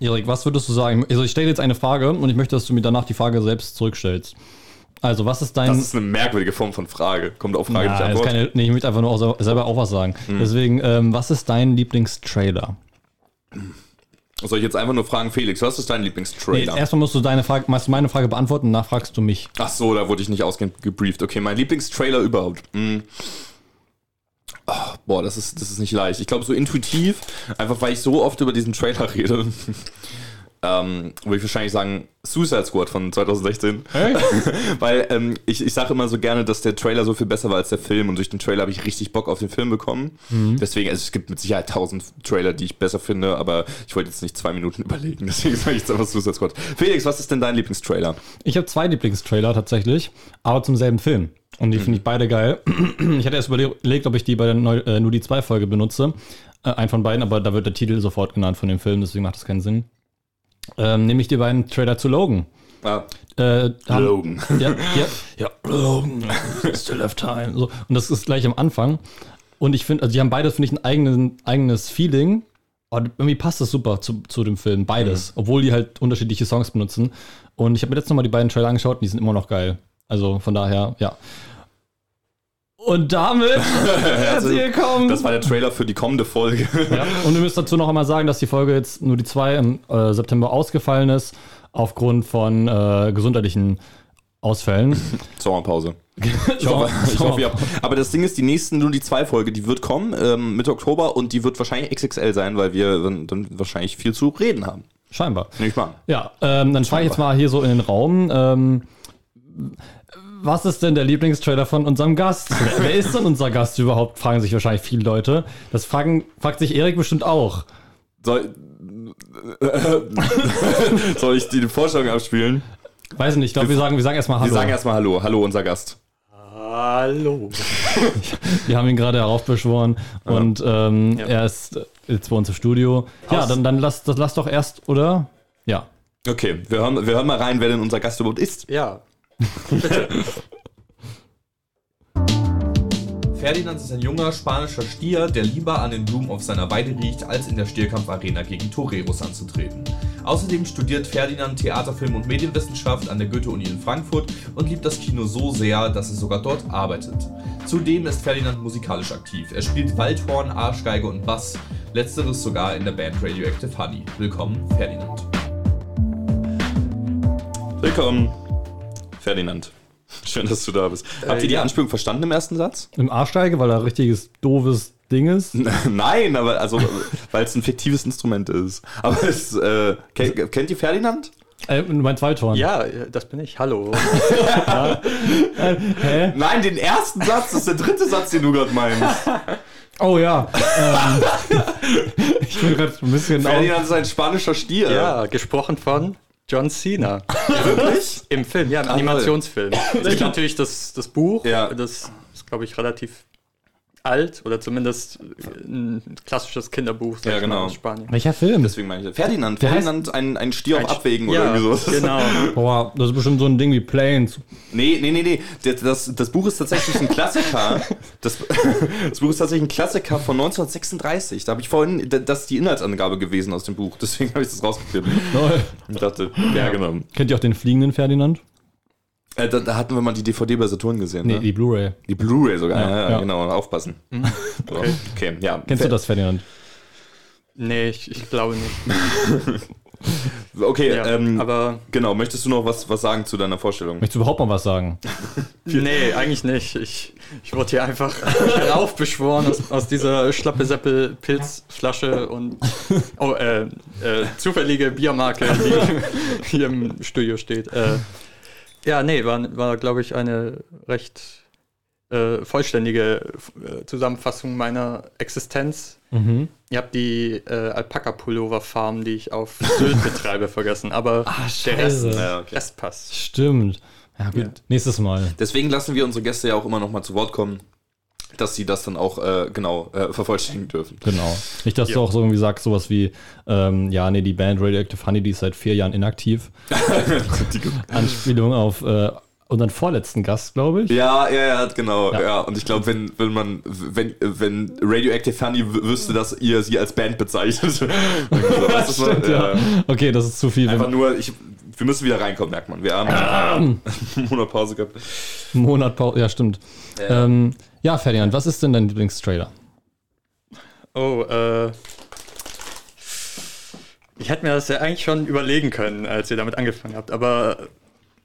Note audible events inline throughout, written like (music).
Erik, was würdest du sagen? Also ich stelle jetzt eine Frage und ich möchte, dass du mir danach die Frage selbst zurückstellst. Also, was ist dein. Das ist eine merkwürdige Form von Frage. Kommt auf Frage Ja, nicht Antwort. keine, nee, ich möchte einfach nur auch selber auch was sagen. Deswegen, ähm, was ist dein Lieblingstrailer? Soll ich jetzt einfach nur fragen, Felix, was ist dein Nee, Lieblingstrailer? erstmal musst du deine Frage, musst du meine Frage beantworten, danach fragst du mich. Ach so, da wurde ich nicht ausgehend gebrieft. Okay, mein Lieblingstrailer überhaupt. Hm. Oh, boah, das ist, das ist nicht leicht. Ich glaube, so intuitiv, einfach weil ich so oft über diesen Trailer rede, (laughs) ähm, würde ich wahrscheinlich sagen Suicide Squad von 2016. (laughs) weil ähm, ich, ich sage immer so gerne, dass der Trailer so viel besser war als der Film und durch den Trailer habe ich richtig Bock auf den Film bekommen. Deswegen, also es gibt mit Sicherheit tausend Trailer, die ich besser finde, aber ich wollte jetzt nicht zwei Minuten (laughs) überlegen, deswegen sage ich jetzt einfach Suicide Squad. Felix, was ist denn dein Lieblingstrailer? Ich habe zwei Lieblingstrailer tatsächlich, aber zum selben Film. Und die finde ich beide geil. (clears throat) Ich hatte erst überlegt, ob ich die bei der Neu äh, nur die zwei Folge benutze. Äh, ein von beiden, aber da wird der Titel sofort genannt von dem Film, deswegen macht das keinen Sinn. Ähm, nehme ich die beiden Trailer zu Logan. Ah, Äh, haben- Logan. (laughs) Ja, ja, ja, Logan, (laughs) still have time. So. Und das ist gleich am Anfang. Und ich finde, also die haben beides, finde ich, ein eigenen, eigenes Feeling. Und irgendwie passt das super zu, zu dem Film, beides. Obwohl die halt unterschiedliche Songs benutzen. Und ich habe mir jetzt nochmal die beiden Trailer angeschaut und die sind immer noch geil. Also von daher, ja. Und damit (laughs) herzlich willkommen. Das war der Trailer für die kommende Folge. Ja, und wir müssen dazu noch einmal sagen, dass die Folge jetzt nur die zwei im äh, September ausgefallen ist, aufgrund von äh, gesundheitlichen Ausfällen. (laughs) Sommerpause. (laughs) Ich hoffe, ich hoffe, ihr habt, aber das Ding ist, die nächsten nur die zwei Folge, die wird kommen ähm, Mitte Oktober und die wird wahrscheinlich XXL sein, weil wir dann, dann wahrscheinlich viel zu reden haben. Scheinbar. Ich mal. Ja, ähm, dann frage ich jetzt mal hier so in den Raum. Ähm, was ist denn der Lieblingstrailer von unserem Gast? wer, (laughs) wer ist denn unser Gast überhaupt? Fragen sich wahrscheinlich viele Leute. Das fragen, fragt sich Erik bestimmt auch. Soll, (laughs) soll ich die Vorstellung abspielen? Weiß ich nicht, ich glaube, wir sagen, wir sagen erstmal Hallo. Wir sagen erstmal Hallo. Hallo, unser Gast. Hallo. (laughs) Wir haben ihn gerade heraufbeschworen und ähm, Ja. er ist jetzt bei uns im Studio. Ja, Aus- dann, dann lass, das lass doch erst, oder? Ja. Okay, wir hören, wir hören mal rein, wer denn unser Gast überhaupt ist. Ja. (laughs) Ferdinand ist ein junger spanischer Stier, der lieber an den Blumen auf seiner Weide riecht, als in der Stierkampfarena gegen Toreros anzutreten. Außerdem studiert Ferdinand Theater, Film und Medienwissenschaft an der Goethe-Uni in Frankfurt und liebt das Kino so sehr, dass er sogar dort arbeitet. Zudem ist Ferdinand musikalisch aktiv. Er spielt Waldhorn, Arschgeige und Bass, letzteres sogar in der Band Radioactive Honey. Willkommen, Ferdinand. Willkommen, Ferdinand. (laughs) Schön, dass du da bist. Habt ihr die ja. Anspielung verstanden im ersten Satz? Im Arschsteige, weil er ein richtiges doofes Ding ist. (laughs) Nein, aber also, (laughs) weil es ein fiktives Instrument ist. Aber es, äh, kennt, kennt ihr Ferdinand? Äh, mein Zweitorn. Ja, das bin ich. Hallo. Hä? Nein, den ersten Satz, das ist der dritte Satz, den du gerade meinst. Oh ja. ähm, ich bin gerade ein bisschen auf, Ferdinand ist ein spanischer Stier. Ja, gesprochen von John Cena. Wirklich? Im Film, ja, im Animationsfilm. (laughs) Es gibt natürlich das, das Buch, Ja. das ist, glaube ich, relativ alt oder zumindest ein klassisches Kinderbuch Ja, ich genau. aus Spanien. Welcher Film? Deswegen meine ich. Ferdinand, heißt- Ferdinand, ein, ein Stier auf Ein- Abwägen oder ja, irgendwie sowas. Genau. (laughs) Boah, das ist bestimmt so ein Ding wie Planes. Nee, nee, nee, nee. Das, das, das Buch ist tatsächlich ein Klassiker. (laughs) Das, (laughs) das Buch ist tatsächlich ein Klassiker von 1936. Da habe ich vorhin, das ist die Inhaltsangabe gewesen aus dem Buch. Deswegen habe ich das rausgekriegt. Lol. Und dachte, ja, genau. Kennt ihr auch den fliegenden Ferdinand? Äh, da, da hatten wir mal die DVD bei Saturn gesehen. Nee, ne? die Blu-ray. Die Blu-ray sogar. Ja, Ja, genau. Aufpassen. So, okay. ja. Kennst du das, Ferdinand? Nee, ich, ich glaube nicht. (laughs) Okay, Ja, ähm, aber genau. Möchtest du noch was, was sagen zu deiner Vorstellung? Möchtest du überhaupt mal was sagen? (laughs) nee, eigentlich nicht. Ich, ich wurde hier einfach (laughs) heraufbeschworen aus, aus dieser Schlappe-Seppel-Pilzflasche und oh, äh, äh, zufällige Biermarke, die hier im Studio steht. Äh, ja, nee, war, war glaube ich, eine recht äh, vollständige äh, Zusammenfassung meiner Existenz. Mhm. Ihr habt die äh, Alpaka-Pullover-Farm, die ich auf Sylt betreibe, vergessen, aber der Rest. Ja, okay. Rest passt. Stimmt. Ja, gut. Ja. Nächstes Mal. Deswegen lassen wir unsere Gäste ja auch immer noch mal zu Wort kommen, dass sie das dann auch äh, genau äh, vervollständigen dürfen. Genau. Nicht, dass Ja. du auch so irgendwie sagst, sowas wie, ähm, ja, nee, die Band Radioactive Honey, die ist seit vier Jahren inaktiv. (laughs) Anspielung auf äh, und dann vorletzten Gast, glaube ich. Ja, ja, ja, genau. Ja. Ja. Und ich glaube, wenn, wenn man, wenn, wenn Radioactive w- wüsste, dass ihr sie als Band bezeichnet. dann so, weißt du, Stimmt, ja. ja. Okay, das ist zu viel. Einfach nur, ich, wir müssen wieder reinkommen, merkt man. Wir haben einen (laughs) Monat Pause gehabt. Monat Pause. Ja, stimmt. Ja. Ähm, ja, Ferdinand, was ist denn dein Lieblingstrailer? Oh, äh. Ich hätte mir das ja eigentlich schon überlegen können, als ihr damit angefangen habt, aber.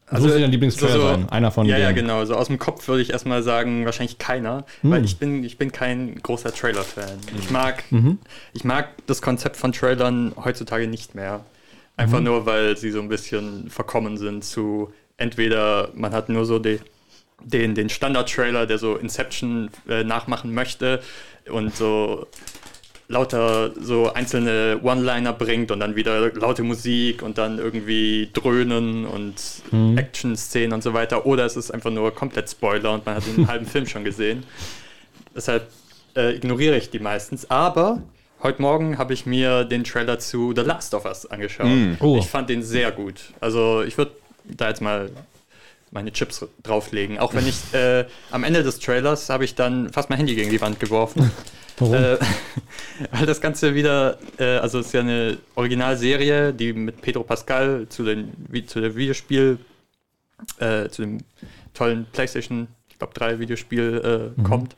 Also, muss dein Lieblingstrailer so- sein. Einer von Ja, ja, denen. genau. So aus dem Kopf würde ich erstmal sagen, wahrscheinlich keiner, Hm. weil ich bin, ich bin kein großer Trailer-Fan. Ich mag, Mhm. ich mag das Konzept von Trailern heutzutage nicht mehr. Einfach Mhm. nur, weil sie so ein bisschen verkommen sind zu entweder man hat nur so die, den, den Standard-Trailer, der so Inception äh, nachmachen möchte und so lauter so einzelne One-Liner bringt und dann wieder laute Musik und dann irgendwie Dröhnen und Action-Szenen und so weiter. Oder es ist einfach nur komplett Spoiler und man hat den (laughs) halben Film schon gesehen. Deshalb äh, ignoriere ich die meistens. Aber heute Morgen habe ich mir den Trailer zu The Last of Us angeschaut. Oh. Ich fand den sehr gut. Also ich würde da jetzt mal meine Chips drauflegen. Auch wenn ich (laughs) äh, am Ende des Trailers habe ich dann fast mein Handy gegen die Wand geworfen. (laughs) Warum? Äh, (laughs) weil das Ganze wieder, äh, also es ist ja eine Originalserie, die mit Pedro Pascal zu, den, wie, zu der Videospiel, äh, zu dem tollen PlayStation, ich glaube 3 Videospiel äh, kommt.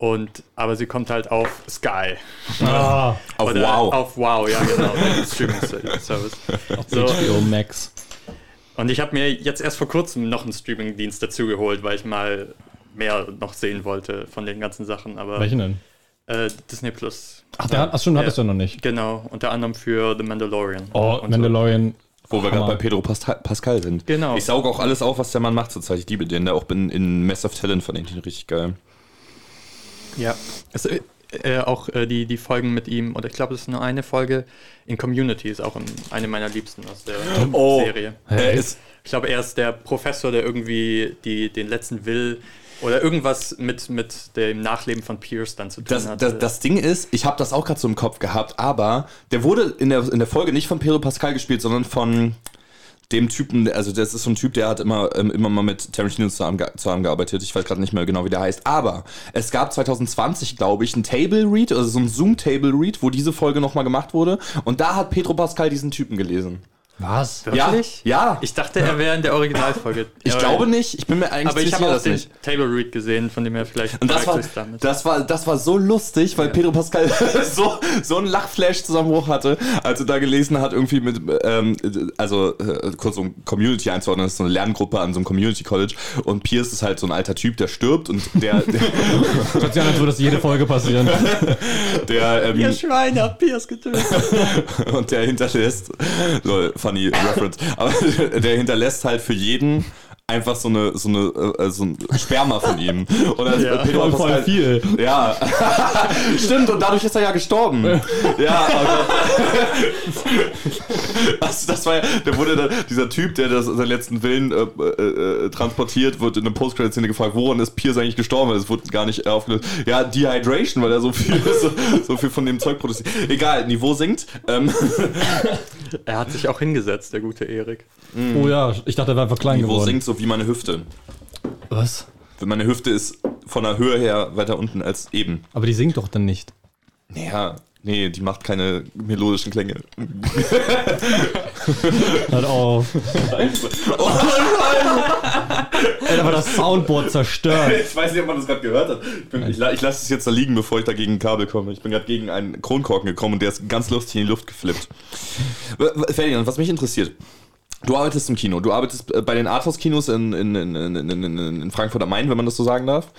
Und, aber sie kommt halt auf Sky. ah, Auf Wow. Auf Wow, ja genau. den Streaming-Service. So, HBO Max. Und ich habe mir jetzt erst vor kurzem noch einen Streaming-Dienst dazugeholt, weil ich mal mehr noch sehen wollte von den ganzen Sachen. Aber Welchen denn? äh, Disney Plus. Ach, der hat, ach schon, Ja. hattest du noch nicht. Genau, unter anderem für The Mandalorian. Oh, Und Mandalorian. Wo wir gerade bei Pedro Pascal, sind. Genau. Ich sauge auch alles auf, was der Mann macht zurzeit. Ich liebe den. Der auch in, in Mess of Talent fand ich den richtig geil. So. Ja. Es, äh, äh, auch äh, die, die Folgen mit ihm, oder ich glaube, es ist nur eine Folge in Community, ist auch im, eine meiner liebsten aus der Oh. Serie. Er ist, Ich glaube, er ist der Professor, der irgendwie die, den letzten Will oder irgendwas mit, mit dem Nachleben von Pierce dann zu tun das, hatte. das, das Ding ist, ich habe das auch gerade so im Kopf gehabt, aber der wurde in der, in der Folge nicht von Pedro Pascal gespielt, sondern von dem Typen, also das ist so ein Typ, der hat immer, ähm, immer mal mit Tarantino zusammenge- zusammengearbeitet. Ich weiß gerade nicht mehr genau, wie der heißt. Aber es gab 2020, glaube ich, ein Table Read, also so ein Zoom-Table Read, wo diese Folge nochmal gemacht wurde. Und da hat Pedro Pascal diesen Typen gelesen. Was? Wirklich? Ja, ja. Ich dachte, er wäre in der Originalfolge. (laughs) Ich Aber- glaube nicht. Ich bin mir eigentlich Aber ich habe sicher, auch dass den nicht. Table Read gesehen, von dem er vielleicht Und das war, das, war, das war so lustig, weil Pedro Pascal (laughs) so, so einen Lachflash-Zusammenbruch hatte, als er da gelesen hat, irgendwie mit, ähm, also äh, kurz um Community einzuordnen, das ist so eine Lerngruppe an so einem Community College und Pierce ist halt so ein alter Typ, der stirbt und der, (laughs) der, Hört sich an, als würde das jede Folge passieren. der, ähm, Ihr Schweine habt Pierce getötet. und der hinterlässt, so, funny reference, aber (laughs) der hinterlässt halt für jeden einfach so eine, so eine, äh, so ein Sperma von ihm. Und dann Ja, Pedro voll, voll Pascal- viel. Ja, (laughs) stimmt, und dadurch ist er ja gestorben. Ja, aber (laughs) also das war ja, der wurde dann, dieser Typ, der das, seinen letzten Willen äh, äh, äh, transportiert, wird in einer Post-Credit-Szene gefragt, woran ist Pierce eigentlich gestorben? Das wurde gar nicht aufgelöst. Ja, Dehydration, weil er so viel, (laughs) so, so viel von dem Zeug produziert. Egal, Niveau sinkt. Ähm, Er hat sich auch hingesetzt, der gute Erik. Oh ja, ich dachte, er wäre einfach klein Niveau geworden. sinkt so wie meine Hüfte. Was? Meine Hüfte ist von der Höhe her weiter unten als eben. Aber die singt doch dann nicht. Naja, nee, die macht keine melodischen Klänge. Hört (laughs) auf. Ey, aber das Soundboard zerstört. Ich weiß nicht, ob man das gerade gehört hat. Ich, bin- ich, ich lasse es jetzt da liegen, bevor ich da gegen ein Kabel komme. Ich bin gerade gegen einen Kronkorken gekommen und der ist ganz lustig in die Luft geflippt. Ferdinand, was mich interessiert. Du arbeitest im Kino. Du arbeitest äh, bei den Arthouse-Kinos in, in, in, in, in, Frankfurt am Main, wenn man das so sagen darf.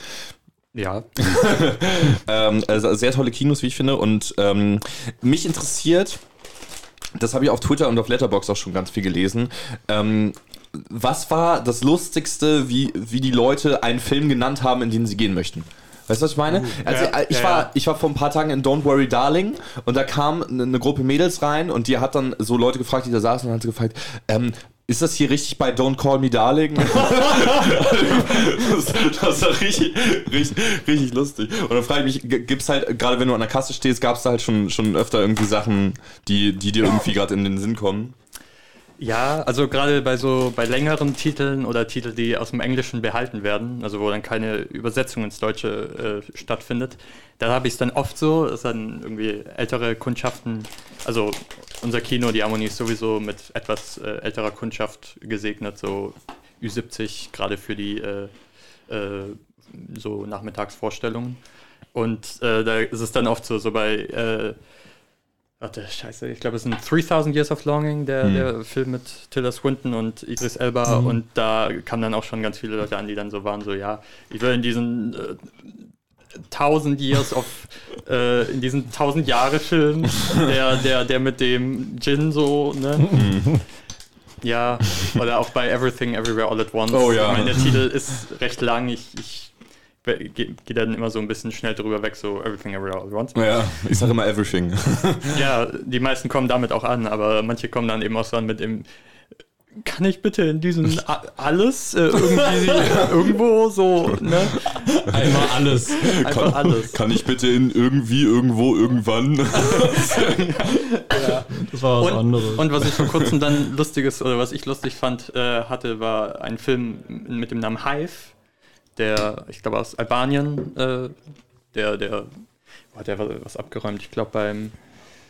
Ja. (laughs) Ähm, also sehr tolle Kinos, wie ich finde. Und ähm, mich interessiert, das habe ich auf Twitter und auf Letterboxd auch schon ganz viel gelesen. Ähm, was war das Lustigste, wie, wie die Leute einen Film genannt haben, in den sie gehen möchten? Weißt du, was ich meine? Also, ja, ich, ja, war, ich war vor ein paar Tagen in Don't Worry Darling und da kam eine eine Gruppe Mädels rein und die hat dann so Leute gefragt, die da saßen und hat sie gefragt, ähm, ist das hier richtig bei Don't Call Me Darling? (laughs) das, das war richtig, richtig, richtig lustig. Und dann frage ich mich, gibt's halt, gerade wenn du an der Kasse stehst, gab es da halt schon, schon öfter irgendwie Sachen, die, die dir irgendwie gerade in den Sinn kommen? Ja, also gerade bei so bei längeren Titeln oder Titel, die aus dem Englischen behalten werden, also wo dann keine Übersetzung ins Deutsche äh, stattfindet, da habe ich es dann oft so, dass dann irgendwie ältere Kundschaften, also unser Kino, die Harmonie ist sowieso mit etwas äh, älterer Kundschaft gesegnet, so Ü70, gerade für die äh, äh, so Nachmittagsvorstellungen. Und äh, da ist es dann oft so, so bei äh, Warte, scheiße, ich glaube, es sind 3000 Years of Longing, der, Hm. der Film mit Tilda Swinton und Idris Elba. Mhm. Und da kamen dann auch schon ganz viele Leute an, die dann so waren, so, ja, ich will in diesen äh, 1000 Years of, (laughs) äh, in diesen 1000 Jahre Film, der, der, der mit dem Gin so, ne? Mhm. Ja, oder auch bei Everything Everywhere All at Once. Oh ja. Ich meine, der Titel ist recht lang, ich, ich gehe geh dann immer so ein bisschen schnell drüber weg, so Everything Everywhere All Once. Ja, ich sage immer everything. (laughs) Ja, die meisten kommen damit auch an, aber manche kommen dann eben auch so an mit dem. Kann ich bitte in diesen A- alles äh, irgendwie (laughs) irgendwo so, ne? Einmal alles. Einfach alles. Kann ich bitte in irgendwie, irgendwo, irgendwann? (laughs) Das war was Und, anderes. und was ich vor kurzem dann lustiges oder was ich lustig fand, äh, hatte, war ein Film mit dem Namen Hive, der, ich glaube, aus Albanien, äh, der, der, boah, der war was abgeräumt, ich glaube beim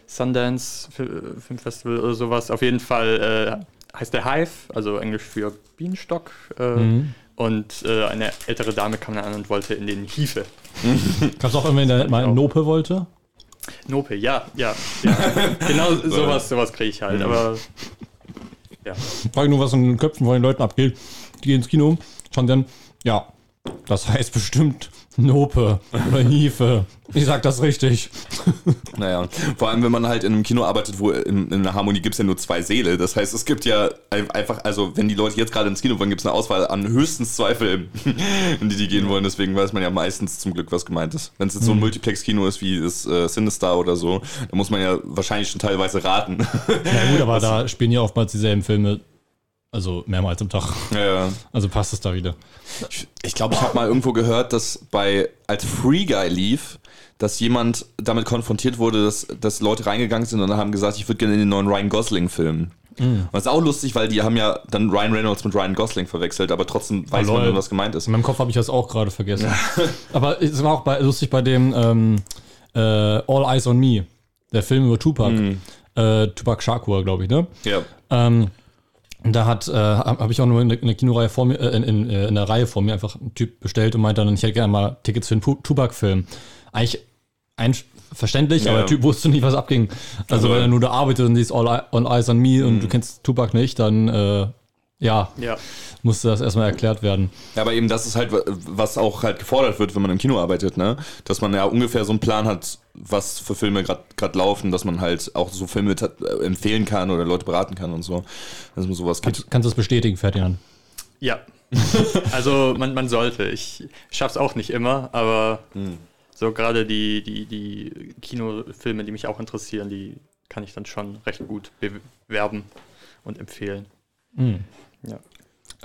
Sundance Fil- Filmfestival oder sowas. Auf jeden Fall äh, heißt der Hive, also Englisch für Bienenstock. Äh, Mhm. Und äh, eine ältere Dame kam dann an und wollte in den Hiefe. Gab es auch irgendwen, der mal Nope wollte? Nope, ja, ja, ja. (laughs) genau sowas, sowas kriege ich halt, aber ja. Frage nur, was in den Köpfen von den Leuten abgeht. Die gehen ins Kino, schauen dann, ja, das heißt bestimmt Nope oder Hiefe. Ich sag das richtig. Naja, vor allem, wenn man halt in einem Kino arbeitet, wo in, in der Harmonie gibt es ja nur zwei Säle. Das heißt, es gibt ja ein- einfach, also wenn die Leute jetzt gerade ins Kino wollen, gibt es eine Auswahl an höchstens zwei Filmen, (laughs) in die die gehen wollen. Deswegen weiß man ja meistens zum Glück, was gemeint ist. Wenn es jetzt so ein Multiplex-Kino ist wie das äh, Sinister oder so, dann muss man ja wahrscheinlich schon teilweise raten. Ja gut, aber (laughs) da spielen ja oftmals dieselben Filme, also mehrmals am Tag. ja. Also passt es da wieder. Ich, glaube, ich habe mal irgendwo gehört, dass bei als Free Guy lief, dass jemand damit konfrontiert wurde, dass, dass Leute reingegangen sind und haben gesagt, ich würde gerne in den neuen Ryan Gosling-Film. Und das ist auch lustig, weil die haben ja dann Ryan Reynolds mit Ryan Gosling verwechselt, aber trotzdem weiß lol. man, was gemeint ist. In meinem Kopf habe ich das auch gerade vergessen. (laughs) aber es war auch bei, lustig bei dem ähm, äh, All Eyes on Me, der Film über Tupac. Äh, Tupac Shakur, glaube ich, ne? Ja. Ähm, da hat, äh, habe ich auch nur in der, in der Kinoreihe vor mir, äh, in, in, äh, in der Reihe vor mir einfach einen Typ bestellt und meinte dann, ich hätte gerne mal Tickets für einen Tupac-Film. Eigentlich ein, verständlich, Ja. aber der Typ wusste nicht, was abging. Also, Also- wenn er nur da arbeitet und siehst All, All Eyes on Me und du kennst Tupac nicht, dann, äh, ja, Ja, musste das erstmal erklärt werden. Ja, aber eben das ist halt, was auch halt gefordert wird, wenn man im Kino arbeitet, ne? Dass man ja ungefähr so einen Plan hat, was für Filme gerade laufen, dass man halt auch so Filme äh, empfehlen kann oder Leute beraten kann und so. Dass man sowas. Kannst, kannst du das bestätigen, Ferdinand? ja. (laughs) also man, man sollte. Ich schaff's auch nicht immer, aber so gerade die, die, die Kinofilme, die mich auch interessieren, die kann ich dann schon recht gut bewerben und empfehlen. Ja.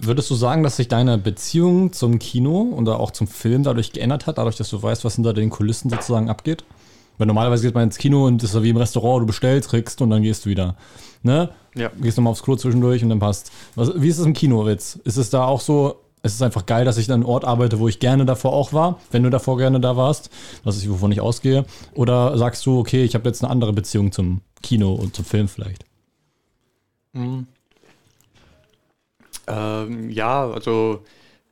Würdest du sagen, dass sich deine Beziehung zum Kino oder auch zum Film dadurch geändert hat, dadurch, dass du weißt, was hinter den Kulissen sozusagen abgeht? Weil normalerweise geht man ins Kino und das ist so wie im Restaurant, du bestellst, kriegst und dann gehst du wieder. Ne? Ja. Gehst nochmal aufs Klo zwischendurch und dann passt. Was, wie ist es im Kino, Witz? Ist es da auch so, ist es einfach geil, dass ich an einem Ort arbeite, wo ich gerne davor auch war, wenn du davor gerne da warst, dass ich wovon ich ausgehe? Oder sagst du, okay, ich habe jetzt eine andere Beziehung zum Kino und zum Film vielleicht? Ähm, ja, also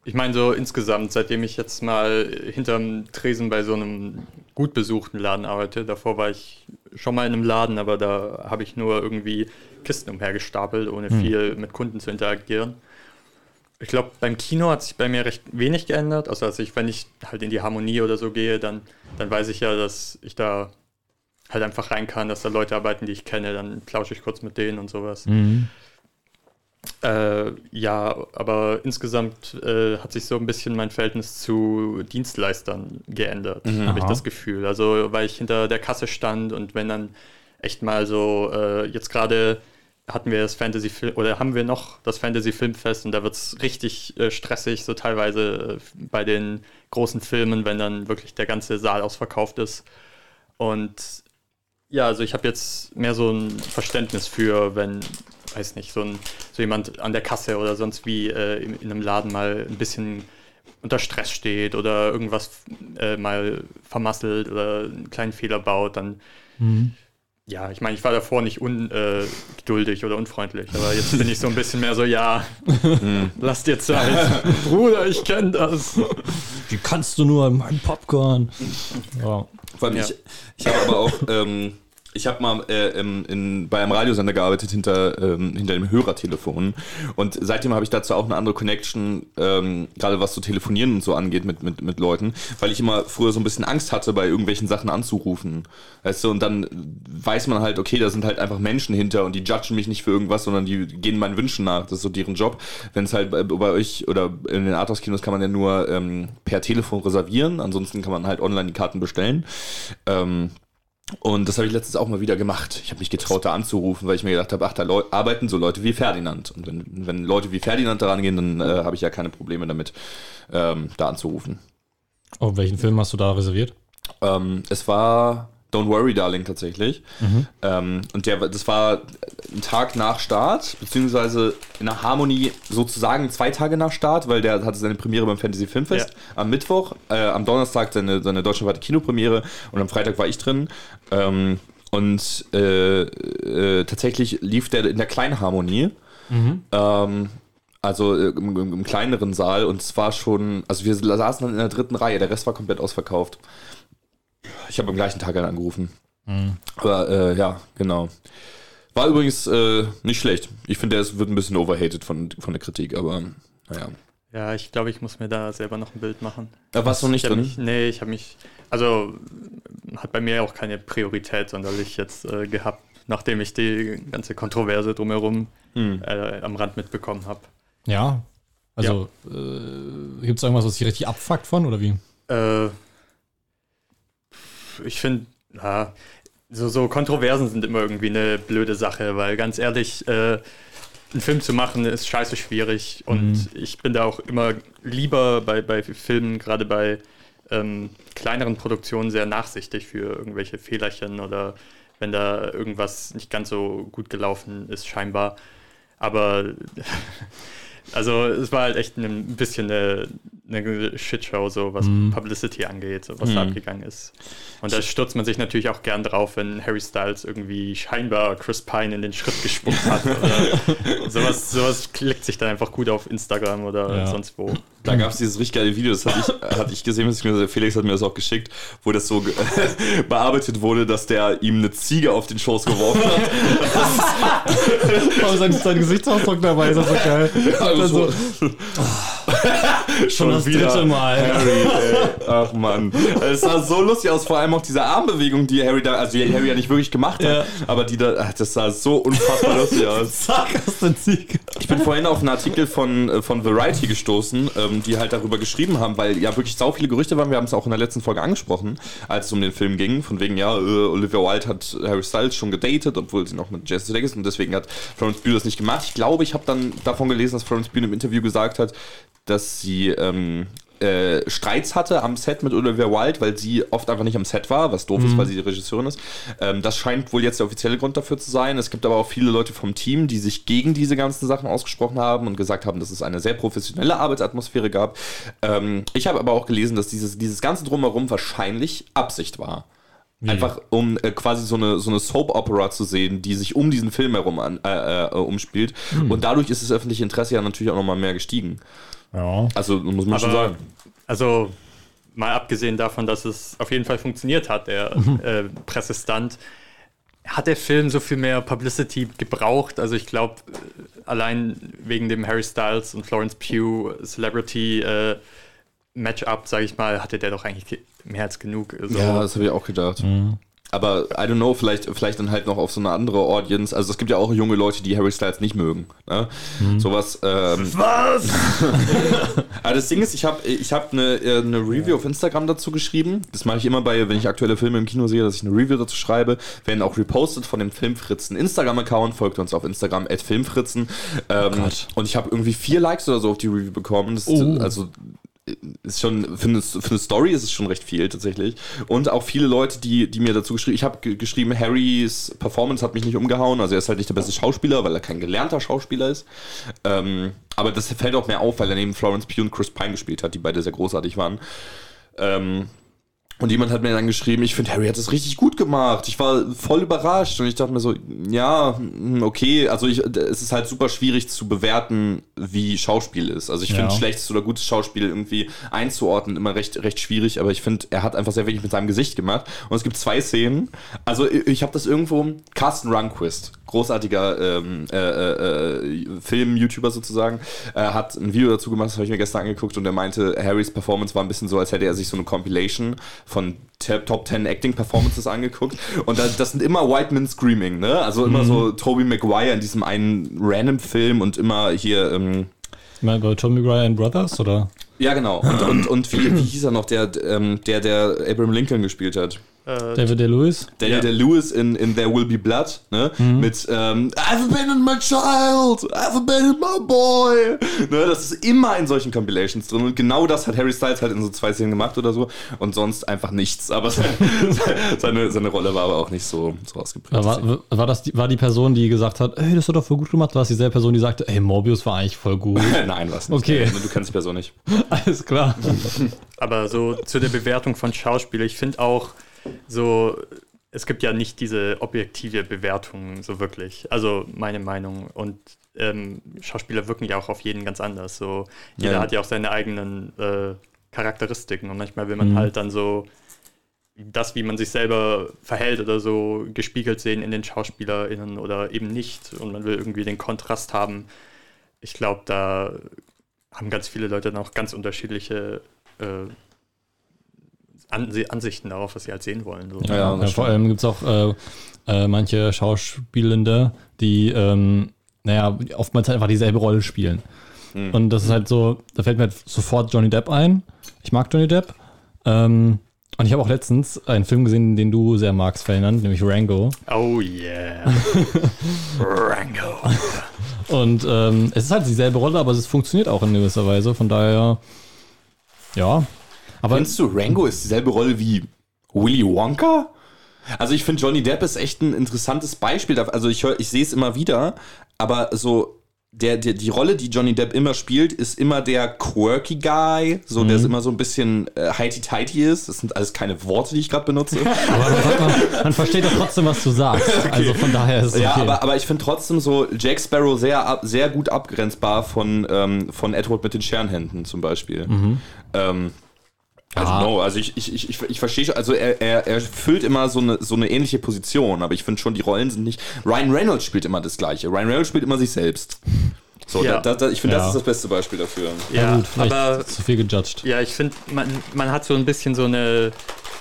ich meine so insgesamt, seitdem ich jetzt mal hinterm Tresen bei so einem gut besuchten Laden arbeite, davor war ich schon mal in einem Laden, aber da habe ich nur irgendwie Kisten umhergestapelt, ohne viel mit Kunden zu interagieren. Ich glaube, beim Kino hat sich bei mir recht wenig geändert. Also, dass ich, wenn ich halt in die Harmonie oder so gehe, dann, dann weiß ich ja, dass ich da halt einfach rein kann, dass da Leute arbeiten, die ich kenne, dann plausche ich kurz mit denen und sowas. Äh, ja, aber insgesamt äh, hat sich so ein bisschen mein Verhältnis zu Dienstleistern geändert, habe ich das Gefühl. Also, weil ich hinter der Kasse stand und wenn dann echt mal so, äh, jetzt gerade hatten wir das Fantasy Film oder haben wir noch das Fantasy Filmfest und da wird es richtig äh, stressig, so teilweise äh, bei den großen Filmen, wenn dann wirklich der ganze Saal ausverkauft ist. Und ja, also ich habe jetzt mehr so ein Verständnis für, wenn weiß nicht, so, ein, so jemand an der Kasse oder sonst wie äh, in, in einem Laden mal ein bisschen unter Stress steht oder irgendwas äh, mal vermasselt oder einen kleinen Fehler baut, dann ja, ich meine, ich war davor nicht ungeduldig oder unfreundlich, aber jetzt bin ich so ein bisschen mehr so, ja, (laughs) lass dir Zeit. (laughs) Bruder, ich kenne das. Wie kannst du nur mein Popcorn? Ja. Vor allem Ja. ich, ich habe aber auch, ähm, ich habe mal äh, im, in, bei einem Radiosender gearbeitet hinter, ähm, hinter dem Hörertelefon und seitdem habe ich dazu auch eine andere Connection, ähm, gerade was so Telefonieren und so angeht mit, mit, mit Leuten, weil ich immer früher so ein bisschen Angst hatte, bei irgendwelchen Sachen anzurufen. Weißt du, und dann weiß man halt, okay, da sind halt einfach Menschen hinter und die judgen mich nicht für irgendwas, sondern die gehen meinen Wünschen nach. Das ist so deren Job. Wenn es halt bei, bei euch oder in den Arthouse-Kinos kann man ja nur ähm, per Telefon reservieren, ansonsten kann man halt online die Karten bestellen. Ähm, und das habe ich letztens auch mal wieder gemacht. Ich habe mich getraut, da anzurufen, weil ich mir gedacht habe, ach, da arbeiten so Leute wie Ferdinand. Und wenn, wenn Leute wie Ferdinand daran gehen, dann äh, habe ich ja keine Probleme damit, ähm, da anzurufen. Oh, welchen Film hast du da reserviert? Ähm, es war Don't Worry Darling tatsächlich. Ähm, und der, das war ein Tag nach Start, beziehungsweise in der Harmonie sozusagen zwei Tage nach Start, weil der hatte seine Premiere beim Fantasy Filmfest Ja. am Mittwoch, äh, am Donnerstag seine, seine deutschlandweite Kinopremiere und am Freitag war ich drin. Ähm, und äh, äh, tatsächlich lief der in der Kleinharmonie. Ähm, also äh, im, im, im kleineren Saal und es war schon, also wir saßen dann in der dritten Reihe, der Rest war komplett ausverkauft. Ich habe am gleichen Tag dann angerufen. Aber äh, ja, genau. War übrigens äh, nicht schlecht. Ich finde, es wird ein bisschen overhated von, von der Kritik, aber naja. Ja, ich glaube, ich muss mir da selber noch ein Bild machen. Da warst du noch nicht drin? mich, nee, ich habe mich, also hat bei mir auch keine Priorität sonderlich jetzt äh, gehabt, nachdem ich die ganze Kontroverse drumherum Hm. äh, am Rand mitbekommen habe. Ja. Also, äh, gibt es irgendwas, was dich richtig abfuckt von oder wie? Äh, ich finde, ja, so, so Kontroversen sind immer irgendwie eine blöde Sache, weil ganz ehrlich, äh, einen Film zu machen ist scheiße schwierig und ich bin da auch immer lieber bei, bei Filmen, gerade bei ähm, kleineren Produktionen, sehr nachsichtig für irgendwelche Fehlerchen oder wenn da irgendwas nicht ganz so gut gelaufen ist, scheinbar. Aber (laughs) also es war halt echt ein bisschen eine, eine Shitshow, so was Publicity angeht, so was da abgegangen ist. Und da stürzt man sich natürlich auch gern drauf, wenn Harry Styles irgendwie scheinbar Chris Pine in den Schritt gespuckt hat. Oder (laughs) sowas, sowas klickt sich dann einfach gut auf Instagram oder Ja. sonst wo. Da gab es dieses richtig geile Video, das hatte ich, (laughs) hatte ich gesehen, beziehungsweise Felix hat mir das auch geschickt, wo das so (laughs) bearbeitet wurde, dass der ihm eine Ziege auf den Schoß geworfen hat. Oh, sein, sein Gesichtsausdruck dabei ist das so geil. Also so, (laughs) schon das dritte Mal. Harry, ey. Ach man. Es sah so lustig aus, vor allem auch diese Armbewegung, die Harry da, also die Harry ja nicht wirklich gemacht hat, Ja. aber die da, ach, das sah so unfassbar lustig (laughs) aus. Zack, hast den Sieg. Ich bin vorhin auf einen Artikel von, äh, von Variety gestoßen, ähm, die halt darüber geschrieben haben, weil ja wirklich sau viele Gerüchte waren. Wir haben es auch in der letzten Folge angesprochen, als es um den Film ging. Von wegen, ja, äh, Olivia Wilde hat Harry Styles schon gedatet, obwohl sie noch mit Jesse Sudeikis ist und deswegen hat Florence Pugh das nicht gemacht. Ich glaube, ich habe dann davon gelesen, dass Florence Pugh im Interview gesagt hat, dass sie ähm, äh, Streits hatte am Set mit Olivia Wilde, weil sie oft einfach nicht am Set war, was doof ist, weil sie die Regisseurin ist. Ähm, das scheint wohl jetzt der offizielle Grund dafür zu sein. Es gibt aber auch viele Leute vom Team, die sich gegen diese ganzen Sachen ausgesprochen haben und gesagt haben, dass es eine sehr professionelle Arbeitsatmosphäre gab. Ähm, ich habe aber auch gelesen, dass dieses, dieses ganze Drumherum wahrscheinlich Absicht war. Einfach um äh, quasi so eine, so eine Soap-Opera zu sehen, die sich um diesen Film herum an, äh, äh, umspielt. Und dadurch ist das öffentliche Interesse ja natürlich auch nochmal mehr gestiegen. Ja. Also muss man schon Aber, sagen. also mal abgesehen davon, dass es auf jeden Fall funktioniert hat, der äh, Pressestand, hat der Film so viel mehr Publicity gebraucht. Also ich glaube, allein wegen dem Harry Styles und Florence Pugh Celebrity äh, Matchup, sage ich mal, hatte der doch eigentlich ge- mehr als genug. Also, Ja, das habe ich auch gedacht. Aber I don't know, vielleicht, vielleicht dann halt noch auf so eine andere Audience. Also es gibt ja auch junge Leute, die Harry Styles nicht mögen. Ne? Sowas. Ähm, (laughs) Was? (laughs) Aber das Ding ist, ich habe ich hab eine, äh, eine Review auf Instagram dazu geschrieben. Das mache ich immer bei, wenn ich aktuelle Filme im Kino sehe, dass ich eine Review dazu schreibe. Werden auch repostet von dem Filmfritzen Instagram-Account. Folgt uns auf Instagram, Filmfritzen. Ähm, Gott. und ich habe irgendwie vier Likes oder so auf die Review bekommen. Das, Oh. Also ist schon, für eine, für eine Story ist es schon recht viel tatsächlich. Und auch viele Leute, die, die mir dazu geschrieben, ich habe geschrieben, Harrys Performance hat mich nicht umgehauen. Also er ist halt nicht der beste Schauspieler, weil er kein gelernter Schauspieler ist. Ähm, aber das fällt auch mehr auf, weil er neben Florence Pugh und Chris Pine gespielt hat, die beide sehr großartig waren. Ähm, und jemand hat mir dann geschrieben, ich finde, Harry hat es richtig gut gemacht. Ich war voll überrascht und ich dachte mir so, ja, hm, okay, also ich, es ist halt super schwierig zu bewerten, wie Schauspiel ist. Also ich Ja. finde schlechtes oder gutes Schauspiel irgendwie einzuordnen immer recht, recht schwierig, aber ich finde, er hat einfach sehr wenig mit seinem Gesicht gemacht. Und es gibt zwei Szenen. Also ich, ich habe das irgendwo, Carsten Runquist, großartiger ähm, äh, äh, äh, Film-YouTuber sozusagen, äh, hat ein Video dazu gemacht, das habe ich mir gestern angeguckt und er meinte, Harrys Performance war ein bisschen so, als hätte er sich so eine Compilation von Top 10 Acting Performances angeguckt und da, das sind immer White Men Screaming, ne? Also immer so Tobey Maguire in diesem einen random Film und immer hier ähm, Ich meine, bei Tommy Maguire and Brothers, oder? ja genau und, und, und wie, wie hieß er noch, der, ähm, der der Abraham Lincoln gespielt hat? Äh, David Day Lewis? Daniel Ja. der Lewis in, in There Will Be Blood, ne? Mit ähm, I've abandoned my child, I've abandoned my boy. Ne? Das ist immer in solchen Compilations drin. Und genau das hat Harry Styles halt in so zwei Szenen gemacht oder so. Und sonst einfach nichts. Aber (laughs) seine, seine Rolle war aber auch nicht so, so ausgeprägt. War, war das die, war die Person, die gesagt hat, ey, das hat doch voll gut gemacht? War das dieselbe Person, die sagte, ey, Morbius war eigentlich voll gut? (laughs) Nein, was nicht. Okay. Du kennst die Person nicht. (laughs) Alles klar. Aber so zu der Bewertung von Schauspielern, ich finde auch so, es gibt ja nicht diese objektive Bewertung so wirklich. Also meine Meinung. Und ähm, Schauspieler wirken ja auch auf jeden ganz anders. So, jeder Ja. hat ja auch seine eigenen äh, Charakteristiken und manchmal will man halt dann so das, wie man sich selber verhält oder so, gespiegelt sehen in den SchauspielerInnen oder eben nicht. Und man will irgendwie den Kontrast haben. Ich glaube, da haben ganz viele Leute noch ganz unterschiedliche äh, Ansichten darauf, was sie halt sehen wollen. So. Ja, Ja, das vor allem gibt es auch äh, äh, manche Schauspielende, die, ähm, naja, oftmals halt einfach dieselbe Rolle spielen. Und das ist halt so, da fällt mir halt sofort Johnny Depp ein. Ich mag Johnny Depp. Ähm, und ich habe auch letztens einen Film gesehen, den du sehr magst, Ferdinand, nämlich Rango. Oh yeah. (laughs) Rango. Und ähm, es ist halt dieselbe Rolle, aber es funktioniert auch in gewisser Weise. Von daher, ja. Aber Findest du, Rango ist dieselbe Rolle wie Willy Wonka? Also ich finde, Johnny Depp ist echt ein interessantes Beispiel dafür. Also ich, hör- ich sehe es immer wieder, aber so der, der, die Rolle, die Johnny Depp immer spielt, ist immer der quirky Guy, so der ist immer so ein bisschen äh, heity-tighty ist. Das sind alles keine Worte, die ich gerade benutze. (laughs) Aber man, man versteht doch trotzdem, was du sagst. (laughs) Also von daher ist es okay. Ja, aber, aber ich finde trotzdem so Jack Sparrow sehr, ab, sehr gut abgrenzbar von, ähm, von Edward mit den Scherenhänden zum Beispiel. Ähm, I don't Ah. know, also ich, ich, ich, ich, ich verstehe schon, also er, er, er füllt immer so eine, so eine ähnliche Position, aber ich finde schon, die Rollen sind nicht. Ryan Reynolds spielt immer das Gleiche. Ryan Reynolds spielt immer sich selbst. So, Ja. da, da, ich finde, Ja. das ist das beste Beispiel dafür. ja, Ja, gut, aber zu viel gejudged. ja, ich finde, man, man hat so ein bisschen so eine,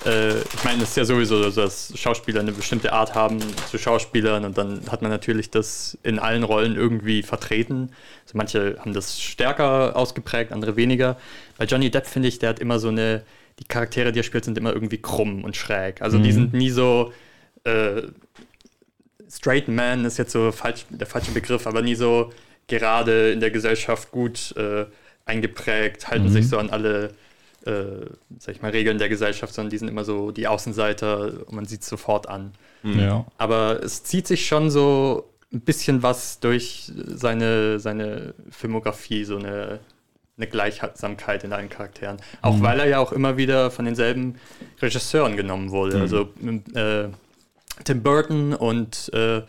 äh, ich meine, es ist ja sowieso so, dass Schauspieler eine bestimmte Art haben zu Schauspielern und dann hat man natürlich das in allen Rollen irgendwie vertreten. Also manche haben das stärker ausgeprägt, andere weniger. Bei Johnny Depp finde ich, der hat immer so eine, die Charaktere, die er spielt, sind immer irgendwie krumm und schräg. Also die sind nie so, äh, Straight Man ist jetzt so falsch, der falsche Begriff, aber nie so gerade in der Gesellschaft gut äh, eingeprägt, halten sich so an alle, äh, sag ich mal, Regeln der Gesellschaft, sondern die sind immer so die Außenseiter und man sieht es sofort an. Ja. Aber es zieht sich schon so ein bisschen was durch seine, seine Filmografie, so eine, eine Gleichsamkeit in allen Charakteren. Auch weil er ja auch immer wieder von denselben Regisseuren genommen wurde. Also äh, Tim Burton und äh,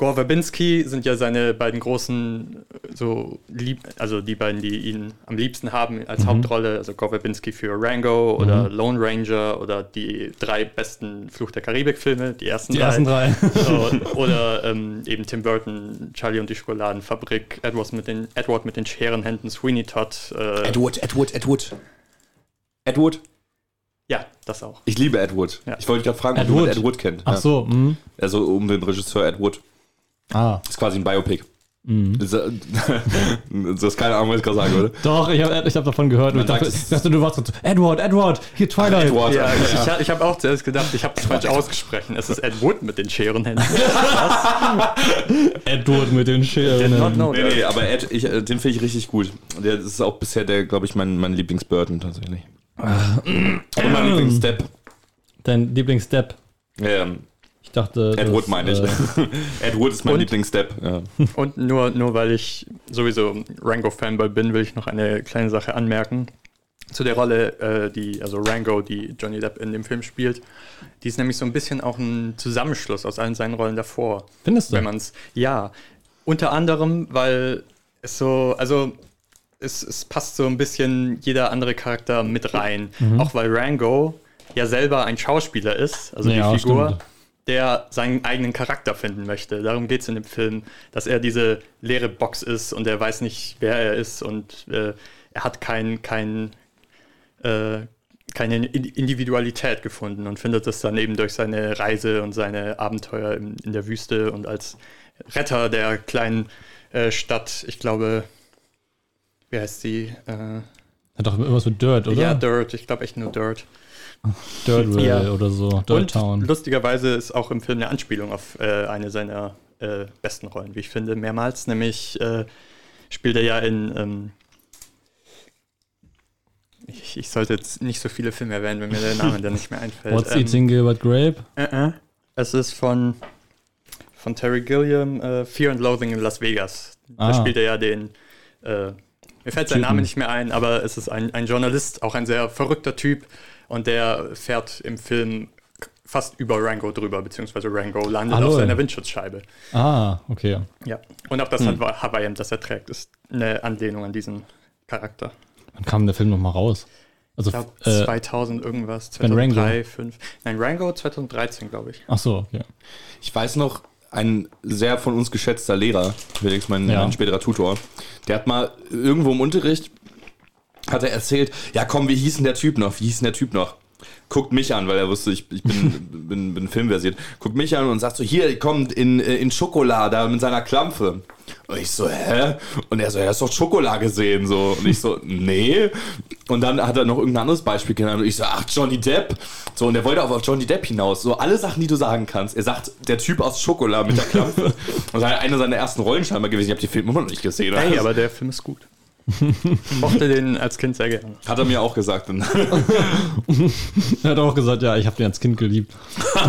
Gore Verbinski sind ja seine beiden großen, äh, so lieb, also die beiden, die ihn am liebsten haben als Hauptrolle. Also Gore Verbinski für Rango oder Lone Ranger oder die drei besten Fluch der Karibik-Filme, die ersten Die drei. ersten drei. So, (laughs) oder ähm, eben Tim Burton, Charlie und die Schokoladenfabrik, Edward mit den, Edward mit den Scherenhänden, Sweeney Todd. Äh, Edward, Edward, Edward. Edward? ja, das auch. Ich liebe Edward. Ja. Ich wollte gerade fragen, ob Edward? jemand Edward kennt. Ach Ja. so, mhm. Also um den Regisseur Edward. Ah, ist quasi ein Biopic. Das, äh, du hast keine Ahnung, was ich gerade sagen würde. Doch, ich habe ich hab davon gehört. Und ich Man dachte, sagt, es- ich dachte, du warst so, Edward, Edward, hier Twilight. Edward. Ja, ich, Ja. ich, ich habe auch zuerst gedacht, ich habe es falsch ausgesprochen. Es ist Ed Wood mit den Scherenhänden. Edward mit den (laughs) Did not Scheren. know Nee, nee, aber Ed, ich, äh, den finde ich richtig gut. Der das ist auch bisher der, glaube ich, mein, mein Lieblings-Burton tatsächlich. Und mein Lieblings-Step. Dein Lieblingsstep. Ähm, Ich dachte. Ed das, Wood meine ich. äh, Ed Wood ist mein? Lieblings-Step. Ja. Und nur, nur weil ich sowieso Rango-Fanboy bin, will ich noch eine kleine Sache anmerken. Zu der Rolle, äh, die, also Rango, die Johnny Depp in dem Film spielt. Die ist nämlich so ein bisschen auch ein Zusammenschluss aus allen seinen Rollen davor. Findest du? Wenn man es, ja. Unter anderem, weil es so, also es, es passt so ein bisschen jeder andere Charakter mit rein. Mhm. Auch weil Rango ja selber ein Schauspieler ist, also Ja, die Figur, stimmt. Der seinen eigenen Charakter finden möchte. Darum geht es in dem Film, dass er diese leere Box ist und er weiß nicht, wer er ist und äh, er hat kein, kein, äh, keine In- Individualität gefunden und findet das dann eben durch seine Reise und seine Abenteuer in, in der Wüste und als Retter der kleinen äh, Stadt, ich glaube, wie heißt die? Äh, Hat doch irgendwas mit Dirt, oder? ja, Dirt, ich glaube echt nur Dirt. Dirtville Ja. oder so. Dirt Und Town. lustigerweise ist auch im Film eine Anspielung auf äh, eine seiner äh, besten Rollen, wie ich finde, mehrmals. Nämlich äh, spielt er ja in. Ähm, ich, ich sollte jetzt nicht so viele Filme erwähnen, wenn mir der Name dann nicht mehr einfällt. What's Ähm, Eating Gilbert Grape? äh, äh. Es ist von, von Terry Gilliam, äh, Fear and Loathing in Las Vegas. Da Ah. spielt er ja den. Äh, mir fällt sein. Name nicht mehr ein, aber es ist ein, ein Journalist, auch ein sehr verrückter Typ. Und der fährt im Film fast über Rango drüber, beziehungsweise Rango landet Ah, auf seiner Windschutzscheibe. Ah, okay. Ja. Und auch das Hawa- Hawaii-Hemd, das er trägt, ist eine Anlehnung an diesen Charakter. Wann kam der Film nochmal raus? Also, Ich glaube, äh, 2000 irgendwas, Ben Rango. 2003, 2005. Nein, Rango 2013, glaube ich. ach so, okay. Ich weiß noch, ein sehr von uns geschätzter Lehrer, Felix, mein, Ja. mein späterer Tutor, der hat mal irgendwo im Unterricht, hat er erzählt, ja komm, wie hieß denn der Typ noch? Wie hieß denn der Typ noch? Guckt mich an, weil er wusste, ich, ich bin, (laughs) bin, bin filmversiert. Guckt mich an und sagt so, hier, kommt in, in Schokolade da mit seiner Klampfe. Und ich so, hä? Und er so, er hast doch Schokolade gesehen, so. Und ich so, nee. Und dann hat er noch irgendein anderes Beispiel genannt. Und ich so, ach, Johnny Depp. So, und er wollte auch auf Johnny Depp hinaus. So, alle Sachen, die du sagen kannst. Er sagt, der Typ aus Schokolade mit der Klampfe. (laughs) Und das war eine seiner ersten Rollen scheinbar gewesen. Ich habe die Filme immer noch nicht gesehen. Hey, aber der Film ist gut. Ich mochte den als Kind sehr gerne. Hat er mir auch gesagt. Und (laughs) Er hat auch gesagt, ja, ich habe den als Kind geliebt. (laughs)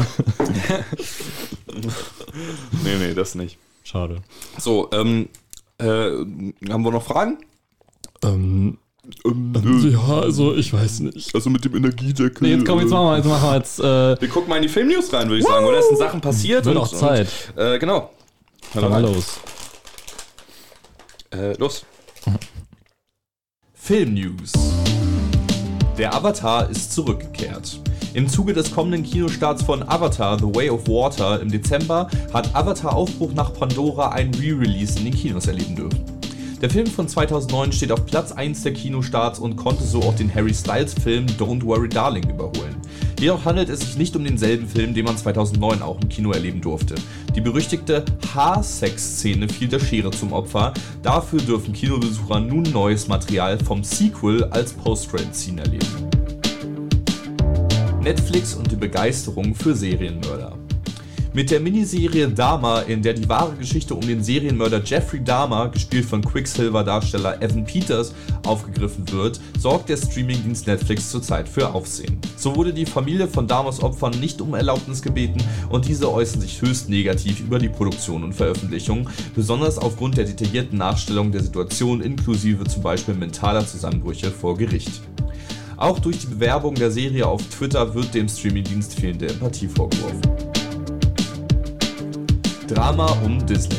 nee, nee, das nicht. Schade. So, ähm, äh, haben wir noch Fragen? Ähm, Ähm, ja, also ich weiß nicht. Also mit dem Energiedeckel. Nee, jetzt komm, jetzt machen wir, jetzt machen wir jetzt, äh, Wir gucken mal in die Filmnews rein, würde ich sagen. Oder es sind Sachen passiert. Wird auch Zeit. Und, äh, genau. dann mal los. Äh, los. Filmnews. Der Avatar ist zurückgekehrt. Im Zuge des kommenden Kinostarts von Avatar The Way of Water im Dezember hat Avatar Aufbruch nach Pandora ein Re-Release in den Kinos erleben dürfen. Der Film von 2009 steht auf Platz 1 der Kinostarts und konnte so auch den Harry Styles Film Don't Worry Darling überholen. Jedoch handelt es sich nicht um denselben Film, den man 2009 auch im Kino erleben durfte. Die berüchtigte Haarsex-Szene fiel der Schere zum Opfer. Dafür dürfen Kinobesucher nun neues Material vom Sequel als Post-Credit-Scene erleben. Netflix und die Begeisterung für Serienmörder. Mit der Miniserie Dahmer, in der die wahre Geschichte um den Serienmörder Jeffrey Dahmer, gespielt von Quicksilver-Darsteller Evan Peters, aufgegriffen wird, sorgt der Streamingdienst Netflix zurzeit für Aufsehen. So wurde die Familie von Dahmers Opfern nicht um Erlaubnis gebeten und diese äußern sich höchst negativ über die Produktion und Veröffentlichung, besonders aufgrund der detaillierten Nachstellung der Situation inklusive zum Beispiel mentaler Zusammenbrüche vor Gericht. Auch durch die Bewerbung der Serie auf Twitter wird dem Streamingdienst fehlende Empathie vorgeworfen. Drama um Disney.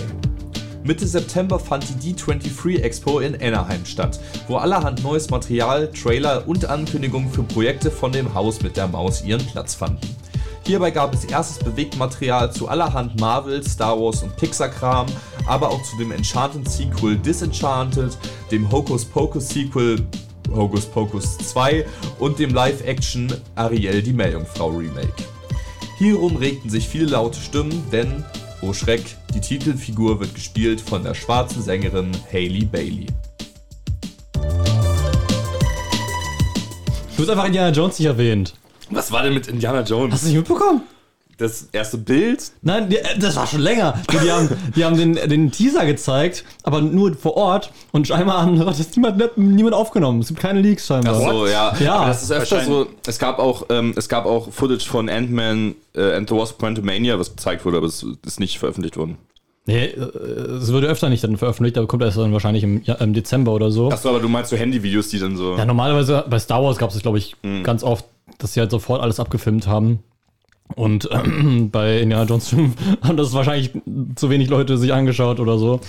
Mitte September fand die D23 Expo in Anaheim statt, wo allerhand neues Material, Trailer und Ankündigungen für Projekte von dem Haus mit der Maus ihren Platz fanden. Hierbei gab es erstes Bewegtmaterial zu allerhand Marvel, Star Wars und Pixar-Kram, aber auch zu dem Enchanted-Sequel Disenchanted, dem Hocus Pocus Sequel Hocus Pocus 2 und dem Live-Action Ariel die Meerjungfrau Remake. Hierum regten sich viele laute Stimmen, denn Oh Schreck, die Titelfigur wird gespielt von der schwarzen Sängerin Hailey Bailey. Du hast einfach Indiana Jones nicht erwähnt. Was war denn mit Indiana Jones? Hast du nicht mitbekommen? Das erste Bild? Nein, die, äh, das war schon länger. Die, die haben, die haben den, den Teaser gezeigt, aber nur vor Ort. Und scheinbar hat das niemand, niemand aufgenommen. Es gibt keine Leaks scheinbar. Ach so, ja. Ja. Aber das ist öfter so. Es gab auch, ähm, es gab auch Footage von Ant-Man äh, and the Wasp Quantumania, was gezeigt wurde, aber es ist nicht veröffentlicht worden. Nee, äh, es würde öfter nicht dann veröffentlicht, aber kommt erst dann wahrscheinlich im, ja, im Dezember oder so. Achso, aber du meinst so Handyvideos, die dann so. Ja, normalerweise bei Star Wars gab es, glaube ich, ganz oft, dass sie halt sofort alles abgefilmt haben. Und ähm, (clears throat) bei Indiana Jones 5 (laughs) haben das wahrscheinlich zu wenig Leute sich angeschaut oder so.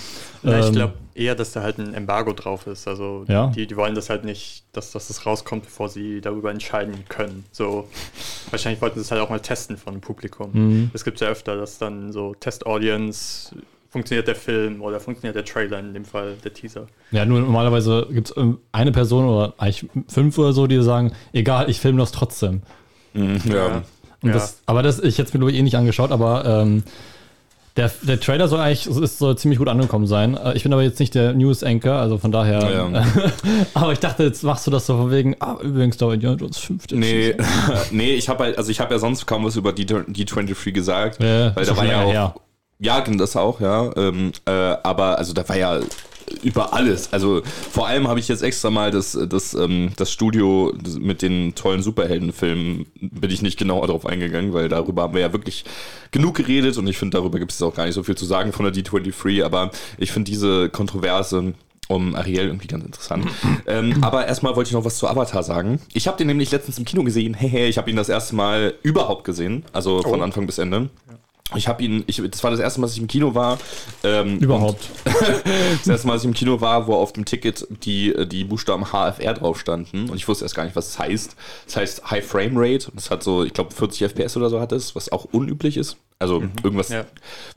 Ja, ich Ähm, glaube eher, dass da halt ein Embargo drauf ist. Also Ja. die, die wollen das halt nicht, dass, dass das rauskommt, bevor sie darüber entscheiden können. So (laughs) wahrscheinlich wollten sie es halt auch mal testen von dem Publikum. Mhm. Es gibt ja öfter, dass dann so Test-Audience funktioniert der Film oder funktioniert der Trailer in dem Fall, der Teaser. Ja, nur normalerweise gibt es eine Person oder eigentlich fünf oder so, die sagen, egal, ich filme das trotzdem. Mhm, ja. Und Ja. das, aber das, ich hätte es mir glaube ich eh nicht angeschaut, aber ähm, der, der Trailer soll eigentlich ist, soll ziemlich gut angekommen sein. Äh, Ich bin aber jetzt nicht der News-Anchor, also von daher. Ja. (laughs) aber ich dachte, jetzt machst du das so von wegen, ah, übrigens, da Indiana Jones 5. der Nee, (laughs) nee, ich habe halt, also ich habe ja sonst kaum was über die D23 gesagt, Ja, weil da war ja auch, her. ja, das auch, ja, ähm, äh, aber also da war ja über alles. Also vor allem habe ich jetzt extra mal das, das, ähm, das Studio mit den tollen Superheldenfilmen bin ich nicht genauer drauf eingegangen, weil darüber haben wir ja wirklich genug geredet und ich finde, darüber gibt es auch gar nicht so viel zu sagen von der D23, aber ich finde diese Kontroverse um Ariel irgendwie ganz interessant. (clears throat) ähm, aber erstmal wollte ich noch was zu Avatar sagen. Ich habe den nämlich letztens im Kino gesehen. (laughs) Hehe, ich habe ihn das erste Mal überhaupt gesehen, also von Anfang bis Ende. Ich habe ihn, ich, das war das erste Mal, dass ich im Kino war. Ähm, Überhaupt. (laughs) das erste Mal, dass ich im Kino war, wo auf dem Ticket die, die Buchstaben HFR drauf standen. Und ich wusste erst gar nicht, was das heißt. Das heißt High Frame Rate. Und das hat so, ich glaube, 40 FPS oder so hat es, was auch unüblich ist. Also irgendwas, Ja.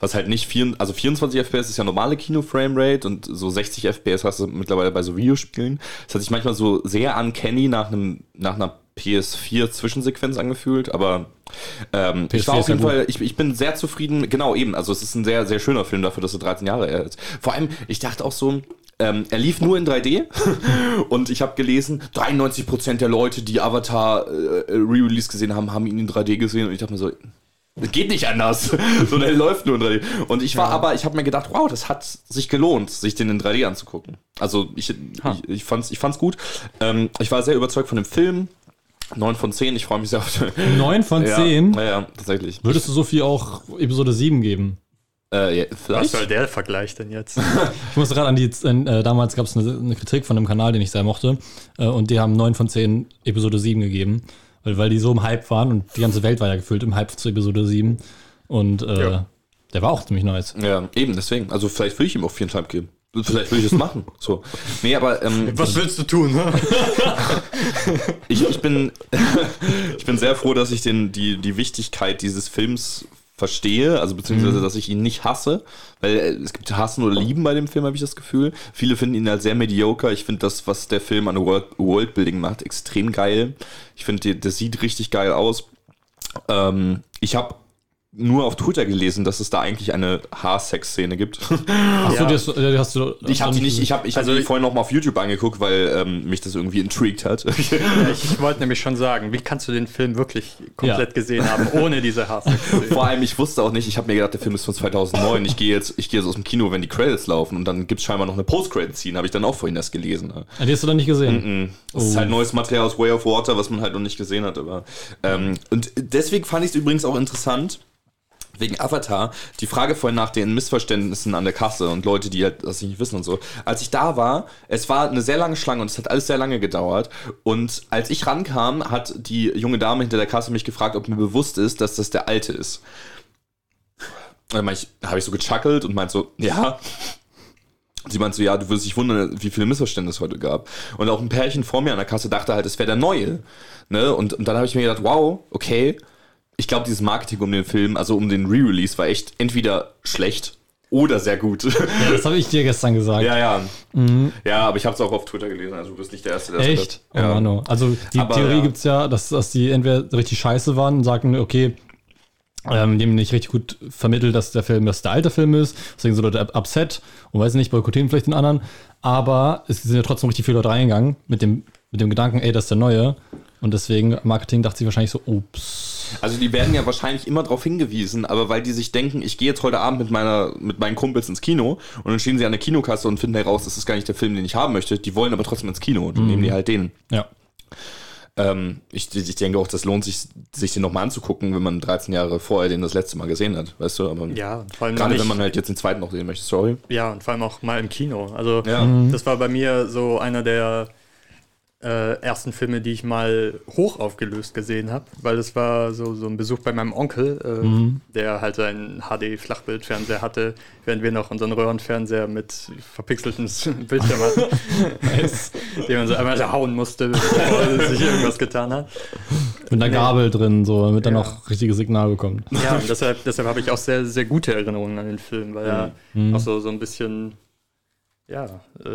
was halt nicht, vier, also 24 FPS ist ja normale Kino-Frame-Rate und so 60 FPS hast du mittlerweile bei so Videospielen. Das hat sich manchmal so sehr uncanny nach einem, nach einer PS4-Zwischensequenz angefühlt, aber ähm, ich PS4 war auf jeden. Fall, ich, ich bin sehr zufrieden, genau eben, also es ist ein sehr, sehr schöner Film dafür, dass er 13 Jahre alt ist. Vor allem, ich dachte auch so, ähm, er lief nur in 3D (laughs) und ich habe gelesen, 93% der Leute, die Avatar äh, Re-Release gesehen haben, haben ihn in 3D gesehen und ich dachte mir so, das geht nicht anders. (laughs) so, der läuft nur in 3D. Und ich war aber, ich habe mir gedacht, wow, das hat sich gelohnt, sich den in 3D anzugucken. Also ich, ich, ich, fand's, ich fand's gut. Ähm, ich war sehr überzeugt von dem Film. 9 von 10, ich freue mich sehr auf den. (laughs) 9 von Ja, 10. Ja, ja, tatsächlich. Würdest du so viel auch Episode 7 geben? Äh, ja, Was soll der Vergleich denn jetzt? (laughs) Ich muss gerade an die, äh, damals gab es eine, eine Kritik von einem Kanal, den ich sehr mochte, äh, und die haben 9 von 10 Episode 7 gegeben, weil, weil die so im Hype waren und die ganze Welt war ja gefüllt im Hype zu Episode 7. Und äh, Ja. der war auch ziemlich nice. Ja, eben, deswegen. Also vielleicht will ich ihm auch viereinhalb geben. Vielleicht will ich es machen. (laughs) So. Nee, aber ähm, Was willst du tun? Ne? ich, ich, bin, (laughs) ich bin sehr froh, dass ich den, die, die Wichtigkeit dieses Films verstehe, also beziehungsweise, dass ich ihn nicht hasse, weil äh, es gibt Hassen oder Lieben bei dem Film, habe ich das Gefühl. Viele finden ihn halt sehr mediocre. Ich finde das, was der Film an World, Worldbuilding macht, extrem geil. Ich finde, das sieht richtig geil aus. Ähm, ich habe nur auf Twitter gelesen, dass es da eigentlich eine Haarsex-Szene gibt. Achso, (laughs) Ja. hast, du- die hast du. Ich habe die nicht, ich habe ich Also hab die vorhin noch mal auf YouTube angeguckt, weil ähm, mich das irgendwie intrigued hat. (laughs) Ja, ich, ich wollte nämlich schon sagen, wie kannst du den Film wirklich komplett Ja. gesehen haben, ohne diese Hass? (laughs) Vor allem, ich wusste auch nicht, ich habe mir gedacht, der Film ist von 2009. Ich gehe jetzt, ich gehe jetzt aus dem Kino, wenn die Credits laufen und dann gibt es scheinbar noch eine Post-Credit-Scene, habe ich dann auch vorhin erst gelesen. Ah, Die hast du dann nicht gesehen. Mhm. Das ist halt neues Material aus Way of Water, was man halt noch nicht gesehen hat. Aber, ähm, und deswegen fand ich es übrigens auch interessant, wegen Avatar, die Frage vorhin nach den Missverständnissen an der Kasse und Leute, die halt das nicht wissen und so. Als ich da war, es war eine sehr lange Schlange und es hat alles sehr lange gedauert. Und als ich rankam, hat die junge Dame hinter der Kasse mich gefragt, ob mir bewusst ist, dass das der Alte ist. Dann habe ich, so gechuckelt und meint so, ja. Sie meint so, ja, du würdest dich wundern, wie viele Missverständnisse es heute gab. Und auch ein Pärchen vor mir an der Kasse dachte halt, es wäre der Neue. Ne? Und, und dann habe ich mir gedacht, wow, okay. Ich glaube, dieses Marketing um den Film, also um den Re-Release, war echt entweder schlecht oder sehr gut. Ja, das habe ich dir gestern gesagt. ja, ja. Ja, aber ich habe es auch auf Twitter gelesen, also du bist nicht der Erste, der Echt? Oh Ja. Oh. Also die Aber, Theorie ja. gibt's ja, dass, dass die entweder richtig scheiße waren und sagten, okay, ähm, dem nicht richtig gut vermittelt, dass der Film dass der alte Film ist. Deswegen sind Leute up- upset und weiß nicht, boykottieren vielleicht den anderen. Aber es sind ja trotzdem richtig viele Leute reingegangen mit dem, mit dem Gedanken, ey, das ist der neue. Und deswegen, Marketing dachte sich wahrscheinlich so, ups. Also die werden ja wahrscheinlich immer darauf hingewiesen, aber weil die sich denken, ich gehe jetzt heute Abend mit meiner mit meinen Kumpels ins Kino und dann stehen sie an der Kinokasse und finden heraus, das ist gar nicht der Film, den ich haben möchte. Die wollen aber trotzdem ins Kino und dann nehmen die halt den. Ja. Ähm, ich, ich denke auch, das lohnt sich, sich den nochmal anzugucken, wenn man 13 Jahre vorher den das letzte Mal gesehen hat, weißt du? Aber Ja, vor allem gerade nicht- wenn man halt jetzt den zweiten noch sehen möchte, sorry. Ja, und vor allem auch mal im Kino. Also Ja. das war bei mir so einer der äh, ersten Filme, die ich mal hoch aufgelöst gesehen habe, weil das war so, so ein Besuch bei meinem Onkel, äh, der halt einen HD-Flachbildfernseher hatte, während wir noch unseren Röhrenfernseher mit verpixelten (laughs) Bildschirm hatten, (laughs) den man so einmal hauen musste, (laughs) bevor sich irgendwas getan hat. Mit einer Gabel drin, so, damit er Ja. noch richtiges Signal bekommt. Ja, und deshalb, deshalb habe ich auch sehr, sehr gute Erinnerungen an den Film, weil er auch so, so ein bisschen, ja, äh,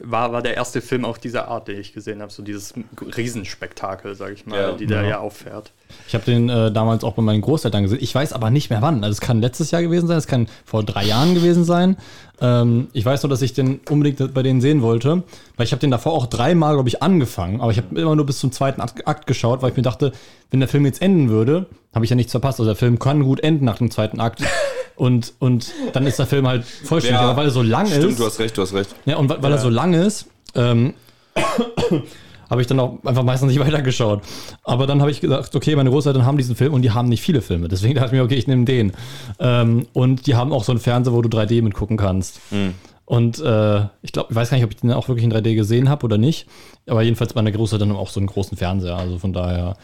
war, war der erste Film auch dieser Art, den ich gesehen habe, so dieses Riesenspektakel, sag ich mal, Ja, die der ja. ja auffährt. Ich habe den äh, damals auch bei meinen Großeltern gesehen. Ich weiß aber nicht mehr wann. Also es kann letztes Jahr gewesen sein, es kann vor drei Jahren gewesen sein. Ähm, ich weiß nur, dass ich den unbedingt bei denen sehen wollte, weil ich habe den davor auch dreimal, glaube ich, angefangen. Aber ich habe immer nur bis zum zweiten Akt, Akt geschaut, weil ich mir dachte, wenn der Film jetzt enden würde, habe ich ja nichts verpasst. Also der Film kann gut enden nach dem zweiten Akt. Und, und dann ist der Film halt vollständig. Aber weil er so lang Stimmt, ist. du hast recht, du hast recht. Ja, und weil, weil er so lang ist, ähm, (coughs) habe ich dann auch einfach meistens nicht (laughs) weitergeschaut. Aber dann habe ich gesagt, okay, meine Großeltern haben diesen Film und die haben nicht viele Filme. Deswegen dachte ich mir, okay, ich nehme den. Ähm, und die haben auch so einen Fernseher, wo du 3D mitgucken kannst. Und äh, ich glaube, ich weiß gar nicht, ob ich den auch wirklich in 3D gesehen habe oder nicht. Aber jedenfalls meine Großeltern haben auch so einen großen Fernseher. Also von daher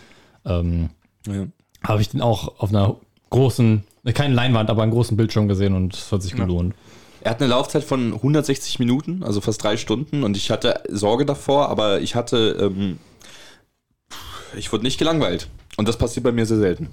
ähm, Ja. habe ich den auch auf einer großen, äh, keine Leinwand, aber einen großen Bildschirm gesehen und es hat sich gelohnt. Er hat eine Laufzeit von 160 Minuten, also fast drei Stunden. Und ich hatte Sorge davor, aber ich hatte, ähm, ich wurde nicht gelangweilt. Und das passiert bei mir sehr selten.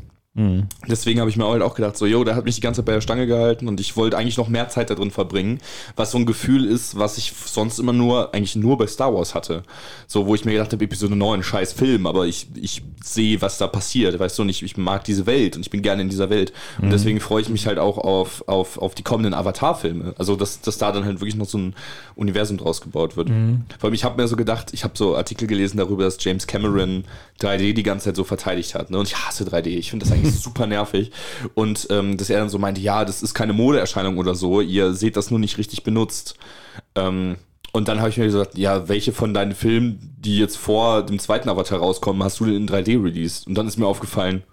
Deswegen habe ich mir halt auch gedacht, so, yo, der hat mich die ganze Zeit bei der Stange gehalten und ich wollte eigentlich noch mehr Zeit da drin verbringen, was so ein Gefühl ist, was ich sonst immer nur, eigentlich nur bei Star Wars hatte. So, wo ich mir gedacht habe, Episode 9, scheiß Film, aber ich, ich sehe, was da passiert, weißt du, und ich, ich mag diese Welt und ich bin gerne in dieser Welt. Und deswegen freue ich mich halt auch auf, auf, auf die kommenden Avatar-Filme. Also, dass, dass da dann halt wirklich noch so ein Universum draus gebaut wird. Vor allem, ich habe mir so gedacht, ich habe so Artikel gelesen darüber, dass James Cameron 3D die ganze Zeit so verteidigt hat. Ne? Und ich hasse 3D. Ich finde das eigentlich super nervig. Und ähm, dass er dann so meinte, ja, das ist keine Modeerscheinung oder so. Ihr seht das nur nicht richtig benutzt. Ähm, und dann habe ich mir gesagt, ja, welche von deinen Filmen, die jetzt vor dem zweiten Avatar rauskommen, hast du denn in 3D released? Und dann ist mir aufgefallen,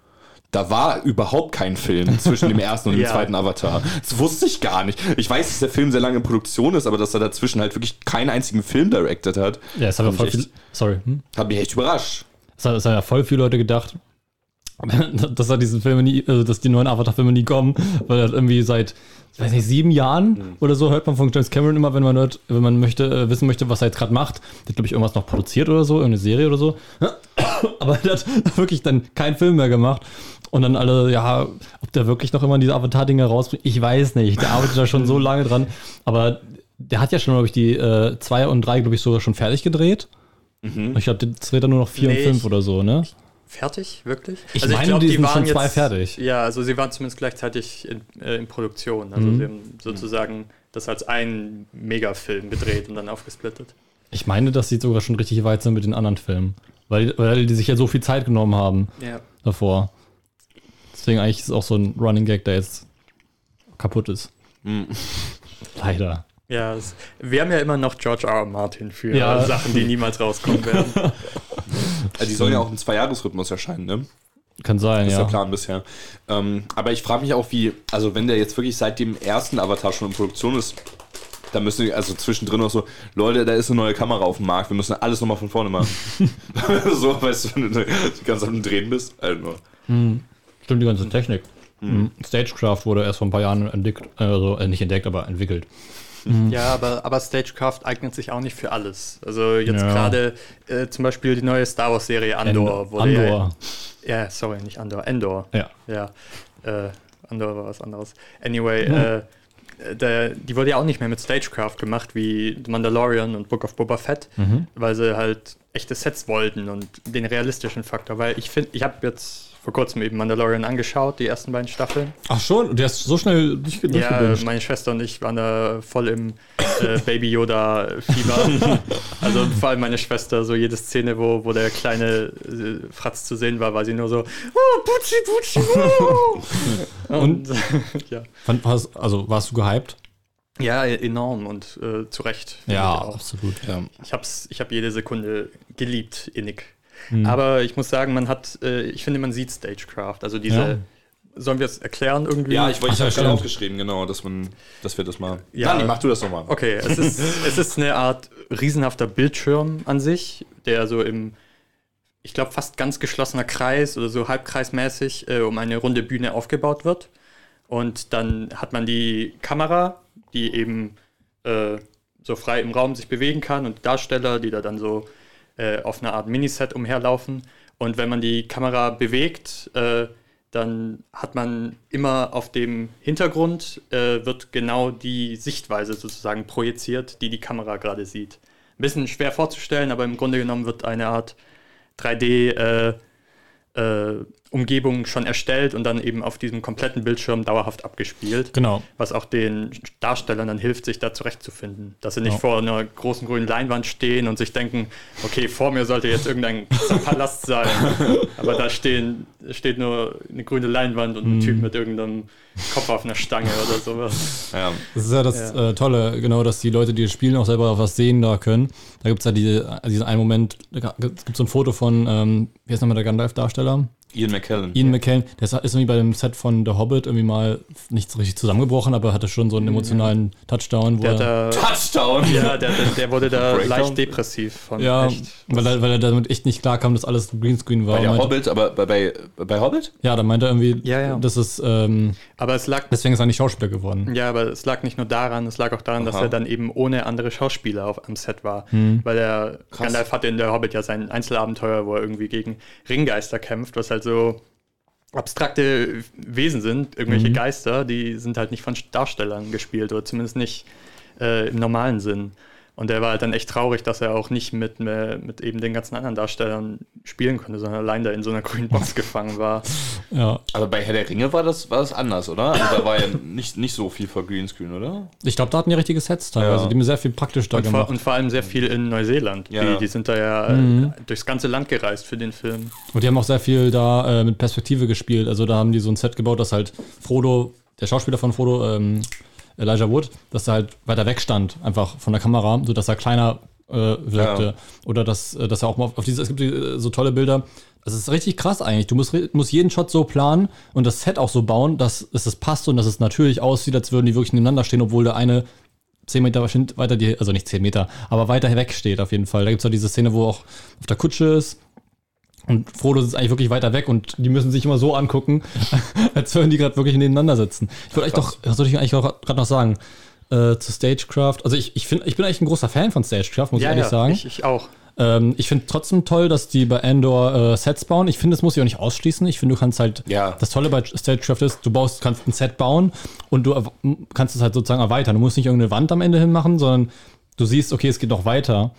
da war überhaupt kein Film zwischen dem ersten und dem (laughs) Ja. zweiten Avatar. Das wusste ich gar nicht. Ich weiß, dass der Film sehr lange in Produktion ist, aber dass er dazwischen halt wirklich keinen einzigen Film directed hat, Ja, es haben ja Hat voll mich viel, echt- sorry, hm? hat mich echt überrascht. Es es haben ja voll viele Leute gedacht, (laughs) dass er diesen Filme nie, also dass die neuen Avatar-Filme nie kommen, weil er irgendwie seit, ich weiß nicht, sieben Jahren oder so hört man von James Cameron immer, wenn man hört, wenn man möchte, äh, wissen möchte, was er jetzt gerade macht. Der hat, glaube ich, irgendwas noch produziert oder so, irgendeine Serie oder so. (coughs) Aber er hat (laughs) wirklich dann keinen Film mehr gemacht. Und dann alle, ja, ob der wirklich noch immer diese Avatar-Dinger rausbringt, ich weiß nicht. Der arbeitet da schon so (laughs) lange dran. Aber der hat ja schon, glaube ich, die äh, zwei und drei, glaube ich, sogar schon fertig gedreht. Ich glaube, jetzt dreht er nur noch vier Nee, und fünf ich- oder so, ne? Fertig, wirklich? Ich meine, die sind schon zwei fertig. Ja, also sie waren zumindest gleichzeitig in, äh, in Produktion. Also Mhm. sie haben sozusagen das als einen Megafilm gedreht und dann aufgesplittet. Ich meine, dass sie sogar schon richtig weit sind mit den anderen Filmen. Weil, weil die sich ja so viel Zeit genommen haben Ja. davor. Deswegen eigentlich ist es auch so ein Running Gag, der jetzt kaputt ist. (laughs) Leider. Ja, es, wir haben ja immer noch George R. R. Martin für Ja. Sachen, die niemals rauskommen werden. (laughs) Also die sollen ja auch im Zweijahresrhythmus erscheinen, ne? Kann sein, Das ist ja. der Plan bisher. Ähm, aber ich frage mich auch, wie, also wenn der jetzt wirklich seit dem ersten Avatar schon in Produktion ist, da müssen wir, also zwischendrin noch so, Leute, da ist eine neue Kamera auf dem Markt, wir müssen alles nochmal von vorne machen. (laughs) (laughs) so, weißt du, wenn du die ganze Zeit am Drehen bist. Also, Stimmt, die ganze Technik. Mhm. Stagecraft wurde erst vor ein paar Jahren entdeckt, also äh, nicht entdeckt, aber entwickelt. (laughs) Ja, aber, aber Stagecraft eignet sich auch nicht für alles. Also jetzt Ja. gerade äh, zum Beispiel die neue Star Wars Serie Andor. End- wurde Andor. Ja, ja, sorry, nicht Andor, Endor. Ja. Ja, äh, Andor war was anderes. Anyway, äh, der, die wurde ja auch nicht mehr mit Stagecraft gemacht wie The Mandalorian und Book of Boba Fett, weil sie halt echte Sets wollten und den realistischen Faktor. Weil ich finde, ich habe jetzt vor kurzem eben Mandalorian angeschaut, die ersten beiden Staffeln. Ach schon? Und der ist so schnell durch, Ja, durchgebinged. meine Schwester und ich waren da voll im äh, Baby Yoda-Fieber. (laughs) also vor allem meine Schwester, so jede Szene, wo, wo der kleine äh, Fratz zu sehen war, war sie nur so, oh, Putschi, Putschi, (laughs) oh. und, (laughs) ja. Fand, war's, also warst du gehypt? ja, enorm und äh, zu Recht. Ja, absolut. Ja. Ich hab's, ich habe jede Sekunde geliebt, innig. Aber ich muss sagen, man hat, äh, ich finde, man sieht Stagecraft. Also diese, Ja. sollen wir es erklären irgendwie? Ja, ich ich ja, habe gerade aufgeschrieben, genau, dass man, dass wir das mal. Ja. Dani, mach du das doch mal. Okay, es ist, (laughs) es ist eine Art riesenhafter Bildschirm an sich, der so im, ich glaube, fast ganz geschlossener Kreis oder so halbkreismäßig äh, um eine runde Bühne aufgebaut wird. Und dann hat man die Kamera, die eben äh, so frei im Raum sich bewegen kann und Darsteller, die da dann so äh, auf einer Art Miniset umherlaufen. Und wenn man die Kamera bewegt, äh, dann hat man immer auf dem Hintergrund äh, wird genau die Sichtweise sozusagen projiziert, die die Kamera gerade sieht. Ein bisschen schwer vorzustellen, aber im Grunde genommen wird eine Art 3D äh, äh, Umgebung schon erstellt und dann eben auf diesem kompletten Bildschirm dauerhaft abgespielt Genau. was auch den Darstellern dann hilft, sich da zurechtzufinden. Dass sie nicht Ja. vor einer großen grünen Leinwand stehen und sich denken, okay, vor mir sollte jetzt irgendein (laughs) Palast sein. Aber da stehen, steht nur eine grüne Leinwand und ein Mhm. Typ mit irgendeinem Kopf auf einer Stange oder sowas. (laughs) Ja. Das ist ja das Äh, Tolle, genau, dass die Leute, die das spielen, auch selber was sehen da können. Da gibt es ja diese, diesen einen Moment, da gibt es so ein Foto von, ähm, wie heißt nochmal der Gandalf-Darsteller? Ian McKellen. Ian McKellen, der ist, irgendwie bei dem Set von The Hobbit irgendwie mal nicht so richtig zusammengebrochen, aber hatte schon so einen emotionalen Touchdown, wo Der, er, da, Touchdown! ja, der, der, der wurde da Breakdown? leicht depressiv von ja, echt. weil er, weil er damit echt nicht klar kam, dass alles Greenscreen war. Bei meinte, Hobbit, aber bei, bei, bei Hobbit? ja, da meinte er irgendwie, Ja, ja. das ist, ähm, Aber es lag deswegen ist er nicht Schauspieler geworden. Ja, aber es lag nicht nur daran, es lag auch daran, dass Aha. er dann eben ohne andere Schauspieler auf, am Set war. Hm. Weil der Gandalf hatte in der Hobbit ja sein Einzelabenteuer, wo er irgendwie gegen Ringgeister kämpft, was halt so abstrakte Wesen sind, irgendwelche Mhm. Geister, die sind halt nicht von Darstellern gespielt oder zumindest nicht äh, im normalen Sinn. Und er war halt dann echt traurig, dass er auch nicht mit, mit eben den ganzen anderen Darstellern spielen konnte, sondern allein da in so einer (laughs) grünen Box gefangen war. Ja, Aber bei Herr der Ringe war das, war das anders, oder? Also da war ja nicht, nicht so viel vor Greenscreen, oder? ich glaube, da hatten die richtige Sets teilweise, Ja. die haben sehr viel praktisch da Und vor, gemacht. und vor allem sehr viel in Neuseeland. Ja. Die, die sind da ja äh, durchs ganze Land gereist für den Film. Und die haben auch sehr viel da äh, mit Perspektive gespielt. Also da haben die so ein Set gebaut, dass halt Frodo, der Schauspieler von Frodo, ähm, Elijah Wood, dass er halt weiter weg stand, einfach von der Kamera, sodass er kleiner äh, wirkte. Ja. Oder dass, äh, dass er auch mal auf, auf diese, es gibt äh, so tolle Bilder. Das ist richtig krass eigentlich. Du musst, musst jeden Shot so planen und das Set auch so bauen, dass, dass es passt und dass es natürlich aussieht, als würden die wirklich nebeneinander stehen, obwohl der eine 10 Meter wahrscheinlich weiter, die, also nicht 10 Meter, aber weiter weg steht auf jeden Fall. Da gibt es auch diese Szene, wo auch auf der Kutsche ist und Frodo sitzt eigentlich wirklich weiter weg und die müssen sich immer so angucken, (laughs) als würden die gerade wirklich nebeneinander sitzen. Ich wollte eigentlich doch, was soll ich eigentlich gerade noch sagen? Äh, zu Stagecraft. Also ich, ich, find, ich bin eigentlich ein großer Fan von Stagecraft, muss ich ehrlich sagen. ich, ich auch. Ähm, ich finde trotzdem toll, dass die bei Endor äh, Sets bauen. Ich finde, das muss ich auch nicht ausschließen. Ich finde, du kannst halt, Ja. das Tolle bei Stagecraft ist, du baust, kannst ein Set bauen und du kannst es halt sozusagen erweitern. Du musst nicht irgendeine Wand am Ende hinmachen, sondern du siehst, okay, es geht noch weiter.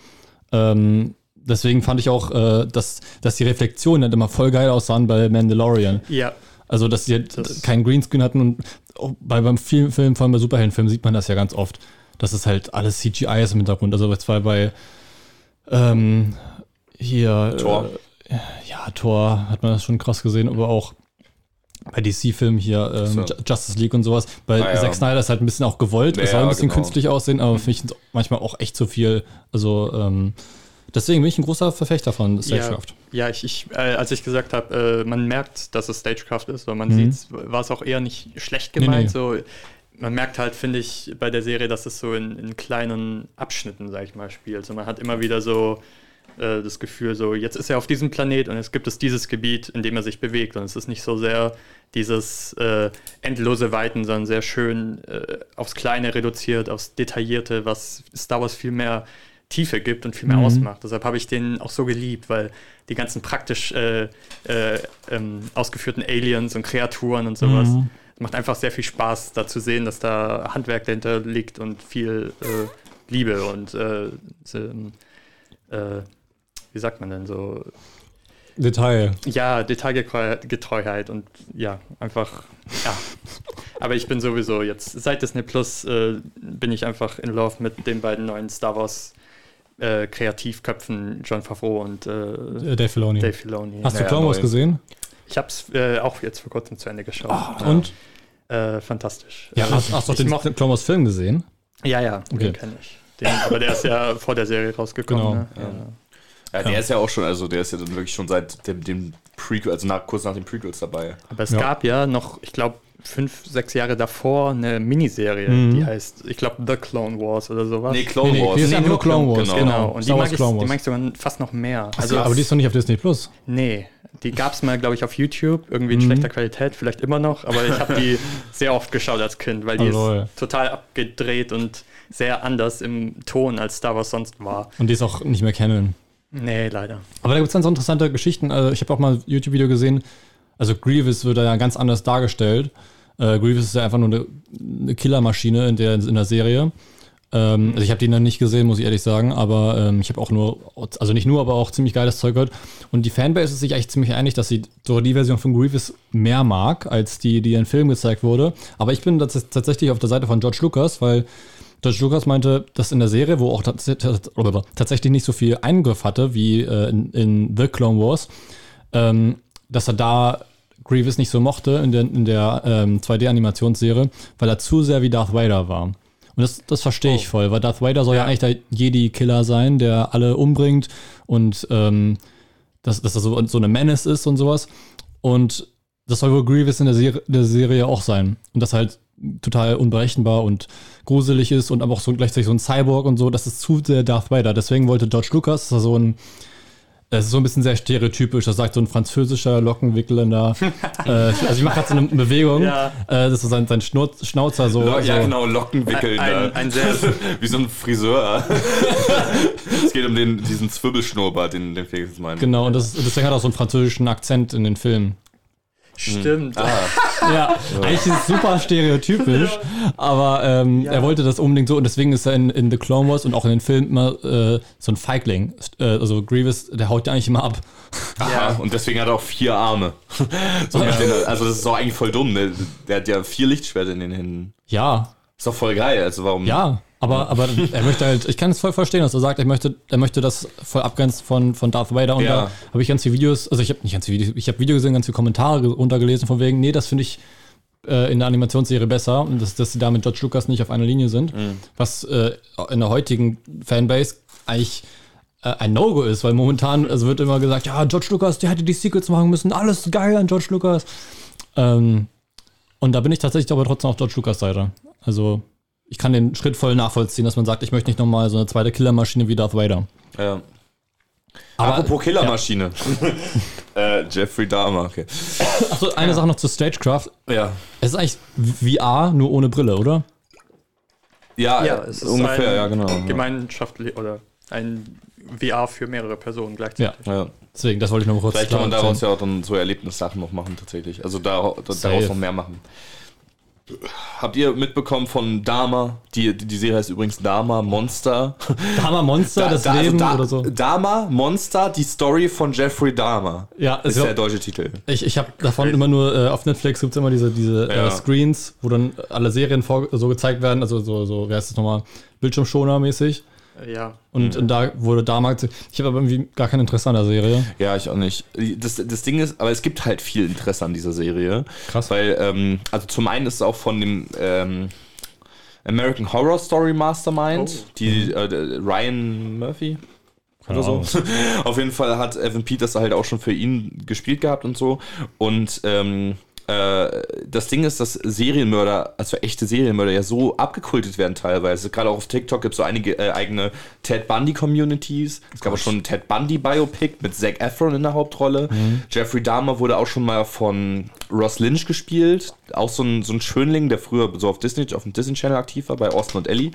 Ähm, deswegen fand ich auch, äh, dass, dass die Reflexionen halt immer voll geil aussahen bei Mandalorian. Ja, Also, dass sie halt Das- keinen Greenscreen hatten und bei, beim vielen Film, vor allem bei Superheldenfilmen, sieht man das ja ganz oft, dass es halt alles CGI ist im Hintergrund. Also, jetzt war bei ähm, hier Thor. Äh, ja, Thor hat man das schon krass gesehen, aber auch bei DC-Filmen hier ähm, So. Ju- Justice League und sowas. Bei Ah, ja. Zack Snyder ist halt ein bisschen auch gewollt. Es Ja, soll ein bisschen genau. künstlich aussehen, aber finde ich manchmal auch echt zu viel. Also, ähm, deswegen bin ich ein großer Verfechter von Stagecraft. Ja, ich, ich äh, als ich gesagt habe, äh, man merkt, dass es Stagecraft ist, weil man Mhm. sieht, war es auch eher nicht schlecht Nee, gemeint. nee. So, man merkt halt, finde ich, bei der Serie, dass es so in, in kleinen Abschnitten, sag ich mal, spielt. So, man hat immer wieder so äh, das Gefühl, so jetzt ist er auf diesem Planet und jetzt gibt es dieses Gebiet, in dem er sich bewegt. Und es ist nicht so sehr dieses äh, endlose Weiten, sondern sehr schön äh, aufs Kleine reduziert, aufs Detaillierte, was Star Wars viel mehr Tiefe gibt und viel mehr Mhm. ausmacht. Deshalb habe ich den auch so geliebt, weil die ganzen praktisch äh, äh, ähm, ausgeführten Aliens und Kreaturen und sowas, Mhm. es macht einfach sehr viel Spaß, da zu sehen, dass da Handwerk dahinter liegt und viel äh, Liebe und äh, so, äh, wie sagt man denn so Detail. Ja, Detailgetreuheit und ja, einfach, ja. Aber ich bin sowieso jetzt, seit Disney Plus äh, bin ich einfach in Love mit den beiden neuen Star Wars äh, Kreativköpfen, John Favreau und äh, Äh, Dave Filoni. Dave Filoni. Hast du Ja, Clone Wars gesehen? Ich habe es äh, auch jetzt vor kurzem zu Ende geschaut. Und? Äh, fantastisch. Ja, hast, hast du den mochte- Clone Wars Film gesehen? Ja, ja, Okay. den kenne ich. Den, aber der ist ja vor der Serie rausgekommen. Genau. Ne? Ja. Ja, der ist ja auch schon, also der ist ja dann wirklich schon seit dem, dem Prequel, also nach, kurz nach den Prequels dabei. Aber es Ja. gab ja noch, ich glaube, fünf, sechs Jahre davor eine Miniserie, Mhm. die heißt, ich glaube, The Clone Wars oder sowas. Nee, Clone Nee, nee, Wars. hier ist einfach nur Clone Wars, genau. Genau, und die Star mag, ich, Clone die mag ich sogar fast noch mehr. Also, aber die ist doch nicht auf Disney Plus. nee, die gab es mal, glaube ich, auf YouTube, irgendwie in Mhm. schlechter Qualität, vielleicht immer noch, aber ich habe die (laughs) sehr oft geschaut als Kind, weil die Oh, ist lol. total abgedreht und sehr anders im Ton, als Star Wars sonst war. Und die ist auch nicht mehr kennen. Nee, leider. Aber da gibt es dann so interessante Geschichten. Also ich habe auch mal ein YouTube-Video gesehen. Also Grievous wird da ja ganz anders dargestellt. Äh, Grievous ist ja einfach nur eine, eine Killermaschine in der, in der Serie. Ähm, also ich habe die noch nicht gesehen, muss ich ehrlich sagen. Aber ähm, ich habe auch nur, also nicht nur, aber auch ziemlich geiles Zeug gehört. Und die Fanbase ist sich eigentlich ziemlich einig, dass sie so die Version von Grievous mehr mag, als die, die in Film gezeigt wurde. Aber ich bin tats tatsächlich auf der Seite von George Lucas, weil George Lucas meinte, dass in der Serie, wo auch tats tats tatsächlich nicht so viel Eingriff hatte wie äh, in, in The Clone Wars, ähm, dass er da Grievous nicht so mochte in der, in der ähm, 2D-Animationsserie, weil er zu sehr wie Darth Vader war. Und das, das verstehe ich voll, weil Darth Vader soll ja, eigentlich der Jedi-Killer sein, der alle umbringt und ähm, dass, dass er so, so eine Menace ist und sowas. Und das soll wohl Grievous in der, Serie, der Serie auch sein. Und das halt total unberechenbar und gruselig ist und aber auch so gleichzeitig so ein Cyborg und so. Das ist zu sehr Darth Vader. Deswegen wollte George Lucas, dass er so ein es ist so ein bisschen sehr stereotypisch, das sagt so ein französischer Lockenwickelnder. (laughs) äh, also ich mache gerade so eine Bewegung, Ja. äh, das ist so sein, sein Schnurz, Schnauzer so. Lo- ja, so. genau, Lockenwickeln. Ein, ein sehr, (laughs) Wie so ein Friseur. (laughs) es geht um den, diesen Zwirbelschnurrbart, den, den Felix meint. Genau, und das, deswegen hat er auch so einen französischen Akzent in den Filmen. stimmt. Ah, Ja, eigentlich ist es super stereotypisch, aber ähm, Ja. er wollte das unbedingt so und deswegen ist er in, in The Clone Wars und auch in den Filmen immer äh, so ein Feigling. Äh, also Grievous, der haut ja eigentlich immer ab. aha. Und deswegen hat er auch vier Arme. (laughs) so den, also das ist doch eigentlich voll dumm. Der, der hat ja vier Lichtschwerter in den Händen. Ja, Ist doch voll geil. Also warum? ja, aber, aber er möchte halt, ich kann es voll verstehen, dass er sagt, er möchte, er möchte das voll abgrenzen von, von Darth Vader und Ja. da habe ich ganz viele Videos, also ich habe nicht ganz viele Videos, ich habe Video gesehen, ganz viele Kommentare ge- runtergelesen von wegen, nee, das finde ich äh, in der Animationsserie besser und dass, dass sie da mit George Lucas nicht auf einer Linie sind, was äh, in der heutigen Fanbase eigentlich äh, ein No-Go ist, weil momentan also wird immer gesagt, ja, George Lucas, der hätte die Sequels machen müssen, alles geil an George Lucas. Ähm, und da bin ich tatsächlich aber trotzdem auf George Lucas Seite. Also ich kann den Schritt voll nachvollziehen, dass man sagt, ich möchte nicht nochmal so eine zweite Killermaschine wie Darth Vader. Ja. Aber- Apropos Killermaschine. (laughs) äh, Jeffrey Dahmer, okay. Achso, eine Sache noch zu Stagecraft. Ja. Es ist eigentlich VR, nur ohne Brille, oder? Ja, Ja, äh, es ist ungefähr, ein ja, genau. Ja. Gemeinschaftlich oder ein VR für mehrere Personen gleichzeitig. Ja. Deswegen, das wollte ich noch kurz Vielleicht kann man daraus ja auch dann so Erlebnissachen noch machen, tatsächlich. Also da, da, Safe. daraus noch mehr machen. Habt ihr mitbekommen von Dama? Die, die, Serie heißt übrigens Dama Monster. Dama Monster, das Da- Leben da, oder so. Dama Monster, die Story von Jeffrey Dahmer. Ja, Ist also, der deutsche Titel. ich, ich habe davon immer nur, äh, auf Netflix gibt es immer diese, diese Ja. äh, Screens, wo dann alle Serien vor, so gezeigt werden, also so, so wie heißt das nochmal, Bildschirmschoner-mäßig. Ja. Und, und da wurde damals, ich habe aber irgendwie gar kein Interesse an der Serie. Ja, ich auch nicht. Das, das Ding ist, aber es gibt halt viel Interesse an dieser Serie. Krass. Weil, ähm, also zum einen ist es auch von dem ähm, American Horror Story Mastermind, Oh. die äh, der Ryan Murphy. Keine Oder so. (laughs) Auf jeden Fall hat Evan Peters halt auch schon für ihn gespielt gehabt und so. Und ähm, äh, das Ding ist, dass Serienmörder, also echte Serienmörder, ja so abgekultet werden teilweise. Gerade auch auf TikTok gibt es so einige äh, eigene Ted Bundy-Communities. Es gab auch schon ein Ted Bundy-Biopic mit Zac Efron in der Hauptrolle. Jeffrey Dahmer wurde auch schon mal von Ross Lynch gespielt. Auch so ein, so ein Schönling, der früher so auf Disney, auf dem Disney Channel aktiv war, bei Austin und Ellie.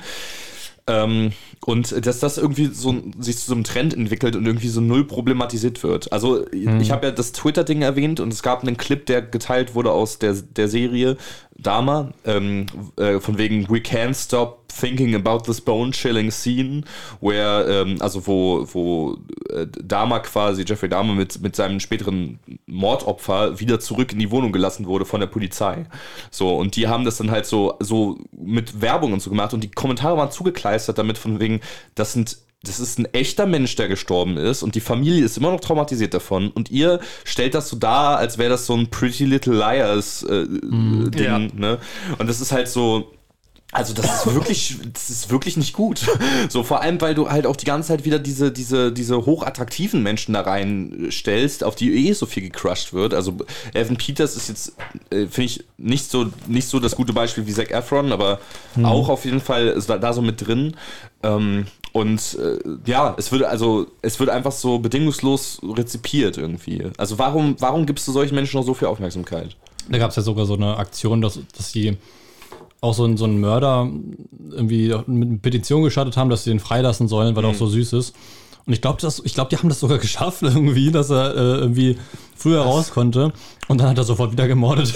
Ähm, und dass das irgendwie so sich zu so einem Trend entwickelt und irgendwie so null problematisiert wird. Also ich habe ja das Twitter-Ding erwähnt und es gab einen Clip, der geteilt wurde aus der, der Serie Dama, ähm, äh, von wegen We can't stop thinking about this bone-chilling scene, where, ähm, also wo, wo äh, Dahmer quasi, Jeffrey Dahmer mit, mit seinem späteren Mordopfer wieder zurück in die Wohnung gelassen wurde von der Polizei. So, und die haben das dann halt so, so mit Werbung und so gemacht und die Kommentare waren zugekleistert damit von wegen, das sind das ist ein echter Mensch, der gestorben ist und die Familie ist immer noch traumatisiert davon und ihr stellt das so dar, als wäre das so ein Pretty Little Liars äh, Ding, Ja. ne? Und das ist halt so, also das ist wirklich, das ist wirklich nicht gut. (laughs) So vor allem, weil du halt auch die ganze Zeit wieder diese, diese, diese hochattraktiven Menschen da reinstellst, auf die eh so viel gecrushed wird. Also Evan Peters ist jetzt, äh, finde ich, nicht so, nicht so das gute Beispiel wie Zac Efron, aber auch auf jeden Fall ist da, da so mit drin. Ähm, und äh, ja, es wird also, es wird einfach so bedingungslos rezipiert irgendwie. Also warum, warum gibst du solchen Menschen noch so viel Aufmerksamkeit? Da gab es ja sogar so eine Aktion, dass, dass sie auch so, einen- so einen Mörder irgendwie mit einer Petition gestartet haben, dass sie den freilassen sollen, weil er auch so süß ist. Und ich glaube, ich glaube, die haben das sogar (laughs) geschafft irgendwie, dass er äh, irgendwie früher raus konnte. Und dann hat er sofort wieder gemordet.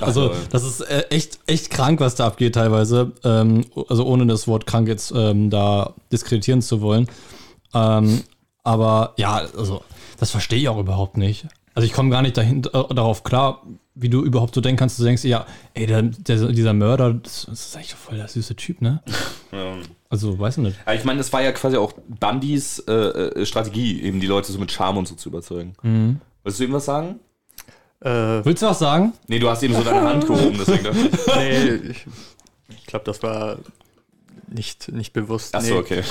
also das ist äh, echt, echt krank, was da abgeht teilweise. Ähm, also ohne das Wort krank jetzt ähm, da diskreditieren zu wollen. Ähm, aber ja, also das verstehe ich auch überhaupt nicht. Also ich komme gar nicht dahin, äh, darauf klar, wie du überhaupt so denken kannst. Du denkst, ja, ey, der, der, dieser Mörder, das, das ist eigentlich voll der süße Typ, ne? (laughs) Also, weiß ich nicht. Ja, ich meine, das war ja quasi auch Bundys äh, äh, Strategie, eben die Leute so mit Charme und so zu überzeugen. Mhm. Willst du ihm was sagen? Äh, Willst du was sagen? Nee, du hast eben so deine Hand gehoben, deswegen dachte ich. (laughs) nee, ich, ich glaube, das war nicht, nicht bewusst. Achso, nee, okay.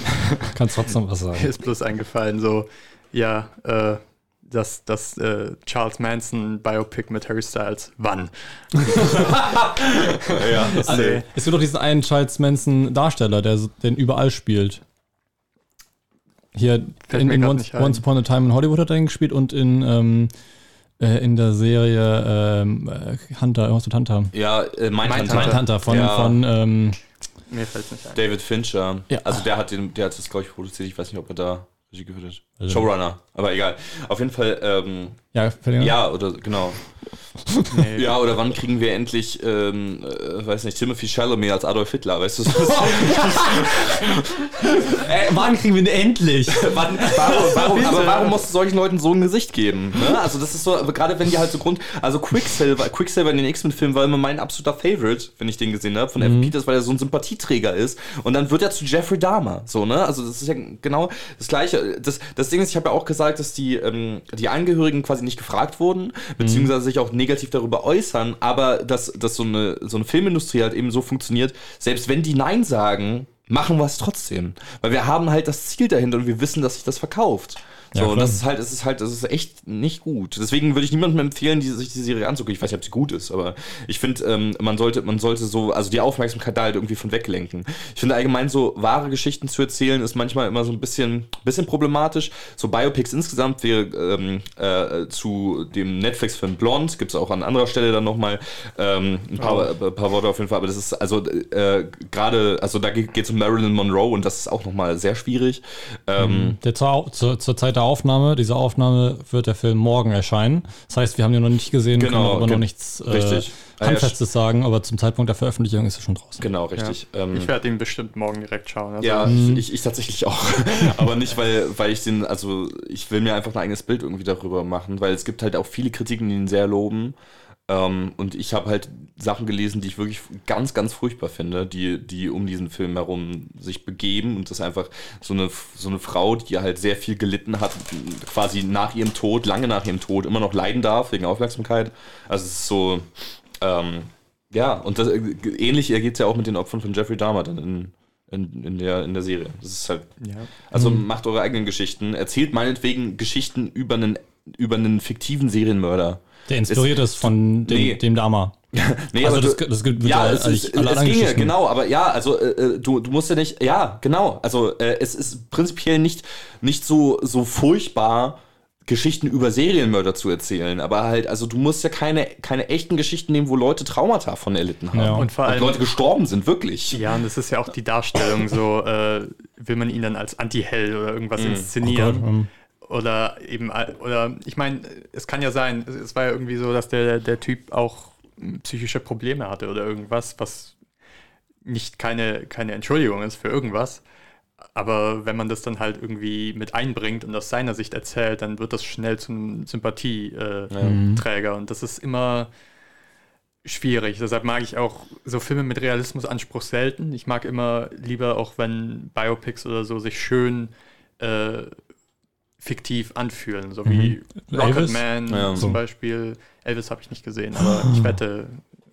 (laughs) Kannst trotzdem was Mir sagen. ist bloß eingefallen, so, ja, äh, dass das äh, Charles Manson Biopic mit Harry Styles. Wann? (laughs) ja, das Also, es gibt doch diesen einen Charles Manson Darsteller, der den überall spielt. Hier Fällt in, in Once. Once Upon a Time in Hollywood hat er ihn gespielt und in, ähm, äh, in der Serie ähm, äh, Hunter, irgendwas mit Hunter. ja, äh, Mindhunter. Mindhunter. Von, Ja. von ähm, Mir fällt es nicht ein. David Fincher. Ja. Also der hat, den, der hat das, glaube ich, produziert. Ich weiß nicht, ob er da Regie geführt hat. Also- Showrunner, aber egal. Auf jeden Fall, ähm, ja, ja, oder genau. (laughs) Nee. Ja, oder wann kriegen wir endlich, ähm, äh, weiß nicht, Timothy Chalamet als Adolf Hitler, weißt du? Ey, (laughs) wann kriegen wir ihn endlich? (laughs) Wann, warum, warum, aber warum musst du solchen Leuten so ein Gesicht geben? Ne? Also das ist so, gerade wenn die halt so Grund, also Quicksilver, Quicksilver in den X-Men-Filmen war immer mein absoluter Favorite, wenn ich den gesehen habe, von Evan Peters, weil er so ein Sympathieträger ist. Und dann wird er zu Jeffrey Dahmer, so ne? Also das ist ja genau das Gleiche. Das, das Ding ist, ich habe ja auch gesagt, dass die ähm, die Angehörigen quasi nicht gefragt wurden, beziehungsweise sich auch negativ darüber äußern, aber dass, dass so eine so eine Filmindustrie halt eben so funktioniert, selbst wenn die Nein sagen, machen wir es trotzdem. Weil wir haben halt das Ziel dahinter und wir wissen, dass sich das verkauft. So, Ja, und das ist halt, es ist halt, das ist echt nicht gut. Deswegen würde ich niemandem empfehlen, die, sich die Serie anzugucken. Ich weiß nicht, ob sie gut ist, aber ich finde, ähm, man sollte, man sollte so, also die Aufmerksamkeit da halt irgendwie von weglenken. Ich finde allgemein so wahre Geschichten zu erzählen ist manchmal immer so ein bisschen, bisschen problematisch. So Biopics insgesamt, wir ähm, äh, zu dem Netflix-Film Blonde gibt es auch an anderer Stelle dann nochmal ähm, ein paar, äh, paar Worte auf jeden Fall, aber das ist also äh, gerade, also da geht es um Marilyn Monroe und das ist auch nochmal sehr schwierig. Ähm, Der zur, zur, zur Zeit der Aufnahme, dieser Aufnahme wird der Film morgen erscheinen. Das heißt, wir haben ihn noch nicht gesehen, Genau, können aber noch nichts äh, ja, Handfestes sagen, aber zum Zeitpunkt der Veröffentlichung ist es schon draußen. Genau, richtig. Ähm, Ich werde ihn bestimmt morgen direkt schauen. Also, ja, ich, ich tatsächlich auch. (laughs) Aber nicht, weil, weil ich den, also ich will mir einfach ein eigenes Bild irgendwie darüber machen, weil es gibt halt auch viele Kritiken, die ihn sehr loben. Ähm, und ich habe halt Sachen gelesen, die ich wirklich ganz, ganz furchtbar finde, die, die um diesen Film herum sich begeben. Und das ist einfach so eine, so eine Frau, die halt sehr viel gelitten hat, quasi nach ihrem Tod, lange nach ihrem Tod, immer noch leiden darf wegen Aufmerksamkeit. Also es ist so, ähm, ja, und das, ähnlich ergeht es ja auch mit den Opfern von Jeffrey Dahmer dann in, in, in, der, in der Serie. Das ist halt, ja. also macht eure eigenen Geschichten, erzählt meinetwegen Geschichten über einen, über einen fiktiven Serienmörder. Der inspiriert ist von dem, Nee. dem Dama. (laughs) Nee, Also aber das- du- das gibt- ja, ja es, eigentlich ist, alle es ginge, genau, aber ja, also äh, äh, du, du musst ja nicht, ja, genau, also äh, es ist prinzipiell nicht, nicht so, so furchtbar, Geschichten über Serienmörder zu erzählen, aber halt, also du musst ja keine, keine echten Geschichten nehmen, wo Leute Traumata von erlitten haben Ja. Und vor allem- Leute gestorben sind, wirklich. Ja, und das ist ja auch die Darstellung so, äh, will man ihn dann als Anti-Held oder irgendwas Mhm. inszenieren? Oh Gott, ähm. Oder eben, oder ich meine, es kann ja sein, es, war ja irgendwie so, dass der, der Typ auch psychische Probleme hatte oder irgendwas, was nicht keine, keine Entschuldigung ist für irgendwas. Aber wenn man das dann halt irgendwie mit einbringt und aus seiner Sicht erzählt, dann wird das schnell zum Sympathieträger. Und das ist immer schwierig. Deshalb mag ich auch so Filme mit Realismusanspruch selten. Ich mag immer lieber auch, wenn Biopics oder so sich schön äh, fiktiv anfühlen, so wie Rocketman Ja. zum So. Beispiel. Elvis habe ich nicht gesehen, (gasps) aber ich wette,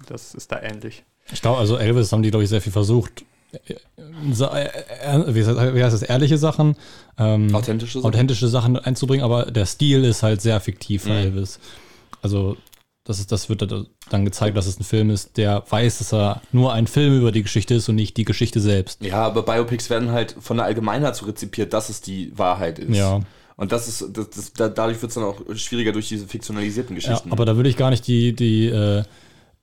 das ist da ähnlich. Ich glaube, also Elvis haben die, glaube ich, sehr viel versucht. Äh, äh, äh, Wie heißt das? Ehrliche Sachen, ähm, Authentische Sachen? authentische Sachen einzubringen, aber der Stil ist halt sehr fiktiv von Mhm. Elvis. Also, das, ist, das wird da- dann gezeigt, dass es ein Film ist, der weiß, dass er nur ein Film über die Geschichte ist und nicht die Geschichte selbst. Ja, aber Biopics werden halt von der Allgemeinheit so rezipiert, dass es die Wahrheit ist. Ja. Und das ist, das, das, da, dadurch wird es dann auch schwieriger durch diese fiktionalisierten Ja, Geschichten. aber da würde ich gar nicht die, die, äh,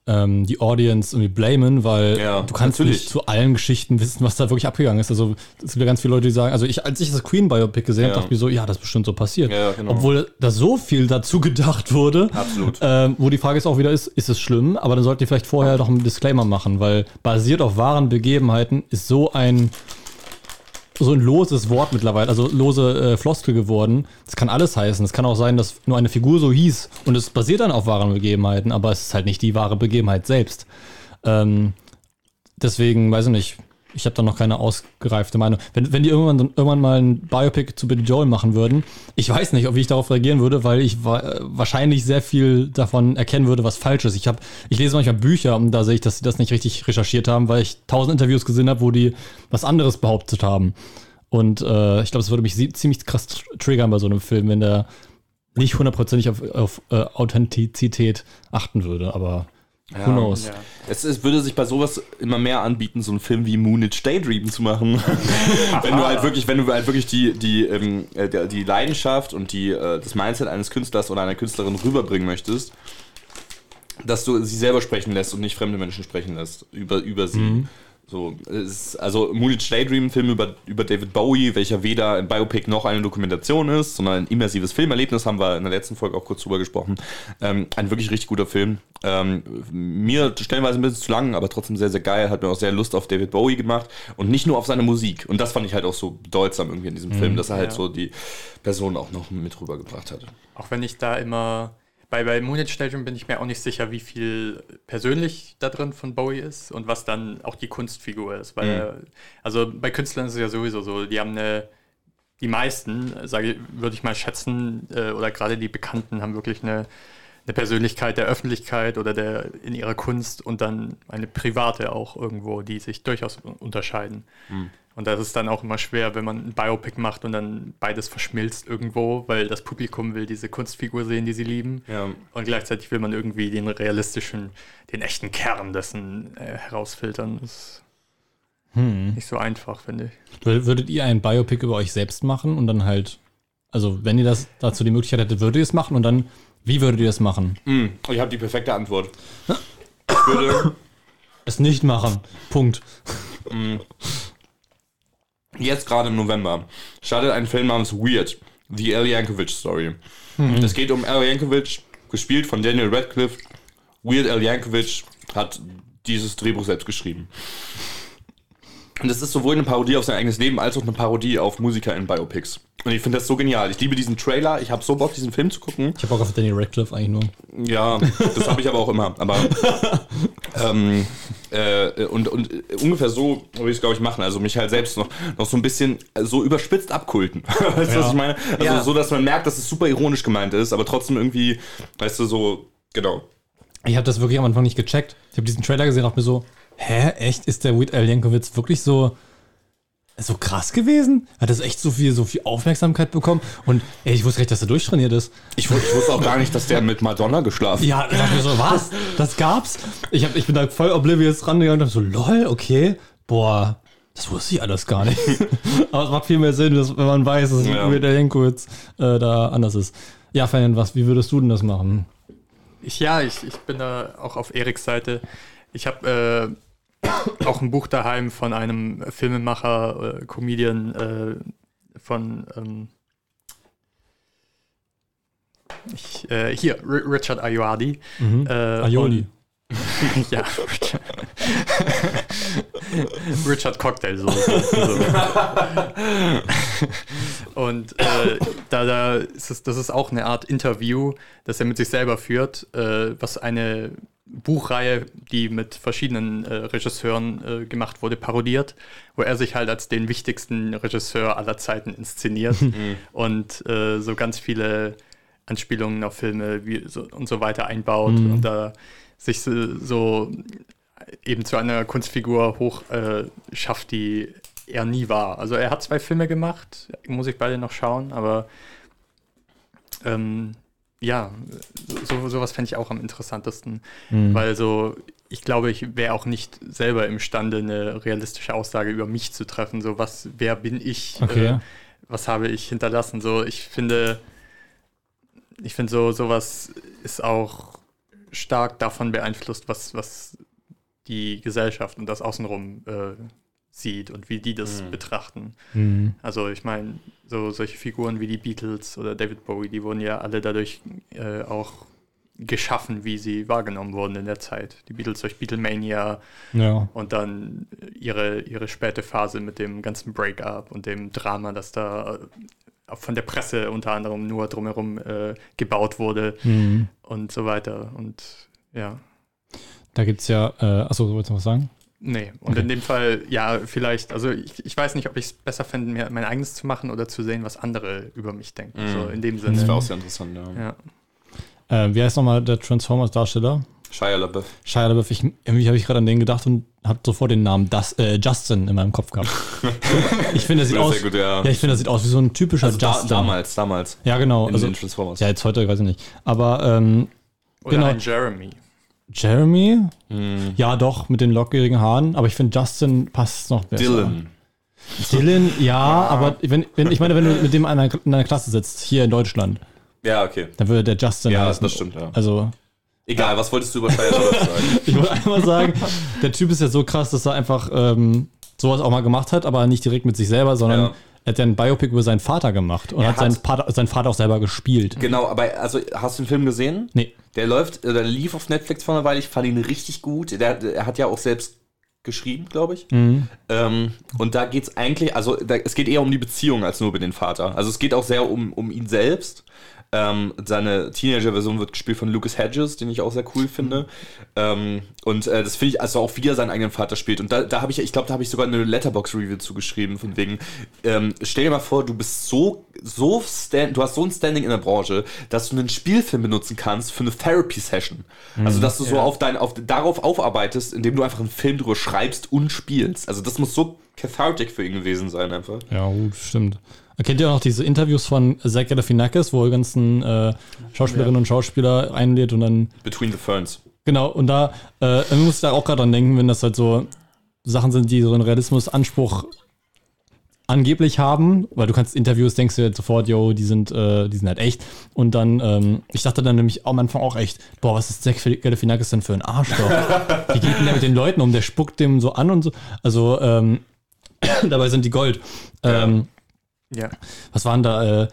ähm, die Audience irgendwie blamen, weil Ja, du kannst natürlich. nicht zu allen Geschichten wissen, was da wirklich abgegangen ist. Also es gibt ja ganz viele Leute, die sagen, also ich, als ich das Queen Biopic gesehen habe, Ja. dachte ich mir so, ja, das ist bestimmt so passiert. Ja, ja, genau. Obwohl da so viel dazu gedacht wurde. Absolut. Ähm, wo die Frage ist auch wieder ist, ist es schlimm? Aber dann solltet ihr vielleicht vorher noch einen Disclaimer machen, weil basiert auf wahren Begebenheiten ist so ein so ein loses Wort mittlerweile, also lose äh, Floskel geworden. Das kann alles heißen. Es kann auch sein, dass nur eine Figur so hieß und es basiert dann auf wahren Begebenheiten, aber es ist halt nicht die wahre Begebenheit selbst. Ähm, deswegen, weiß ich nicht, ich habe da noch keine ausgereifte Meinung. Wenn, wenn die irgendwann, irgendwann mal ein Biopic zu Billy Joel machen würden, ich weiß nicht, ob ich darauf reagieren würde, weil ich wa äh, wahrscheinlich sehr viel davon erkennen würde, was falsch ist. Ich, hab, ich lese manchmal Bücher und da sehe ich, dass sie das nicht richtig recherchiert haben, weil ich tausend Interviews gesehen habe, wo die was anderes behauptet haben. Und äh, ich glaube, es würde mich ziemlich krass tr- triggern bei so einem Film, wenn der nicht hundertprozentig auf, auf äh, Authentizität achten würde, aber who knows. Ja. Es, es würde sich bei sowas immer mehr anbieten, so einen Film wie Moonage Daydream zu machen. (laughs) wenn du halt wirklich, wenn du halt wirklich die, die, ähm, äh, die Leidenschaft und die, äh, das Mindset eines Künstlers oder einer Künstlerin rüberbringen möchtest, dass du sie selber sprechen lässt und nicht fremde Menschen sprechen lässt über, über sie. So, ist, also Moonage Daydream, ein Film über, über David Bowie, welcher weder ein Biopic noch eine Dokumentation ist, sondern ein immersives Filmerlebnis, haben wir in der letzten Folge auch kurz drüber gesprochen. Ähm, ein wirklich richtig guter Film. Ähm, mir stellenweise ein bisschen zu lang, aber trotzdem sehr, sehr geil. Hat mir auch sehr Lust auf David Bowie gemacht und nicht nur auf seine Musik. Und das fand ich halt auch so bedeutsam irgendwie in diesem Film, dass er halt Ja. so die Person auch noch mit rübergebracht hat. Auch wenn ich da immer. Bei, bei Moonage Daydream bin ich mir auch nicht sicher, wie viel persönlich da drin von Bowie ist und was dann auch die Kunstfigur ist. Weil, er- also bei Künstlern ist es ja sowieso so, die haben eine, die meisten, sage würde ich mal schätzen, äh, oder gerade die Bekannten haben wirklich eine, eine Persönlichkeit der Öffentlichkeit oder der in ihrer Kunst und dann eine private auch irgendwo, die sich durchaus unterscheiden. Und das ist dann auch immer schwer, wenn man ein Biopic macht und dann beides verschmilzt irgendwo, weil das Publikum will diese Kunstfigur sehen, die sie lieben. Ja. Und gleichzeitig will man irgendwie den realistischen, den echten Kern dessen äh, herausfiltern. Das ist nicht so einfach, finde ich. Wür- Würdet ihr ein Biopic über euch selbst machen und dann halt, also wenn ihr das dazu die Möglichkeit hättet, würdet ihr es machen und dann, wie würdet ihr es machen? Hm, ich habe die perfekte Antwort. Ich würde (coughs) Es nicht machen. Punkt. Jetzt gerade im November startet ein Film namens Weird, The Al Yankovic Story. Es geht um Al Yankovic, gespielt von Daniel Radcliffe. Weird Al Yankovic hat dieses Drehbuch selbst geschrieben. Und es ist sowohl eine Parodie auf sein eigenes Leben als auch eine Parodie auf Musiker in Biopics. Und ich finde das so genial. Ich liebe diesen Trailer. Ich habe so Bock, diesen Film zu gucken. Ich habe Bock auf Danny Radcliffe eigentlich nur. Ja, das habe ich aber auch immer. Aber (laughs) ähm, äh, und, und äh, ungefähr so würde ich es, glaube ich, machen. Also mich halt selbst noch, noch so ein bisschen äh, so überspitzt abkulten. (laughs) weißt du, was ich meine? Also Ja. so, dass man merkt, dass es super ironisch gemeint ist, aber trotzdem irgendwie, weißt du, so, genau. Ich habe das wirklich am Anfang nicht gecheckt. Ich habe diesen Trailer gesehen und dachte mir so, hä, echt, ist der Weird Al Yankovic wirklich so, so krass gewesen? Hat das echt so viel, so viel Aufmerksamkeit bekommen? Und ey, ich wusste gar nicht, dass er durchtrainiert ist. Ich, ich wusste auch gar nicht, dass der mit Madonna geschlafen Ja, da dachte ich mir so, was? Das gab's? Ich, hab, ich bin da voll oblivious rangegangen und dachte so, lol, okay, boah, das wusste ich alles gar nicht. (laughs) Aber es macht viel mehr Sinn, dass, wenn man weiß, dass Ja. Al Yankovic äh, da anders ist. Ja, Fan, was, wie würdest du denn das machen? Ich, ja, ich, ich bin da auch auf Eriks Seite. Ich habe äh, (coughs) auch ein Buch daheim von einem Filmemacher, äh, Comedian äh, von ähm, ich, äh, hier, R Richard Ayoade. Äh, Aioli. und- (laughs) ja. (laughs) Richard Cocktail so. so. (laughs) Und äh, da, da ist es, das ist auch eine Art Interview, das er mit sich selber führt, äh, was eine Buchreihe, die mit verschiedenen äh, Regisseuren äh, gemacht wurde, parodiert, wo er sich halt als den wichtigsten Regisseur aller Zeiten inszeniert (laughs) und äh, so ganz viele Anspielungen auf Filme wie, so, und so weiter einbaut und da sich so, so eben zu einer Kunstfigur hoch äh, schafft, die er nie war. Also er hat zwei Filme gemacht, muss ich beide noch schauen, aber ähm, ja, so, sowas fände ich auch am interessantesten, weil so, ich glaube, ich wäre auch nicht selber imstande, eine realistische Aussage über mich zu treffen. So, was, wer bin ich? Okay. Äh, was habe ich hinterlassen? So, ich finde, ich finde so, sowas ist auch stark davon beeinflusst, was, was die Gesellschaft und das Außenrum äh, sieht und wie die das betrachten. Mhm. Also ich meine, so solche Figuren wie die Beatles oder David Bowie, die wurden ja alle dadurch äh, auch geschaffen, wie sie wahrgenommen wurden in der Zeit. Die Beatles durch Beatlemania Ja. und dann ihre, ihre späte Phase mit dem ganzen Breakup und dem Drama, das da äh, von der Presse unter anderem nur drumherum äh, gebaut wurde Mhm. und so weiter. Und ja, Da gibt es ja, äh, achso, wolltest du noch was sagen? Nee. Und in dem Fall, ja, vielleicht, also ich, ich weiß nicht, ob ich es besser fände, mir mein eigenes zu machen oder zu sehen, was andere über mich denken. So in dem Das Sinne. wäre auch sehr interessant, ja. Ja. Äh, wie heißt nochmal der Transformers-Darsteller? Shia LaBeouf. Shia LaBeouf. Ich, irgendwie habe ich gerade an den gedacht und habe sofort den Namen das, äh, Justin in meinem Kopf gehabt. (laughs) ich finde, er sieht aus. gut, ja. Ja, ich finde, er sieht aus wie so ein typischer Also da, Justin. damals, damals. Ja, genau. In Also, den Transformers. ja, jetzt heute weiß ich nicht. Aber ähm, Oder Genau. ein Jeremy. Jeremy? Hm. Ja, doch, mit den lockerigen Haaren. Aber ich finde, Justin passt noch besser. Dylan. Dylan, ja, aber wenn, wenn, ich meine, wenn du mit dem in einer, in einer Klasse sitzt, hier in Deutschland, Ja, okay. dann würde der Justin Ja, heißen. das stimmt, ja. Also, Egal, was wolltest du über Shia LaBeouf (laughs) sagen? ich wollte einmal sagen, der Typ ist ja so krass, dass er einfach ähm, sowas auch mal gemacht hat, aber nicht direkt mit sich selber, sondern Ja. Er hat ja ein Biopic über seinen Vater gemacht und Er hat, seinen, hat- Vater, seinen Vater auch selber gespielt. Genau, aber also hast du den Film gesehen? Nee. Der läuft, äh, der lief auf Netflix vor einer Weile. Ich fand ihn richtig gut. Der, der hat ja auch selbst geschrieben, glaube ich. Mhm. Ähm, und da geht es eigentlich, also da, es geht eher um die Beziehung als nur über den Vater. Also es geht auch sehr um, um ihn selbst. Ähm, seine Teenager-Version wird gespielt von Lucas Hedges, den ich auch sehr cool finde. Ähm, und äh, das finde ich, also auch wie er seinen eigenen Vater spielt. Und da, da habe ich, ich glaube, da habe ich sogar eine Letterbox-Review zugeschrieben, von wegen, ähm, stell dir mal vor, du bist so, so stand, du hast so ein Standing in der Branche, dass du einen Spielfilm benutzen kannst für eine Therapy-Session. Also, dass du so Ja. auf dein, auf, darauf aufarbeitest, indem du einfach einen Film drüber schreibst und spielst. Also, das muss so cathartic für ihn gewesen sein, einfach. Ja, gut, stimmt. Kennt ihr auch noch diese Interviews von Zach Galifianakis, wo er ganzen äh, Schauspielerinnen und Schauspieler einlädt und dann Between the Ferns. Genau, und da äh, man muss da auch gerade dran denken, wenn das halt so Sachen sind, die so einen Realismusanspruch angeblich haben, weil du kannst Interviews, denkst du jetzt sofort, yo, die sind, äh, die sind halt echt. Und dann, ähm, ich dachte dann nämlich am Anfang auch echt, boah, was ist Zach Galifianakis denn für ein Arschloch? Wie geht denn der mit den Leuten um? Der spuckt dem so an und so. Also, ähm, (coughs) dabei sind die Gold. Ähm, Ja. Was waren da? Äh,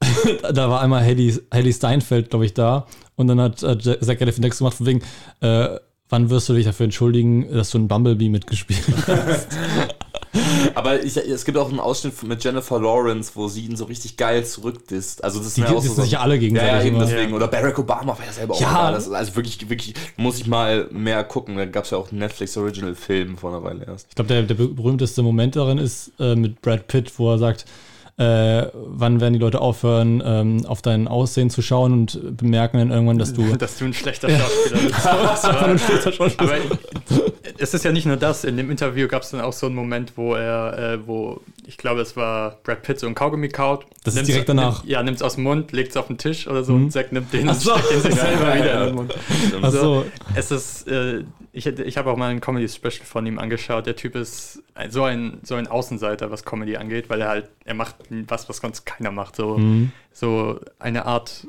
(laughs) da war einmal Haley, Haley Steinfeld, glaube ich, da. Und dann hat äh, Zach Galifianakis gemacht, von wegen, äh, wann wirst du dich dafür entschuldigen, dass du in Bumblebee mitgespielt hast? (laughs) Aber ich, es gibt auch einen Ausschnitt mit Jennifer Lawrence, wo sie ihn so richtig geil zurückdisst. Also, das Die sind ja auch so. sich ja alle gegenseitig Ja, ja, eben immer. deswegen. Oder Barack Obama war ja selber auch Ja. da. Das ist also wirklich, wirklich, muss ich mal mehr gucken. Da gab es ja auch einen Netflix Original Film vor einer Weile erst. Ich glaube, der, der berühmteste Moment darin ist äh, mit Brad Pitt, wo er sagt, äh, wann werden die Leute aufhören, ähm, auf dein Aussehen zu schauen und bemerken dann irgendwann, dass du (laughs) Dass du ein schlechter Schauspieler bist. (laughs) Aber (laughs) es ist ja nicht nur das. In dem Interview gab es dann auch so einen Moment, wo er, äh, wo ich glaube, es war Brad Pitt so ein Kaugummi kaut. Das ist direkt danach. Nimmt, ja, nimmt es aus dem Mund, legt es auf den Tisch oder so und Zack nimmt den Ach und so. steckt ihn sich selber wieder in den Mund. Ach so. Es ist, äh, ich, hätte- ich habe auch mal ein Comedy-Special von ihm angeschaut. Der Typ ist so ein, so ein Außenseiter, was Comedy angeht, weil er halt, er macht was, was sonst keiner macht. So, Mhm. so eine Art,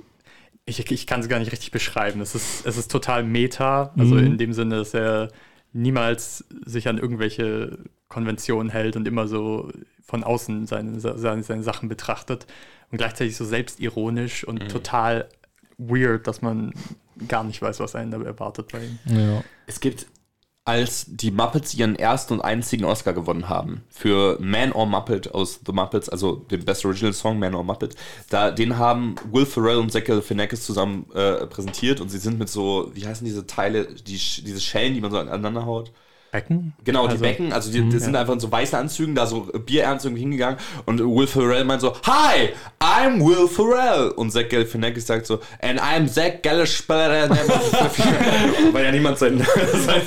ich, ich kann es gar nicht richtig beschreiben. Es ist, es ist total meta, also Mhm. in dem Sinne, dass er niemals sich an irgendwelche Konventionen hält und immer so von außen seine, seine, seine Sachen betrachtet und gleichzeitig so selbstironisch und total weird, dass man gar nicht weiß, was einen da erwartet bei ihm. Ja. Es gibt, als die Muppets ihren ersten und einzigen Oscar gewonnen haben, für Man or Muppet aus The Muppets, also den Best Original Song Man or Muppet, da, den haben Will Ferrell und Zach Galifianakis zusammen äh, präsentiert und sie sind mit so, wie heißen diese Teile, die, diese Schellen, die man so aneinander haut? Becken? Genau, die Also- Becken, also die, die sind einfach in so weißen Anzügen, da so Bierernst irgendwie hingegangen und Will Ferrell meint so, Hi, I'm Will Ferrell und Zach Galifianakis sagt so, and I'm Zach Galifianakis, (laughs) weil ja niemand sein, (laughs) sein,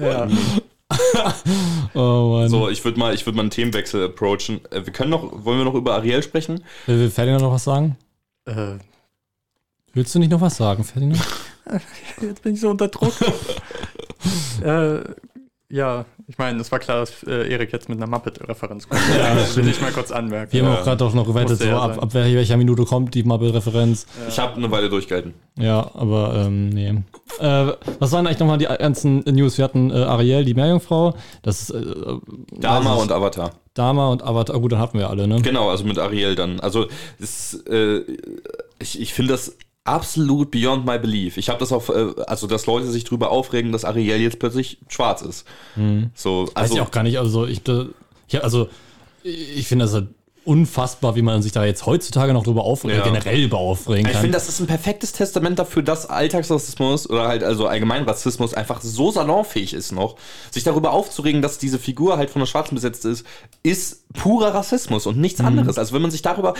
Ja. Oh Mann. So, ich würde mal, ich würde mal einen Themenwechsel approachen. Äh, Wir können noch, wollen wir noch über Ariel sprechen? Will will Ferdinand noch was sagen? Äh, Willst du nicht noch was sagen, Ferdinand? (laughs) jetzt bin ich so unter Druck. (laughs) äh, ja, ich meine, es war klar, dass äh, Erik jetzt mit einer Muppet-Referenz kommt. Ja, das will ich mal kurz anmerken. Wir haben Ja. auch gerade auch noch gewettet, so ja ab, ab wel- welcher Minute kommt die Marvel-Referenz. Ich habe eine Weile durchgehalten. Ja, aber ähm, nee. Äh, was waren eigentlich nochmal die ganzen News? Wir hatten äh, Ariel, die Meerjungfrau. Das ist äh, Dama weiß ich- und Avatar. Dama und Avatar. Oh, gut, dann hatten wir alle, ne? Genau, also mit Ariel dann. Also es, äh, ich, ich finde das absolut beyond my belief. Ich habe das auch, äh, also dass Leute sich drüber aufregen, dass Ariel jetzt plötzlich schwarz ist. So, Weiß also ich auch gar nicht. Also ich, ich also ich finde das halt unfassbar, wie man sich da jetzt heutzutage noch drüber aufregen, Ja. generell über aufregen Ich kann. finde, das ist ein perfektes Testament dafür, dass Alltagsrassismus oder halt also allgemein Rassismus einfach so salonfähig ist noch. Sich darüber aufzuregen, dass diese Figur halt von einer Schwarzen besetzt ist, ist purer Rassismus und nichts anderes. Also wenn man sich darüber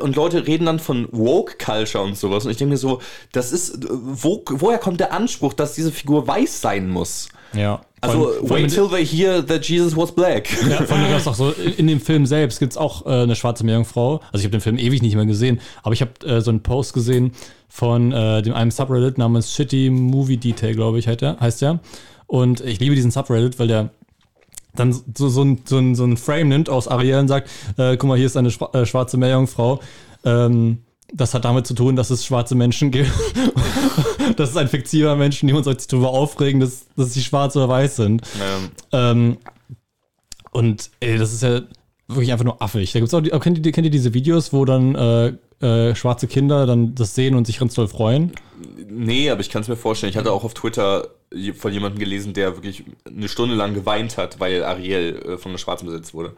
und Leute reden dann von woke Culture und sowas und ich denke mir so, das ist wo, woher kommt der Anspruch, dass diese Figur weiß sein muss? ja. Also wait till they hear that Jesus was black. Ja, vor allem das auch so, in dem Film selbst gibt es auch äh, eine schwarze Meerjungfrau. Also ich habe den Film ewig nicht mehr gesehen, aber ich habe äh, so einen Post gesehen von äh, dem einem Subreddit namens Shitty Movie Detail, glaube ich, heißt der, heißt der. Und ich liebe diesen Subreddit, weil der dann so, so, ein, so, ein, so ein Frame nimmt aus Ariel und sagt, äh, guck mal, hier ist eine äh, schwarze Meerjungfrau. Ähm, das hat damit zu tun, dass es schwarze Menschen gibt. (laughs) das ist ein fiktiver Mensch, niemand soll sich darüber aufregen, dass, dass sie schwarz oder weiß sind. Ähm, Ähm, und ey, das ist ja wirklich einfach nur affig. Da gibt's auch, die, auch kennt, ihr, kennt ihr diese Videos, wo dann äh, äh, schwarze Kinder dann das sehen und sich ganz doll freuen? Nee, aber ich kann es mir vorstellen. Ich hatte auch auf Twitter von jemandem gelesen, der wirklich eine Stunde lang geweint hat, weil Ariel äh, von einer Schwarzen besetzt wurde.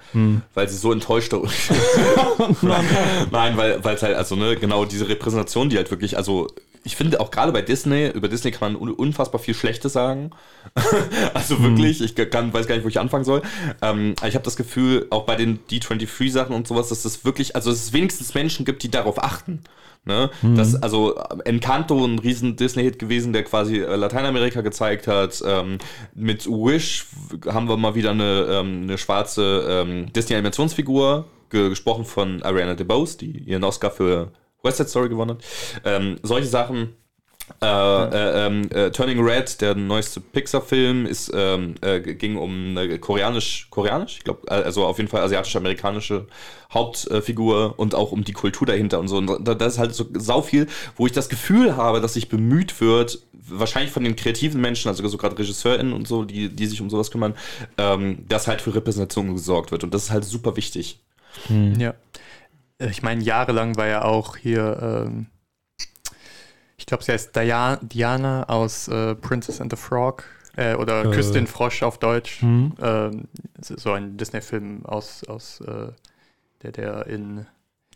Weil sie so enttäuscht darüber. (laughs) (laughs) Nein, weil es halt, also ne, genau diese Repräsentation, die halt wirklich, also ich finde auch gerade bei Disney, über Disney kann man un unfassbar viel Schlechtes sagen. (laughs) also wirklich, ich kann, weiß gar nicht, wo ich anfangen soll. Ähm, ich habe das Gefühl, auch bei den D23-Sachen und sowas, dass es wirklich, also dass es wenigstens Menschen gibt, die darauf achten. Ne? Das, also Encanto, ein riesen Disney-Hit gewesen, der quasi äh, Lateinamerika gezeigt hat. Ähm, mit Wish haben wir mal wieder eine, ähm, eine schwarze ähm, Disney-Animationsfigur, ge gesprochen von Ariana DeBose, die ihren Oscar für West Side Story gewonnen hat. Ähm, solche Sachen. Äh, äh, ähm, äh, Turning Red, der neueste Pixar-Film, ist ähm, äh, ging um eine koreanisch, koreanisch, ich glaube, also auf jeden Fall asiatisch-amerikanische Hauptfigur und auch um die Kultur dahinter und so. Und da- das ist halt so sau viel, wo ich das Gefühl habe, dass sich bemüht wird, wahrscheinlich von den kreativen Menschen, also so gerade RegisseurInnen und so, die, die sich um sowas kümmern, ähm, dass halt für Repräsentation gesorgt wird. Und das ist halt super wichtig. Ja. Ich meine, jahrelang war ja auch hier, ähm, ich glaube, sie heißt Dia Diana aus äh, Princess and the Frog äh, oder Äh. Küss den Frosch auf Deutsch. Mhm. Ähm, so ein Disney-Film aus, aus äh, der, der in,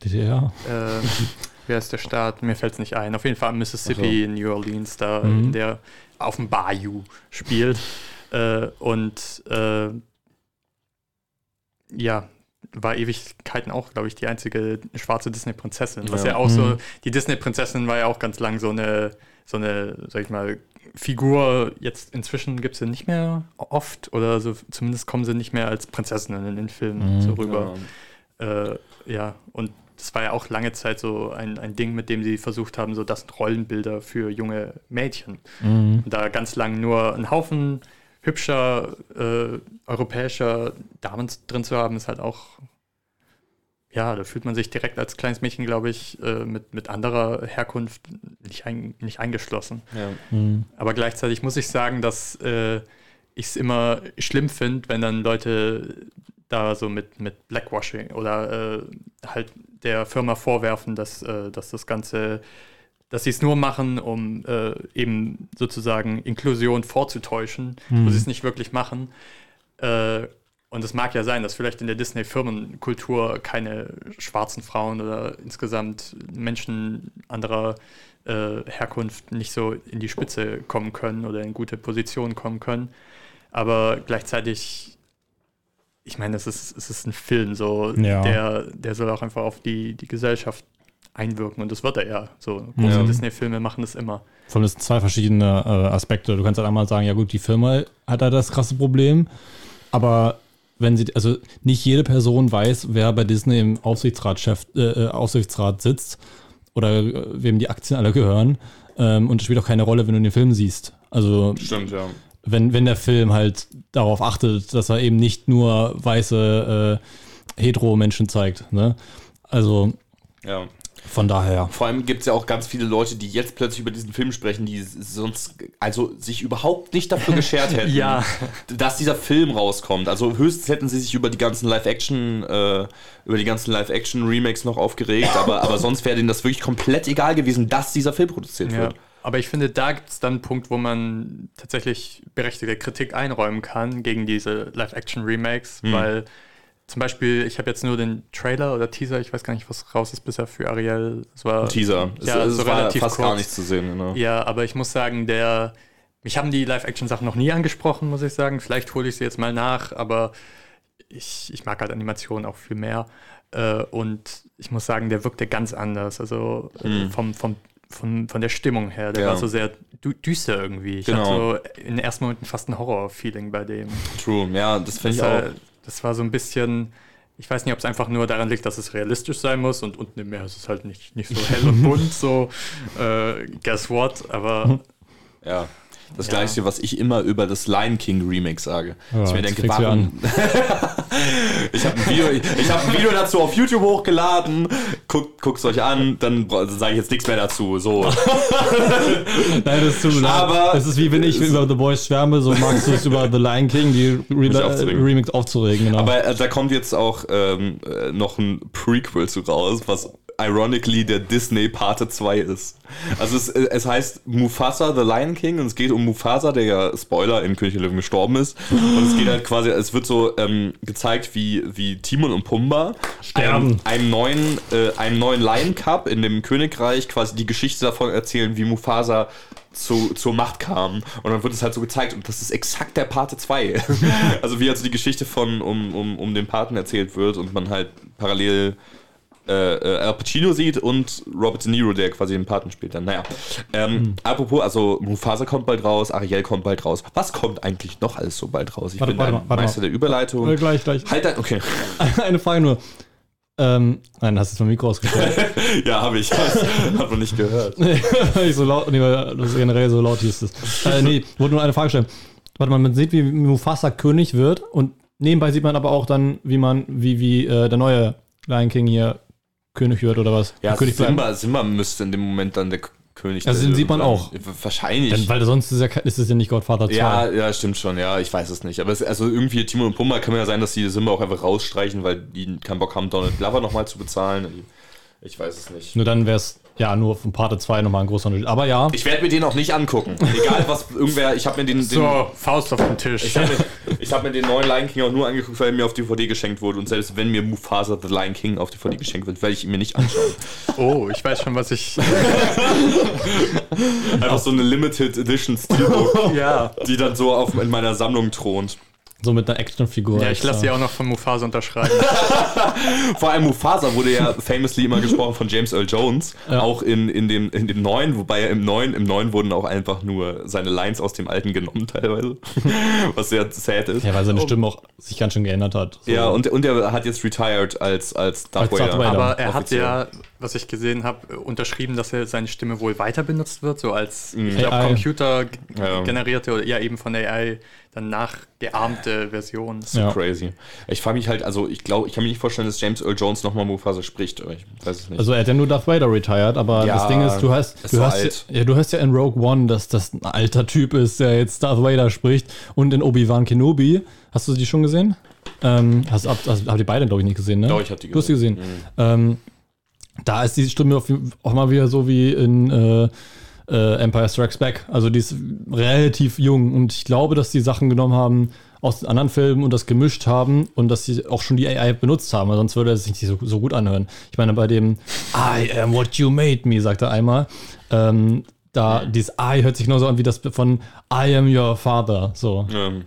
DDR. äh, (laughs) wer ist der Staat? Mir fällt es nicht ein. Auf jeden Fall Mississippi, in New Orleans, da Mhm. der auf dem Bayou spielt. äh, und äh, ja, war Ewigkeiten auch, glaube ich, die einzige schwarze Disney-Prinzessin. Was Ja. ja, auch so, Mhm. die Disney-Prinzessin war ja auch ganz lang so eine, so eine, sag ich mal, Figur. Jetzt inzwischen gibt es sie nicht mehr oft oder so, zumindest kommen sie nicht mehr als Prinzessinnen in den Filmen Mhm. so rüber. Äh, ja, und das war ja auch lange Zeit so ein, ein Ding, mit dem sie versucht haben, so das Rollenbilder für junge Mädchen. Mhm. Und da ganz lang nur einen Haufen hübscher äh, europäischer Damen drin zu haben, ist halt auch, ja, da fühlt man sich direkt als kleines Mädchen, glaube ich, äh, mit, mit anderer Herkunft nicht, ein, nicht eingeschlossen. Ja. Mhm. Aber gleichzeitig muss ich sagen, dass äh, ich es immer schlimm finde, wenn dann Leute da so mit, mit Blackwashing oder äh, halt der Firma vorwerfen, dass, äh, dass das Ganze, dass sie es nur machen, um äh, eben sozusagen Inklusion vorzutäuschen, wo sie es nicht wirklich machen. Äh, und es mag ja sein, dass vielleicht in der Disney-Firmenkultur keine schwarzen Frauen oder insgesamt Menschen anderer äh, Herkunft nicht so in die Spitze kommen können oder in gute Positionen kommen können. Aber gleichzeitig, ich meine, es ist, es ist ein Film, so Ja. der, der soll auch einfach auf die, die Gesellschaft einwirken und das wird er ja. So große Ja. Disney-Filme machen das immer. Vor allem das sind zwei verschiedene äh, Aspekte. Du kannst halt einmal sagen, ja gut, die Firma hat da das krasse Problem, aber wenn sie, also nicht jede Person weiß, wer bei Disney im Aufsichtsrat, Chef, äh, äh, Aufsichtsrat sitzt oder äh, wem die Aktien alle gehören. Ähm, und es spielt auch keine Rolle, wenn du den Film siehst. Also Stimmt, ja. wenn, wenn der Film halt darauf achtet, dass er eben nicht nur weiße äh, Hetero-Menschen zeigt. Ne? Also Ja. Von daher. Vor allem gibt es ja auch ganz viele Leute, die jetzt plötzlich über diesen Film sprechen, die sonst also sich überhaupt nicht dafür geschert (laughs) hätten, Ja. dass dieser Film rauskommt. Also höchstens hätten sie sich über die ganzen Live-Action, äh, über die ganzen Live-Action-Remakes noch aufgeregt, aber, aber sonst wäre denen das wirklich komplett egal gewesen, dass dieser Film produziert Ja. wird. Aber ich finde, da gibt es dann einen Punkt, wo man tatsächlich berechtigte Kritik einräumen kann gegen diese Live-Action-Remakes, Hm. weil zum Beispiel, ich habe jetzt nur den Trailer oder Teaser, ich weiß gar nicht, was raus ist bisher für Ariel. Es war Teaser. Ja, es, so es war relativ fast gar kurz. nichts zu sehen. Genau. Ja, aber ich muss sagen, der. Mich haben die Live-Action-Sachen noch nie angesprochen, muss ich sagen. Vielleicht hole ich sie jetzt mal nach, aber ich, ich mag halt Animationen auch viel mehr. Äh, und ich muss sagen, der wirkte ganz anders. Also äh, vom, vom, von, von der Stimmung her. Der Hm. Ja. war so sehr dü düster irgendwie. Ich Genau. hatte so in den ersten Momenten fast ein Horror-Feeling bei dem. True. Ja, das finde ich auch. Das war so ein bisschen. Ich weiß nicht, ob es einfach nur daran liegt, dass es realistisch sein muss und unten im Meer ist es halt nicht, nicht so hell und (laughs) bunt, so äh, guess what, aber Ja. Das Ja. gleiche, was ich immer über das Lion King Remake sage. Ja, ich mir denke, warum. (laughs) ich habe ein, Video, ich hab ein Video dazu auf YouTube hochgeladen. Guckt es euch an, dann sage ich jetzt nichts mehr dazu. So. (laughs) (laughs) Nein, das ist zu. Aber- Es ist wie wenn ich über The Boys schwärme, so magst du es über The Lion King, die Re aufzuregen. Remix aufzuregen. Genau. Aber äh, da kommt jetzt auch ähm, äh, noch ein Prequel zu raus, was ironically der Disney Parte 2 ist. Also es, äh, es heißt Mufasa the Lion King und es geht um Mufasa, der ja, Spoiler, in König der Löwen gestorben ist. Und es geht halt quasi, es wird so ähm, gezeigt, wie, wie Timon und Pumba Sterben. einem, einem neuen, äh, einem neuen Lion Cup in dem Königreich quasi die Geschichte davon erzählen, wie Mufasa zu, zur Macht kam. Und dann wird es halt so gezeigt und das ist exakt der Parte 2. (laughs) also wie also die Geschichte von um, um, um den Paten erzählt wird und man halt parallel äh, Al Pacino sieht und Robert De Niro, der quasi den Paten spielt dann. Naja. Ähm, Apropos, also Mufasa kommt bald raus, Ariel kommt bald raus. Was kommt eigentlich noch alles so bald raus? Ich Warte, bin warte ein warte Meister der Überleitung. Äh, gleich, gleich. Halt dein, okay. (laughs) Eine Frage nur. Ähm, nein, hast du jetzt mein Mikro ausgestellt. (laughs) ja, habe ich. Hat man nicht gehört. (laughs) ich so laut, nee, weil das generell so laut hieß es. Äh, nee, wollte nur eine Frage stellen. Warte mal, man sieht, wie Mufasa König wird und nebenbei sieht man aber auch dann, wie man, wie, wie äh, der neue Lion King hier König wird oder was? Ja, König bleiben. Simba, Simba müsste in dem Moment dann der König Also den sieht man auch. Wahrscheinlich. Denn, weil sonst ist, ja, ist es ja nicht Godfather 2. ja, ja, stimmt schon, ja, ich weiß es nicht. Aber es, also irgendwie Timon und Pumba kann ja sein, dass die Simba auch einfach rausstreichen, weil die keinen Bock haben, Donald Glover nochmal zu bezahlen. Ich weiß es nicht. Nur dann wäre es ja nur von Parte 2 nochmal ein großer Unterschied. Aber ja, Ich werde mir den auch nicht angucken. Egal was irgendwer, ich habe mir den, den so, Faust auf den Tisch. ich habe mir, ich hab mir den neuen Lion King auch nur angeguckt, weil er mir auf DVD geschenkt wurde. Und selbst wenn mir Mufasa The Lion King auf DVD geschenkt wird, werde ich ihn mir nicht anschauen. (laughs) Oh, ich weiß schon, was ich. Einfach so eine Limited Edition Steelbook, (laughs) ja. die dann so auf, in meiner Sammlung thront. So mit einer Actionfigur. Ja, ich lasse die auch noch von Mufasa unterschreiben. (laughs) Vor allem Mufasa wurde ja famously immer gesprochen von James Earl Jones, Ja. auch in, in, dem, in dem neuen, wobei er im neuen, im neuen wurden auch einfach nur seine Lines aus dem alten genommen teilweise, (laughs) was sehr sad ist. Ja, weil seine Stimme auch sich ganz schön geändert hat. So. Ja, und, und er hat jetzt retired als, als Darth Als Darth Vader. Vader. Aber er hat Offiziell. ja, was ich gesehen habe, unterschrieben, dass er seine Stimme wohl weiter benutzt wird, so als, ich AI. glaube, Computer Ja. generierte oder ja eben von AI dann nachgeahmte Version. Ja. Crazy. Ich frage mich halt, also ich glaube, ich kann mir nicht vorstellen, dass James Earl Jones nochmal Mufasa spricht. aber Ich weiß es nicht. Also er hat ja nur Darth Vader retired, aber Ja, das Ding ist, du hast, du so hast alt. ja, du hast ja in Rogue One, dass das ein alter Typ ist, der jetzt Darth Vader spricht und in Obi-Wan Kenobi. Hast du die schon gesehen? Ähm, hast, habt, hast, habt ihr beide, glaube ich, nicht gesehen, ne? Doch, ich hab die Du hast die gesehen. Mhm. Ähm, da ist die Stimme auch mal wieder so wie in äh, äh, Empire Strikes Back. Also die ist relativ jung und ich glaube, dass die Sachen genommen haben aus den anderen Filmen und das gemischt haben und dass sie auch schon die AI benutzt haben, weil sonst würde es sich nicht so, so gut anhören. Ich meine, bei dem I am what you made me, sagt er einmal. Ähm, da dieses I hört sich nur so an wie das von I am your father. So. Ähm,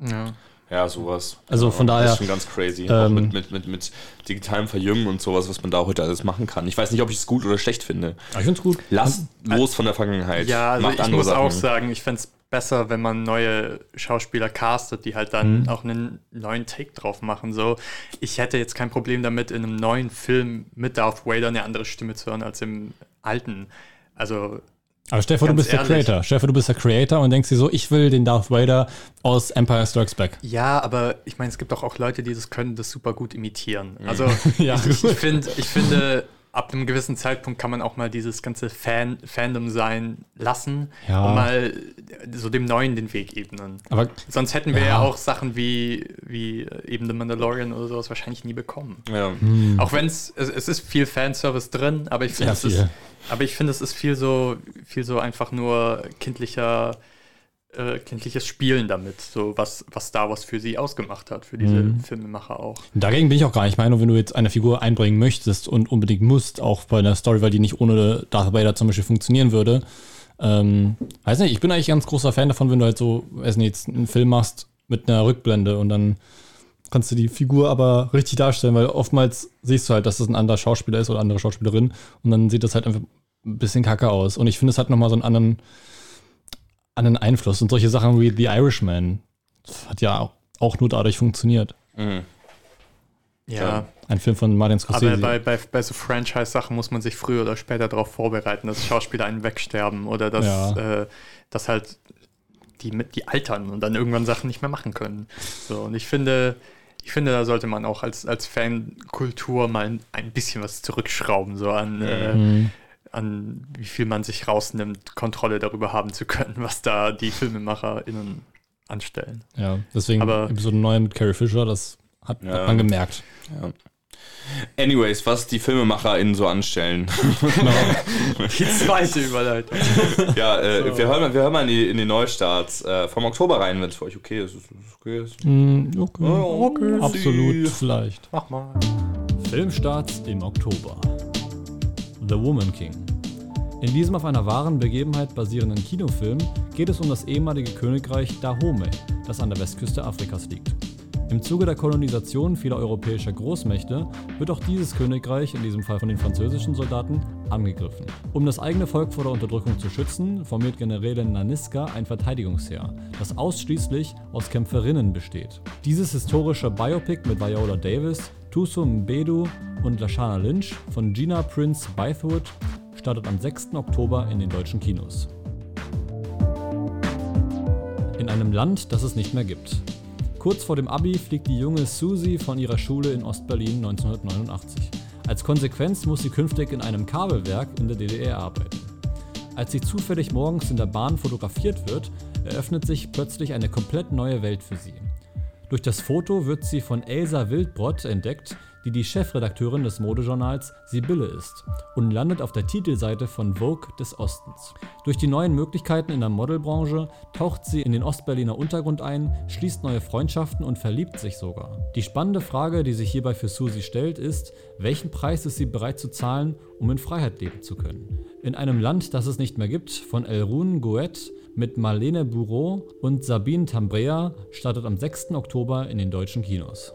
Ja. Ja, sowas. Also von daher, Das ist schon ganz crazy. auch ähm, mit, mit, mit, mit digitalem Verjüngen und sowas, was man da heute alles machen kann. Ich weiß nicht, ob ich es gut oder schlecht finde. ich finde es gut. Lasst los von der Vergangenheit. Ja, also Macht ich muss Sachen. auch sagen, ich fände es besser, wenn man neue Schauspieler castet, die halt dann Mhm. auch einen neuen Take drauf machen. So, ich hätte jetzt kein Problem damit, in einem neuen Film mit Darth Vader eine andere Stimme zu hören als im alten. Also, Aber Stefan, du bist der ehrlich. Creator. Stefan, du bist der Creator und denkst dir so, ich will den Darth Vader aus Empire Strikes Back. ja, aber ich meine, es gibt auch, auch Leute, die das können, das super gut imitieren. Also, (laughs) Ja, ich, ich, gut. find, ich finde, ab einem gewissen Zeitpunkt kann man auch mal dieses ganze Fan Fandom sein lassen Ja. und mal so dem Neuen den Weg ebnen. Aber Sonst hätten wir Ja. ja, auch Sachen wie, wie eben The Mandalorian oder sowas wahrscheinlich nie bekommen. Ja. Auch wenn es, es ist viel Fanservice drin, aber ich finde, es ist, viel. aber ich finde, es ist viel so, viel so einfach nur kindlicher, äh, kindliches Spielen damit, so was, was Star Wars für sie ausgemacht hat, für diese Mhm. Filmemacher auch. dagegen bin ich auch gar nicht. Ich meine, wenn du jetzt eine Figur einbringen möchtest und unbedingt musst, auch bei einer Story, weil die nicht ohne Darth Vader zum Beispiel funktionieren würde, ähm, weiß nicht, ich bin eigentlich ein ganz großer Fan davon, wenn du halt so, weiß nicht, jetzt einen Film machst mit einer Rückblende und dann kannst du die Figur aber richtig darstellen, weil oftmals siehst du halt, dass das ein anderer Schauspieler ist oder andere Schauspielerin und dann sieht das halt einfach ein bisschen kacke aus. Und ich finde, es hat nochmal so einen anderen, anderen Einfluss. Und solche Sachen wie The Irishman hat ja auch, auch nur dadurch funktioniert. Mhm. Ja, Ein Film von Martin Scorsese. aber bei, bei, bei so Franchise-Sachen muss man sich früher oder später darauf vorbereiten, dass Schauspieler einen wegsterben oder dass, Ja. äh, dass halt die, mit, die altern und dann irgendwann Sachen nicht mehr machen können. So, und ich finde, ich finde, da sollte man auch als, als Fankultur mal ein, bisschen was zurückschrauben, so an, äh, Mhm. An wie viel man sich rausnimmt, Kontrolle darüber haben zu können, (laughs) was da die FilmemacherInnen anstellen. ja, deswegen aber- Episode 9 mit Carrie Fisher, das hat, Ja. hat man gemerkt. Ja. Anyways, was die FilmemacherInnen so anstellen. (laughs) Die zweite Überleitung. ja, äh, wir, hören, mal- wir hören mal in die, in die Neustarts äh, vom Oktober rein, wenn es für euch okay ist. Ist okay ist. Mhm, okay. okay. Absolut, vielleicht. Mach mal. Filmstarts im Oktober. The Woman King. In diesem auf einer wahren Begebenheit basierenden Kinofilm geht es um das ehemalige Königreich Dahomey, das an der Westküste Afrikas liegt. Im Zuge der Kolonisation vieler europäischer Großmächte wird auch dieses Königreich, in diesem Fall von den französischen Soldaten, angegriffen. Um das eigene Volk vor der Unterdrückung zu schützen, formiert Generälin Naniska ein Verteidigungsheer, das ausschließlich aus Kämpferinnen besteht. Dieses historische Biopic mit Viola Davis, Tusum Mbedu und Lashana Lynch von Gina Prince Bythewood startet am 6. Oktober in den deutschen Kinos. In einem Land, das es nicht mehr gibt. Kurz vor dem Abi fliegt die junge Susie von ihrer Schule in Ostberlin 1989. Als Konsequenz muss sie künftig in einem Kabelwerk in der DDR arbeiten. Als sie zufällig morgens in der Bahn fotografiert wird, eröffnet sich plötzlich eine komplett neue Welt für sie. Durch das Foto wird sie von Elsa Wildbrott entdeckt, die die Chefredakteurin des Modejournals Sibylle ist und landet auf der Titelseite von Vogue des Ostens. Durch die neuen Möglichkeiten in der Modelbranche taucht sie in den Ostberliner Untergrund ein, schließt neue Freundschaften und verliebt sich sogar. Die spannende Frage, die sich hierbei für Susi stellt, ist, welchen Preis ist sie bereit zu zahlen, um in Freiheit leben zu können? In einem Land, das es nicht mehr gibt, von Elrun Goet mit Marlene Bourreau und Sabine Tambrea startet am 6. Oktober in den deutschen Kinos.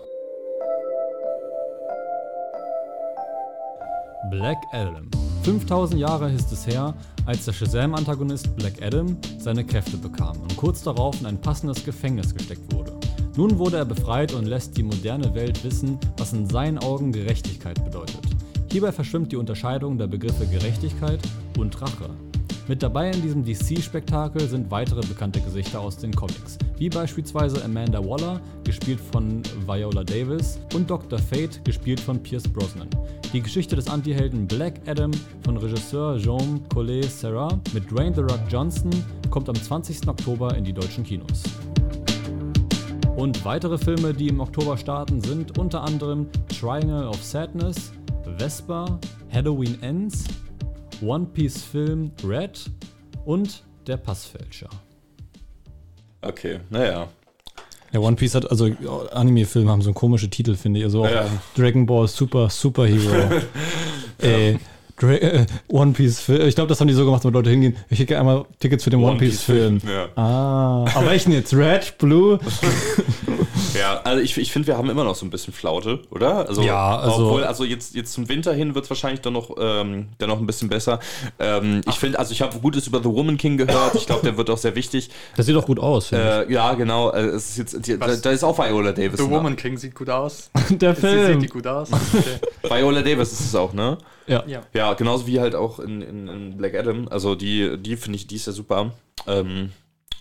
Black Adam. 5000 Jahre ist es her, als der Shazam-Antagonist Black Adam seine Kräfte bekam und kurz darauf in ein passendes Gefängnis gesteckt wurde. Nun wurde er befreit und lässt die moderne Welt wissen, was in seinen Augen Gerechtigkeit bedeutet. Hierbei verschwimmt die Unterscheidung der Begriffe Gerechtigkeit und Rache. Mit dabei in diesem DC-Spektakel sind weitere bekannte Gesichter aus den Comics, wie beispielsweise Amanda Waller, gespielt von Viola Davis, und Dr. Fate, gespielt von Pierce Brosnan. Die Geschichte des Antihelden Black Adam von Regisseur Jean Collet Serra mit Dwayne The Rock Johnson kommt am 20. Oktober in die deutschen Kinos. Und weitere Filme, die im Oktober starten, sind unter anderem Triangle of Sadness, Vespa, Halloween Ends, One Piece Film Red und Der Passfälscher. Okay, naja. Ja, One Piece hat, also Anime-Filme haben so komische Titel, finde ich. Also auch Ja. Dragon Ball Super Superhero. (laughs) Ey, Dra äh, One Piece Film. Ich glaube, das haben die so gemacht, damit Leute hingehen. Ich kriege einmal Tickets für den One, Piece Film. Ja. Ah, aber welchen jetzt? Red, Blue? (laughs) Ja, also ich, ich finde, wir haben immer noch so ein bisschen Flaute, oder? Also, Ja, also- Obwohl, also jetzt, jetzt zum Winter hin wird es wahrscheinlich dann noch, ähm, dann noch ein bisschen besser. Ähm, ich finde, also ich habe Gutes über The Woman King gehört. Ich glaube, der wird auch sehr wichtig. Das sieht doch gut aus, Äh, ja, genau. äh, Es ist jetzt, die, da, da ist auch Viola Davis. The? Woman King sieht gut aus. (laughs) Der Sie Film. sieht die gut aus. (laughs) Okay. Viola Davis ist es auch, ne? Ja. Ja. Ja, genauso wie halt auch in, in, in Black Adam. Also die, die finde ich, die ist ja super. Ähm,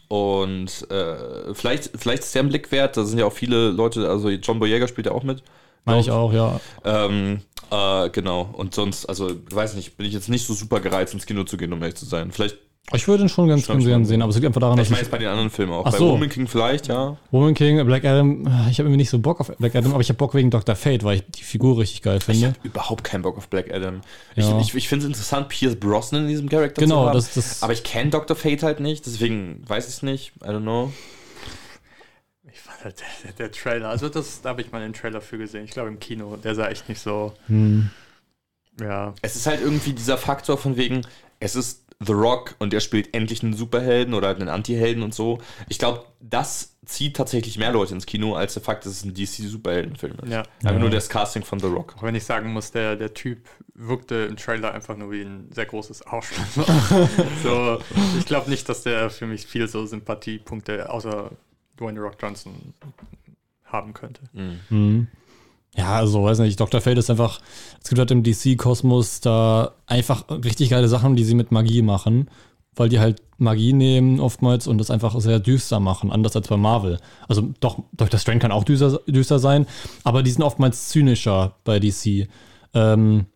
und äh, vielleicht, vielleicht ist der ein Blick wert. Da sind ja auch viele Leute, also John Boyega spielt ja auch mit. Meine ich auch, ja. Ähm, äh, genau. Und sonst, also, weiß nicht, bin ich jetzt nicht so super gereizt, ins Kino zu gehen, um ehrlich zu sein. Vielleicht, Ich würde ihn schon ganz Stimmt, gern sehen, aber es liegt einfach daran, ich dass meine ich jetzt bei den anderen Filmen auch. Ach bei so. Woman King vielleicht, ja. Woman King, Black Adam, ich habe irgendwie nicht so Bock auf Black Adam, aber ich habe Bock wegen Dr. Fate, weil ich die Figur richtig geil Ich finde. habe überhaupt keinen Bock auf Black Adam. Ja. Ich, ich, ich finde es interessant, Pierce Brosnan in diesem Charakter Genau, zu haben. das- das- aber ich kenne Dr. Fate halt nicht, deswegen weiß ich es nicht. I don't know. Ich fand halt der, der Trailer, also das, da habe ich mal den Trailer für gesehen. Ich glaube im Kino, der sah echt nicht so. Hm. Ja. Es ist halt irgendwie dieser Faktor von wegen, es ist The Rock und der spielt endlich einen Superhelden oder halt einen Anti-Helden und so. Ich glaube, das zieht tatsächlich mehr Leute ins Kino, als der Fakt, dass es ein DC-Superheldenfilm ist. Ja. Einfach Ja. nur das Casting von The Rock. Auch wenn ich sagen muss, der, der Typ wirkte im Trailer einfach nur wie ein sehr großes Arschloch. (laughs) so, ich glaube nicht, dass der für mich viel so Sympathiepunkte außer Dwayne The Rock Johnson haben könnte. Hm. Ja, also weiß nicht, Dr. Fate ist einfach, es gibt halt im DC-Kosmos da einfach richtig geile Sachen, die sie mit Magie machen, weil die halt Magie nehmen oftmals und das einfach sehr düster machen, anders als bei Marvel. Also doch, Dr. Strange kann auch düster, düster sein, aber die sind oftmals zynischer bei DC. Ähm,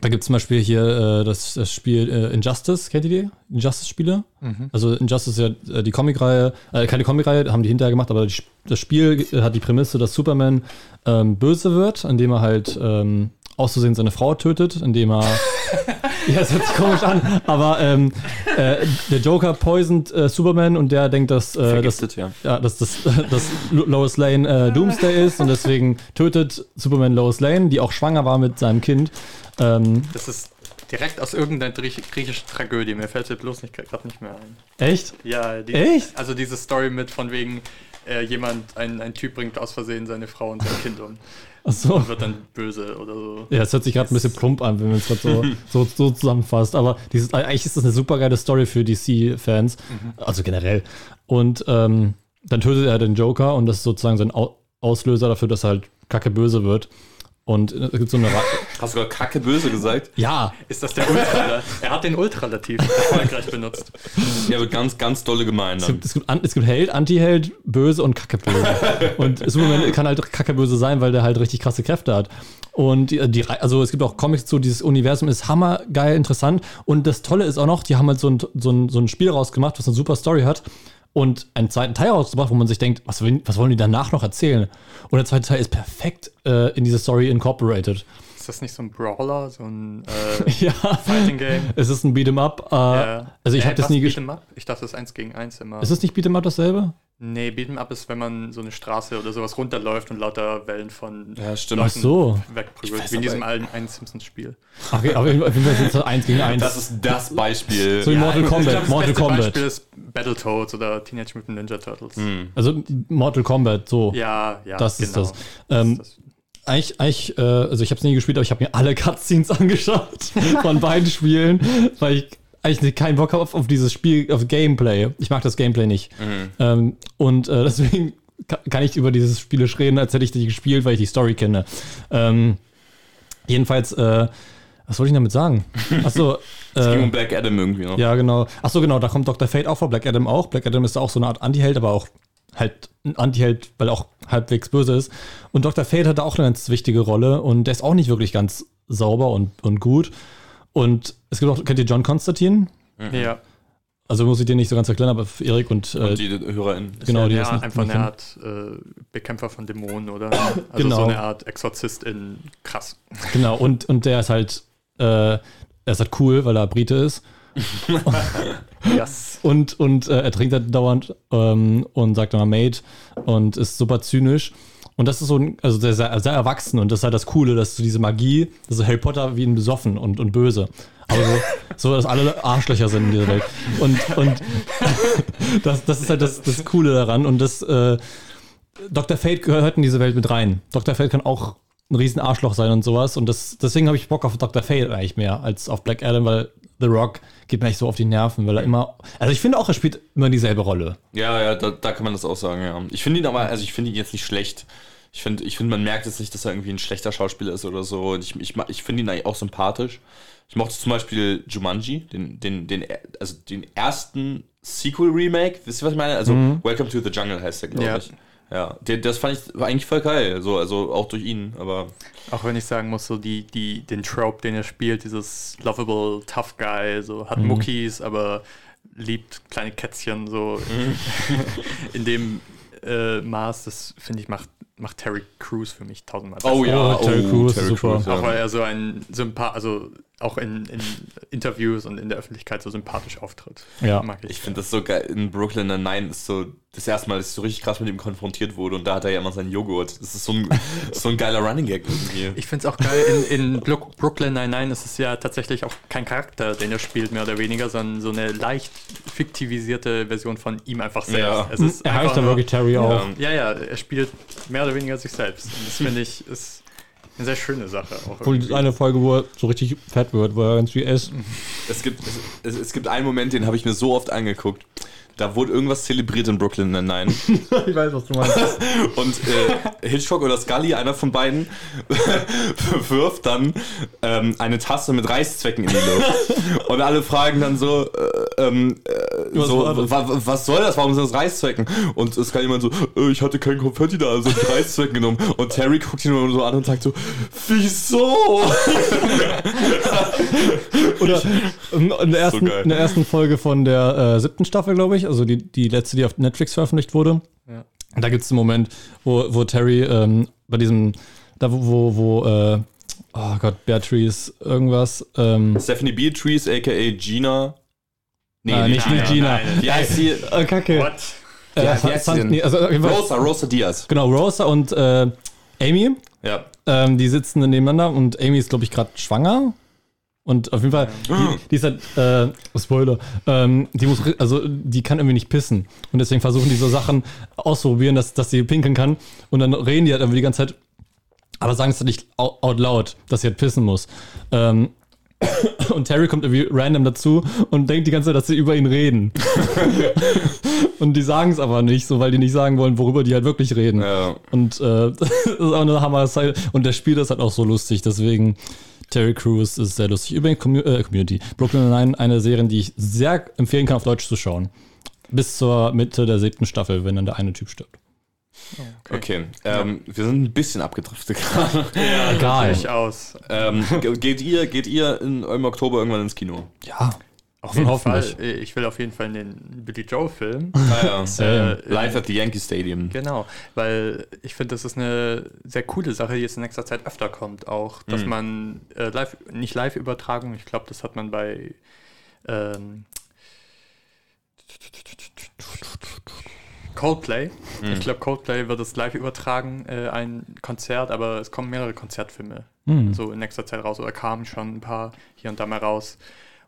da gibt es zum Beispiel hier äh, das, das Spiel äh, Injustice, kennt ihr die? Injustice-Spiele? Also Injustice ist ja äh, die Comicreihe, äh, keine Comicreihe, haben die hinterher gemacht, aber die, das Spiel äh, hat die Prämisse, dass Superman ähm, böse wird, indem er halt ähm, auszusehen seine Frau tötet, indem er. (laughs) (laughs) ja, das hört sich komisch an, aber ähm, äh, der Joker poisont äh, Superman und der denkt, dass, äh, dass, ja. ja, dass, (laughs) dass, dass Lois Lane äh, Doomsday ist und deswegen tötet Superman Lois Lane, die auch schwanger war mit seinem Kind. Ähm, Das ist direkt aus irgendeiner Griech griechischen Tragödie. Mir fällt es bloß nicht gerade nicht mehr ein. echt? Ja, die, Echt? Also diese Story mit von wegen, äh, jemand, ein, ein Typ bringt aus Versehen seine Frau und sein Kind um Achso. und wird dann böse oder so. Ja, es hört sich gerade ein bisschen plump an, wenn man es gerade so, (laughs) so, so zusammenfasst. Aber dieses, eigentlich ist das eine super geile Story für DC-Fans. Also generell. Und ähm, dann tötet er den Joker und das ist sozusagen sein Au Auslöser dafür, dass er halt kacke böse wird. Und es gibt so eine. Ra Hast du gerade kacke böse gesagt? ja, Ist das der Ultra? (laughs) er hat den Ultralativ erfolgreich benutzt. Ja, wird ganz, ganz dolle gemein es gibt, es gibt, es gibt Held, Anti-Held, Böse und kacke böse. und (laughs) Superman kann halt kacke böse sein, weil der halt richtig krasse Kräfte hat. Und die, die, Rei- also es gibt auch Comics zu, dieses Universum ist hammergeil, interessant. Und das Tolle ist auch noch, die haben halt so ein, so ein, so ein Spiel rausgemacht, was eine super Story hat. Und einen zweiten Teil rausgebracht, wo man sich denkt, was, will, was wollen die danach noch erzählen? Und der zweite Teil ist perfekt äh, in diese Story incorporated. Ist das nicht so ein Brawler, so ein (laughs) äh, Ja, Fighting Game? es ist ein Beat'em Up. Äh, Ja. Also ich Äh, habe das was, nie gespielt. Ich dachte, das ist eins gegen eins immer. Ist es nicht Beat'em Up dasselbe? Nee, Beat'em Up ist, wenn man so eine Straße oder sowas runterläuft und lauter Wellen von Ja, stimmt. Ach so. wegprügelt. weiß Wie in diesem alten einen Simpsons-Spiel. Ach, okay, aber auf jeden Fall sind es eins gegen eins. Das ist das Beispiel. So wie Mortal ich Kombat. glaub, das Mortal beste Kombat. Beispiel ist Battletoads oder Teenage Mutant Ninja Turtles. Also Mortal Kombat, so. Ja, ja, Das ist das. Das Ähm, ist das. Eigentlich, eigentlich äh, also ich habe es nie gespielt, aber ich habe mir alle Cutscenes (laughs) angeschaut von beiden Spielen, weil ich eigentlich keinen Bock auf, auf dieses Spiel, auf Gameplay. Ich mag das Gameplay nicht. Ähm, und äh, (laughs) deswegen ka- kann ich über dieses Spiel reden, als hätte ich die gespielt, weil ich die Story kenne. Ähm, jedenfalls, äh, was wollte ich damit sagen? Achso, (laughs) Es ging äh, um Black Adam irgendwie noch. ja, genau. Achso, genau, da kommt Dr. Fate auch vor, Black Adam auch. Black Adam ist auch so eine Art Anti-Held, aber auch halt ein Anti-Held, weil er auch halbwegs böse ist. Und Dr. Fate hatte auch eine ganz wichtige Rolle und der ist auch nicht wirklich ganz sauber und, und gut. Und es gibt auch, kennt ihr John Constantine? Ja, Also muss ich dir nicht so ganz erklären, aber für Erik und, äh, Und die HörerInnen. genau, ja, die ja, das nicht- einfach eine. Art äh, Bekämpfer von Dämonen oder (coughs) also Genau. so eine Art Exorzist in krass. Genau, und, und der ist halt äh, er ist halt cool, weil er Brite ist. (laughs) Yes. Und, und äh, er trinkt halt dauernd ähm, und sagt immer Mate und ist super zynisch. Und das ist so ein, also sehr, sehr, sehr erwachsen und das ist halt das Coole, dass so diese Magie, das ist Harry Potter wie ein besoffen und, und böse. Aber so, (laughs) so, dass alle Arschlöcher sind in dieser Welt. Und, und (laughs) das, das ist halt das, das Coole daran. Und das, äh, Dr. Fate gehört in diese Welt mit rein. Dr. Fate kann auch ein riesen Arschloch sein und sowas. Und das, deswegen habe ich Bock auf Dr. Fate eigentlich mehr als auf Black Adam, weil The Rock geht mir echt so auf die Nerven, weil er immer. Also ich finde auch, er spielt immer dieselbe Rolle. Ja, ja, da, da kann man das auch sagen, ja. Ich finde ihn aber, also ich finde ihn jetzt nicht schlecht. Ich finde, ich finde, man merkt jetzt nicht, dass er irgendwie ein schlechter Schauspieler ist oder so. Und ich, ich, ich finde ihn eigentlich auch sympathisch. Ich mochte zum Beispiel Jumanji, den, den, den, also den ersten Sequel-Remake. Wisst ihr, was ich meine? Also Welcome to the Jungle heißt der, glaube Ja. ich. Ja, das fand ich eigentlich voll geil. So, also auch durch ihn, aber. Auch wenn ich sagen muss, so die, die, den Trope, den er spielt, dieses lovable Tough Guy, so hat Muckis, aber liebt kleine Kätzchen, so (laughs) in dem äh, Maß, das finde ich, macht, macht Terry Crews für mich tausendmal besser. Oh ja, Oh, Terry Crews ist super. Auch weil er so ein Sympath, also auch in, in Interviews und in der Öffentlichkeit so sympathisch auftritt. Ja. Mag ich. Ich finde das so geil. In Brooklyn Nine ist so das erste Mal, dass ich so richtig krass mit ihm konfrontiert wurde und da hat er ja immer seinen Joghurt. Das ist so ein, (laughs) so ein geiler Running Gag irgendwie. Ich finde es auch geil, in, in Bro- Brooklyn Nine-Nine ist es ja tatsächlich auch kein Charakter, den er spielt, mehr oder weniger, sondern so eine leicht fiktivisierte Version von ihm einfach selbst. Ja. Es ist Er heißt dann wirklich Terry auch. Ja, ja, er spielt mehr oder weniger sich selbst. Und das finde ich ist eine sehr schöne Sache. Auch Obwohl eine Folge, wo er so richtig fett wird, wo er ganz viel isst. Es gibt, es, es gibt einen Moment, den habe ich mir so oft angeguckt. Da wurde irgendwas zelebriert in Brooklyn Nine-Nine. (laughs) ich weiß, was du meinst. (laughs) Und äh, Hitchcock oder Scully, einer von beiden, (laughs) wirft dann ähm, eine Tasse mit Reißzwecken in die Luft. Und alle fragen dann so, äh, ähm, äh, Was so wa, wa- was soll das? Warum sind das Reißzwecken? Und Scully meint so, äh, ich hatte kein Konfetti da, also Reißzwecken genommen. Und Terry guckt ihn nur so an und sagt so, wieso? Oder in, der ersten, geil. in der ersten Folge von der äh, siebten Staffel, glaube ich, also die, die letzte, die auf Netflix veröffentlicht wurde. Ja. Da gibt es einen Moment, wo, wo Terry ähm, bei diesem, da wo, wo, äh, oh Gott, Beatrice irgendwas, ähm, Stephanie Beatrice, aka Gina. Nee, äh, nicht, nicht nein, Gina. nein. Wie heißt sie? Äh, Kacke. What? Äh, Ja, nee, also jeden Fall- Rosa, Rosa Diaz. Genau, Rosa und äh, Amy, Ja. ähm, die sitzen nebeneinander und Amy ist, glaube ich, gerade schwanger. Und auf jeden Fall, die, die ist halt, äh, Spoiler, ähm, die muss, also die kann irgendwie nicht pissen. Und deswegen versuchen die so Sachen auszuprobieren, dass, dass sie pinkeln kann. Und dann reden die halt irgendwie die ganze Zeit, aber sagen es halt nicht out, loud, dass sie halt pissen muss. Ähm, (coughs) und Terry kommt irgendwie random dazu und denkt die ganze Zeit, dass sie über ihn reden. (laughs) (laughs) und die sagen es aber nicht, so weil die nicht sagen wollen, worüber die halt wirklich reden. Ja. Und äh, (laughs) das ist auch eine hammer. Und der Spiel ist halt auch so lustig, deswegen Terry Crews ist sehr lustig. Übrigens, Commu äh, Community. Brooklyn Nine, eine Serie, die ich sehr empfehlen kann, auf Deutsch zu schauen. Bis zur Mitte der siebten Staffel, wenn dann der eine Typ stirbt. Okay, ähm, wir sind ein bisschen abgedriftet gerade. (laughs) Ja, Egal. durchaus. ähm, ge- geht, ihr, geht ihr in, im Oktober irgendwann ins Kino? Ja. Auf jeden. Fall. Ich will auf jeden Fall in den Billy Joel-Film. Ah, ja. Same. Äh, Live at the Yankee Stadium. Genau, weil ich finde, das ist eine sehr coole Sache, die jetzt in nächster Zeit öfter kommt, auch, dass Mhm. man äh, live, nicht Live-Übertragung, ich glaube, das hat man bei ähm, Coldplay. Mhm. Ich glaube, Coldplay wird es live übertragen, äh, ein Konzert, aber es kommen mehrere Konzertfilme Hm. so in nächster Zeit raus oder kamen schon ein paar hier und da mal raus.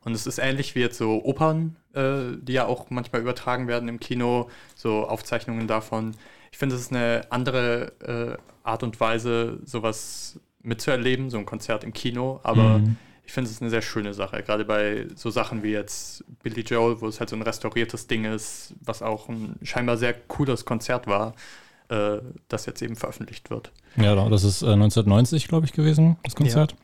Und es ist ähnlich wie jetzt so Opern, äh, die ja auch manchmal übertragen werden im Kino, so Aufzeichnungen davon. Ich finde, es ist eine andere äh, Art und Weise, sowas mitzuerleben, so ein Konzert im Kino. Aber Mhm. ich finde, es ist eine sehr schöne Sache, gerade bei so Sachen wie jetzt Billy Joel, wo es halt so ein restauriertes Ding ist, was auch ein scheinbar sehr cooles Konzert war, äh, das jetzt eben veröffentlicht wird. Ja, das ist äh, 1990, glaube ich, gewesen, das Konzert.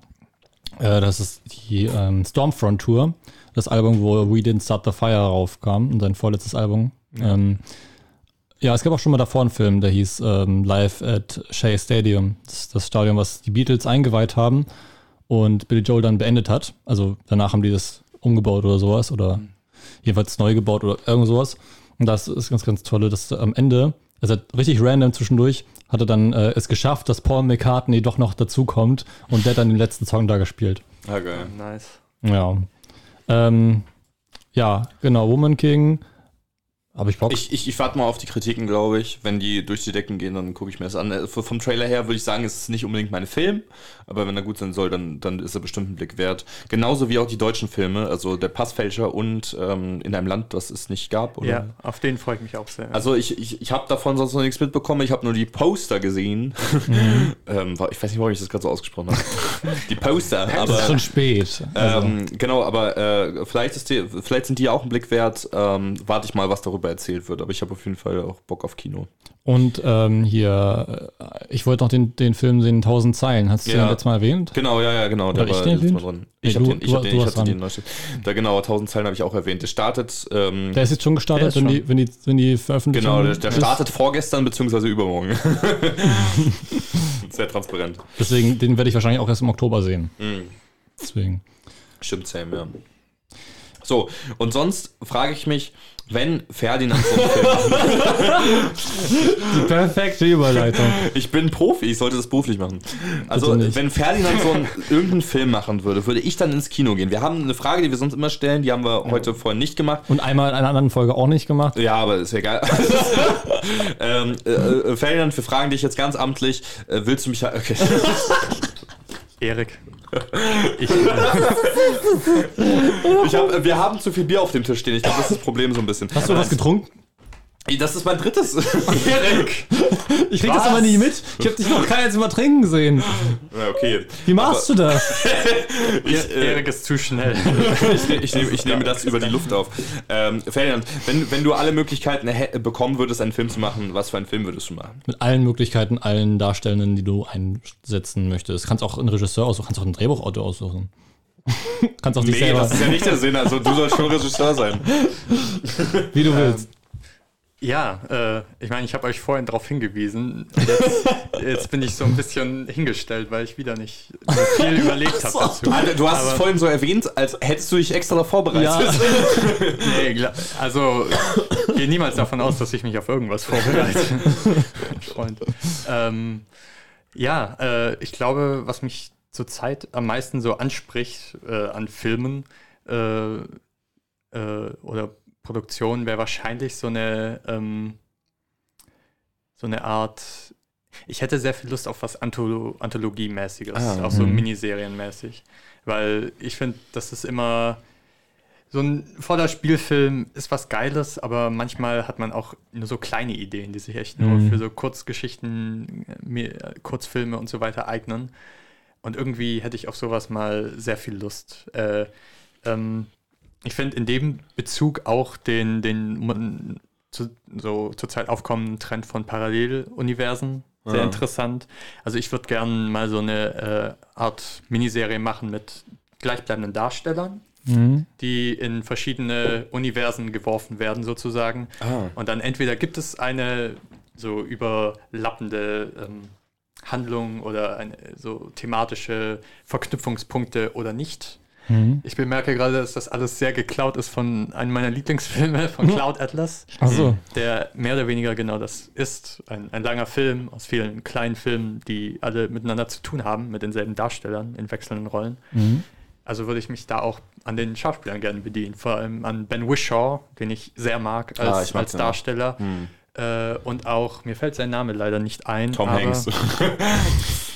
Äh, das ist die ähm, Stormfront Tour, das Album, wo We Didn't Start the Fire raufkam, und sein vorletztes Album. Ja. Ähm, ja, es gab auch schon mal davor einen Film, der hieß ähm, Live at Shea Stadium. Das ist das Stadion, was die Beatles eingeweiht haben und Billy Joel dann beendet hat. Also danach haben die das umgebaut oder sowas oder jeweils neu gebaut oder irgend sowas. Und das ist ganz, ganz tolle, dass am Ende, also richtig random zwischendurch, hat er dann äh, es geschafft, dass Paul McCartney doch noch dazukommt und der dann den letzten Song da gespielt. Ah, geil. Nice. Ja. Ähm, ja, genau, Woman King. Habe ich Bock. Ich, ich, ich warte mal auf die Kritiken, glaube ich. Wenn die durch die Decken gehen, dann gucke ich mir das an. Äh, Vom Trailer her würde ich sagen, es ist nicht unbedingt mein Film, aber wenn er gut sein soll, dann, dann ist er bestimmt einen Blick wert. Genauso wie auch die deutschen Filme, also Der Passfälscher und ähm, In einem Land, das es nicht gab. Oder? Ja, auf den freue ich mich auch sehr. Also ich, ich, ich habe davon sonst noch nichts mitbekommen. Ich habe nur die Poster gesehen. (laughs) ähm, war- ich weiß nicht, warum ich das gerade so ausgesprochen habe. (laughs) die Poster, es aber ist schon spät. Also, ähm, genau, aber äh, vielleicht, ist die, vielleicht sind die auch ein Blick wert. Ähm, warte ich mal, was darüber erzählt wird. Aber ich habe auf jeden Fall auch Bock auf Kino. und ähm, hier, äh, ich wollte noch den, den Film sehen, 1000 Zeilen. Hast du Ja. den letztes Mal erwähnt? Genau, ja, ja, genau. Oder ich den letztes Mal erwähnt? drin. Nee, Ich habe du- den, ich du- hab den, ich hast hatte dran. den neuesten. Da genau, 1000 Zeilen habe ich auch erwähnt. Der startet, ähm, Der ist jetzt schon gestartet, Der ist wenn, schon. die, wenn, die, wenn die Veröffentlichung genau, der, der ist. startet vorgestern beziehungsweise übermorgen. (laughs) Sehr transparent. Deswegen, den werde ich wahrscheinlich auch erst im Oktober sehen. Mhm. Deswegen. Stimmt, Sam, ja. So, und sonst frage ich mich, wenn Ferdinand so einen Film (laughs) Perfekte Überleitung. Ich bin Profi, ich sollte das beruflich machen. Also, wenn Ferdinand so einen, irgendeinen Film machen würde, würde ich dann ins Kino gehen. Wir haben eine Frage, die wir sonst immer stellen, die haben wir heute vorhin nicht gemacht. Und einmal in einer anderen Folge auch nicht gemacht. Ja, aber ist ja egal. (laughs) ähm, äh, äh, Ferdinand, wir fragen dich jetzt ganz amtlich, äh, willst du mich... Okay. Erik. Ich, Ich hab, wir haben zu viel Bier auf dem Tisch stehen. Ich glaube, das ist das Problem so ein bisschen. Hast du was getrunken? Das ist mein drittes. (laughs) Erik! Ich krieg das aber nie mit. Ich habe dich noch kein einziges Mal trinken sehen. Ja, okay. Wie machst du das? (laughs) Ich, äh, Erik ist zu schnell. (laughs) ich, ich, nehme, ich nehme das über die Luft auf. Ähm, Ferdinand, wenn, wenn du alle Möglichkeiten bekommen würdest, einen Film zu machen, was für einen Film würdest du machen? Mit allen Möglichkeiten, allen Darstellenden, die du einsetzen möchtest. Kannst auch einen Regisseur aussuchen, kannst auch einen Drehbuchautor aussuchen. kannst auch dich Nee, selber, das ist ja nicht der Sinn. Also du sollst schon Regisseur sein. wie du willst. Ja, äh, ich meine, ich habe euch vorhin darauf hingewiesen. Jetzt, (laughs) jetzt bin ich so ein bisschen hingestellt, weil ich wieder nicht viel überlegt habe dazu. Alter, du hast es Aber- vorhin so erwähnt, als hättest du dich extra vorbereitet. Ja. (laughs) Nee, also gehe niemals davon aus, dass ich mich auf irgendwas (laughs) vorbereite. Freund. Ähm, ja, äh, ich glaube, was mich zurzeit am meisten so anspricht äh, an Filmen äh, äh, oder Produktionen, wäre wahrscheinlich so eine ähm, so eine Art. Ich hätte sehr viel Lust auf was Antholo Anthologie-mäßiges, Ah, auch so mhm. Miniserienmäßig. Weil ich finde, das ist immer so ein voller Spielfilm ist was Geiles, aber manchmal hat man auch nur so kleine Ideen, die sich echt nur Mhm. für so Kurzgeschichten, äh, Kurzfilme und so weiter eignen. Und irgendwie hätte ich auf sowas mal sehr viel Lust. Äh, ähm, ich finde in dem Bezug auch den, den zu, so zurzeit aufkommenden Trend von Paralleluniversen sehr Ja. interessant. Also ich würde gerne mal so eine äh, Art Miniserie machen mit gleichbleibenden Darstellern, Mhm. die in verschiedene Universen geworfen werden sozusagen. Ah. Und dann entweder gibt es eine so überlappende ähm, Handlung oder eine, so thematische Verknüpfungspunkte oder nicht. Mhm. Ich bemerke gerade, dass das alles sehr geklaut ist von einem meiner Lieblingsfilme, von Cloud Atlas, Achso. der mehr oder weniger genau das ist. Ein, ein langer Film aus vielen kleinen Filmen, die alle miteinander zu tun haben, mit denselben Darstellern in wechselnden Rollen. Mhm. Also würde ich mich da auch an den Schauspielern gerne bedienen. Vor allem an Ben Wishaw, den ich sehr mag als, Ah, als. Darsteller. Hm. Äh, und auch, mir fällt sein Name leider nicht ein. Tom aber, Hanks. (laughs)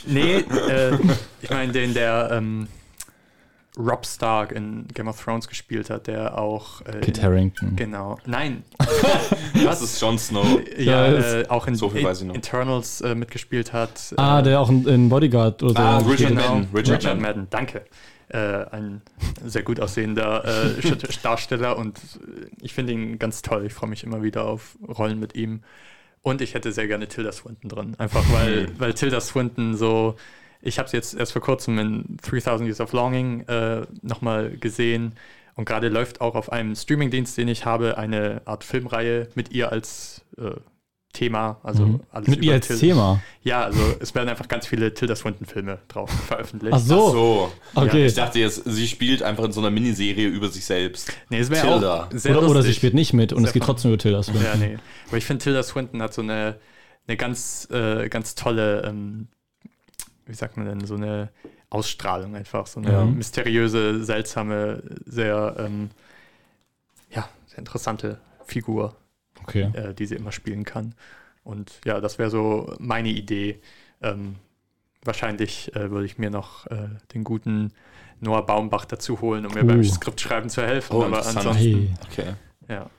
Nee, äh, ich meine den, der ähm, Rob Stark in Game of Thrones gespielt hat, der auch. Äh, Kit Harrington. Genau. Nein. (laughs) Das ist Jon Snow. ja, äh, auch in, so viel weiß ich noch. Internals äh, mitgespielt hat. Ah, äh, der auch in, in Bodyguard oder so. Ah, Richard. Genau, Madden, Richard Richard, Madden. Madden. danke. Äh, ein sehr gut aussehender äh, (laughs) Darsteller und ich finde ihn ganz toll. Ich freue mich immer wieder auf Rollen mit ihm. Und ich hätte sehr gerne Tilda Swinton drin. Einfach weil, weil Tilda Swinton so. Ich habe sie jetzt erst vor kurzem in 3000 Years of Longing äh, nochmal gesehen. Und gerade läuft auch auf einem Streamingdienst, den ich habe, eine Art Filmreihe mit ihr als äh, Thema. Also Mhm. alles Mit ihr über als Til- Thema. Ja, also es werden einfach ganz viele Tilda Swinton-Filme drauf veröffentlicht. Ach so. So. Okay. Ich dachte jetzt, sie spielt einfach in so einer Miniserie über sich selbst. Nee, es wäre Tilda. auch sehr Oder, lustig. oder sie spielt nicht mit und es Sehr geht fun. trotzdem über Tilda Swinton. Ja, nee. Aber ich finde, Tilda Swinton hat so eine, eine ganz, äh, ganz tolle, ähm, wie sagt man denn, so eine Ausstrahlung einfach, so eine Ja. mysteriöse, seltsame, sehr, ähm, ja, sehr interessante Figur, Okay. äh, die sie immer spielen kann. Und ja, das wäre so meine Idee. Ähm, wahrscheinlich äh, würde ich mir noch äh, den guten Noah Baumbach dazu holen, um mir Uh. beim Skriptschreiben zu helfen. Oh, aber ansonsten, Hey. Okay. ja.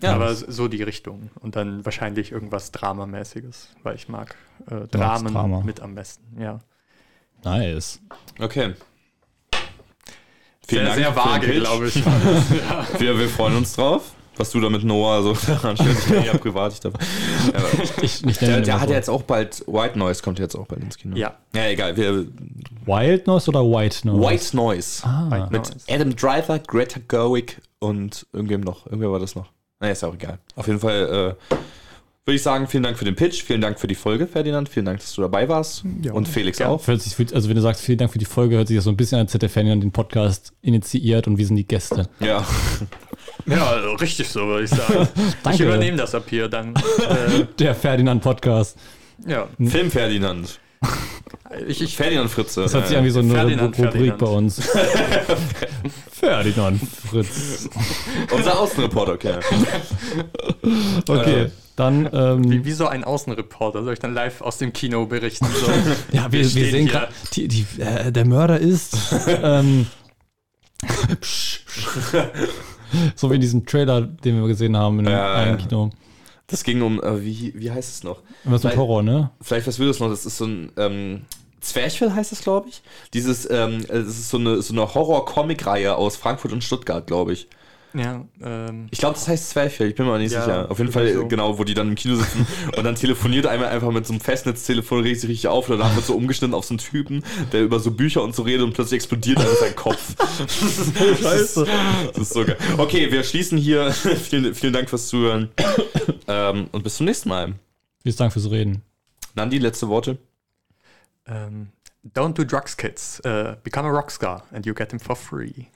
Ja. aber so die Richtung. Und dann wahrscheinlich irgendwas Dramamäßiges, weil ich mag äh, Dramen Drama. mit am besten. Ja. Nice. Okay. Sehr, sehr für den vage, glaube ich. (laughs) Wir, wir freuen uns drauf. Was du da mit Noah so daran stellst, ja privat. Ich darf, ja, Ich, ich der der hat ja jetzt auch bald, White Noise kommt jetzt auch bald ins Kino. ja. Ja, egal. Wir, Wild Noise oder White Noise? White Noise. Ah, White Mit Noise. Adam Driver, Greta Gerwig und irgendwem noch. Irgendwer war das noch. Naja, ist auch egal. Auf jeden Fall äh, würde ich sagen, vielen Dank für den Pitch, vielen Dank für die Folge, Ferdinand. Vielen Dank, dass du dabei warst. Ja. Und Felix Ja. auch. Sich, also wenn du sagst, vielen Dank für die Folge, hört sich das so ein bisschen an ZDF Ferdinand den Podcast initiiert und wir sind die Gäste. Ja. (laughs) ja, also richtig so, würde ich sagen. (laughs) ich Danke. übernehme das ab hier dann. (laughs) Äh, Der Ferdinand Podcast. ja. Film Ferdinand. Ich, ich, Ferdinand Fritze. Das hört sich an wie so eine Ferdinand, Ru- Rubrik Ferdinand. bei uns. (laughs) Ferdinand Fritz. (laughs) Unser Außenreporter, okay. (laughs) Okay, dann ähm, wie, wie so ein Außenreporter, soll ich dann live aus dem Kino berichten? So. ja, wir, wir wir sehen gerade, äh, der Mörder ist ähm, so wie in diesem Trailer, den wir gesehen haben in Ja, einem ja. Kino. Das ging um, äh, wie, wie heißt es noch? Irgendwas mit Weil- Horror, ne? Vielleicht was will das noch? Das ist so ein ähm, Zwerchfell heißt es, glaube ich. Dieses, ähm, es ist so eine, so eine Horror-Comic-Reihe aus Frankfurt und Stuttgart, glaube ich. Ja, ähm, Ich glaube, das heißt Zwerchfell, ich bin mir aber nicht Ja, sicher. Auf jeden Fall, so. genau, wo die dann im Kino sitzen (laughs) und dann telefoniert einmal einfach mit so einem Festnetztelefon richtig, richtig auf und danach wird so umgeschnitten auf so einen Typen, der über so Bücher und so redet und plötzlich explodiert einfach sein Kopf. (laughs) Scheiße. Das ist so geil. Okay, wir schließen hier. (laughs) vielen, vielen Dank fürs Zuhören. ähm, und bis zum nächsten Mal. Vielen Dank fürs Reden. Nandi, letzte Worte. ähm, don't do drugs, kids. Uh, become a rockstar and you get them for free.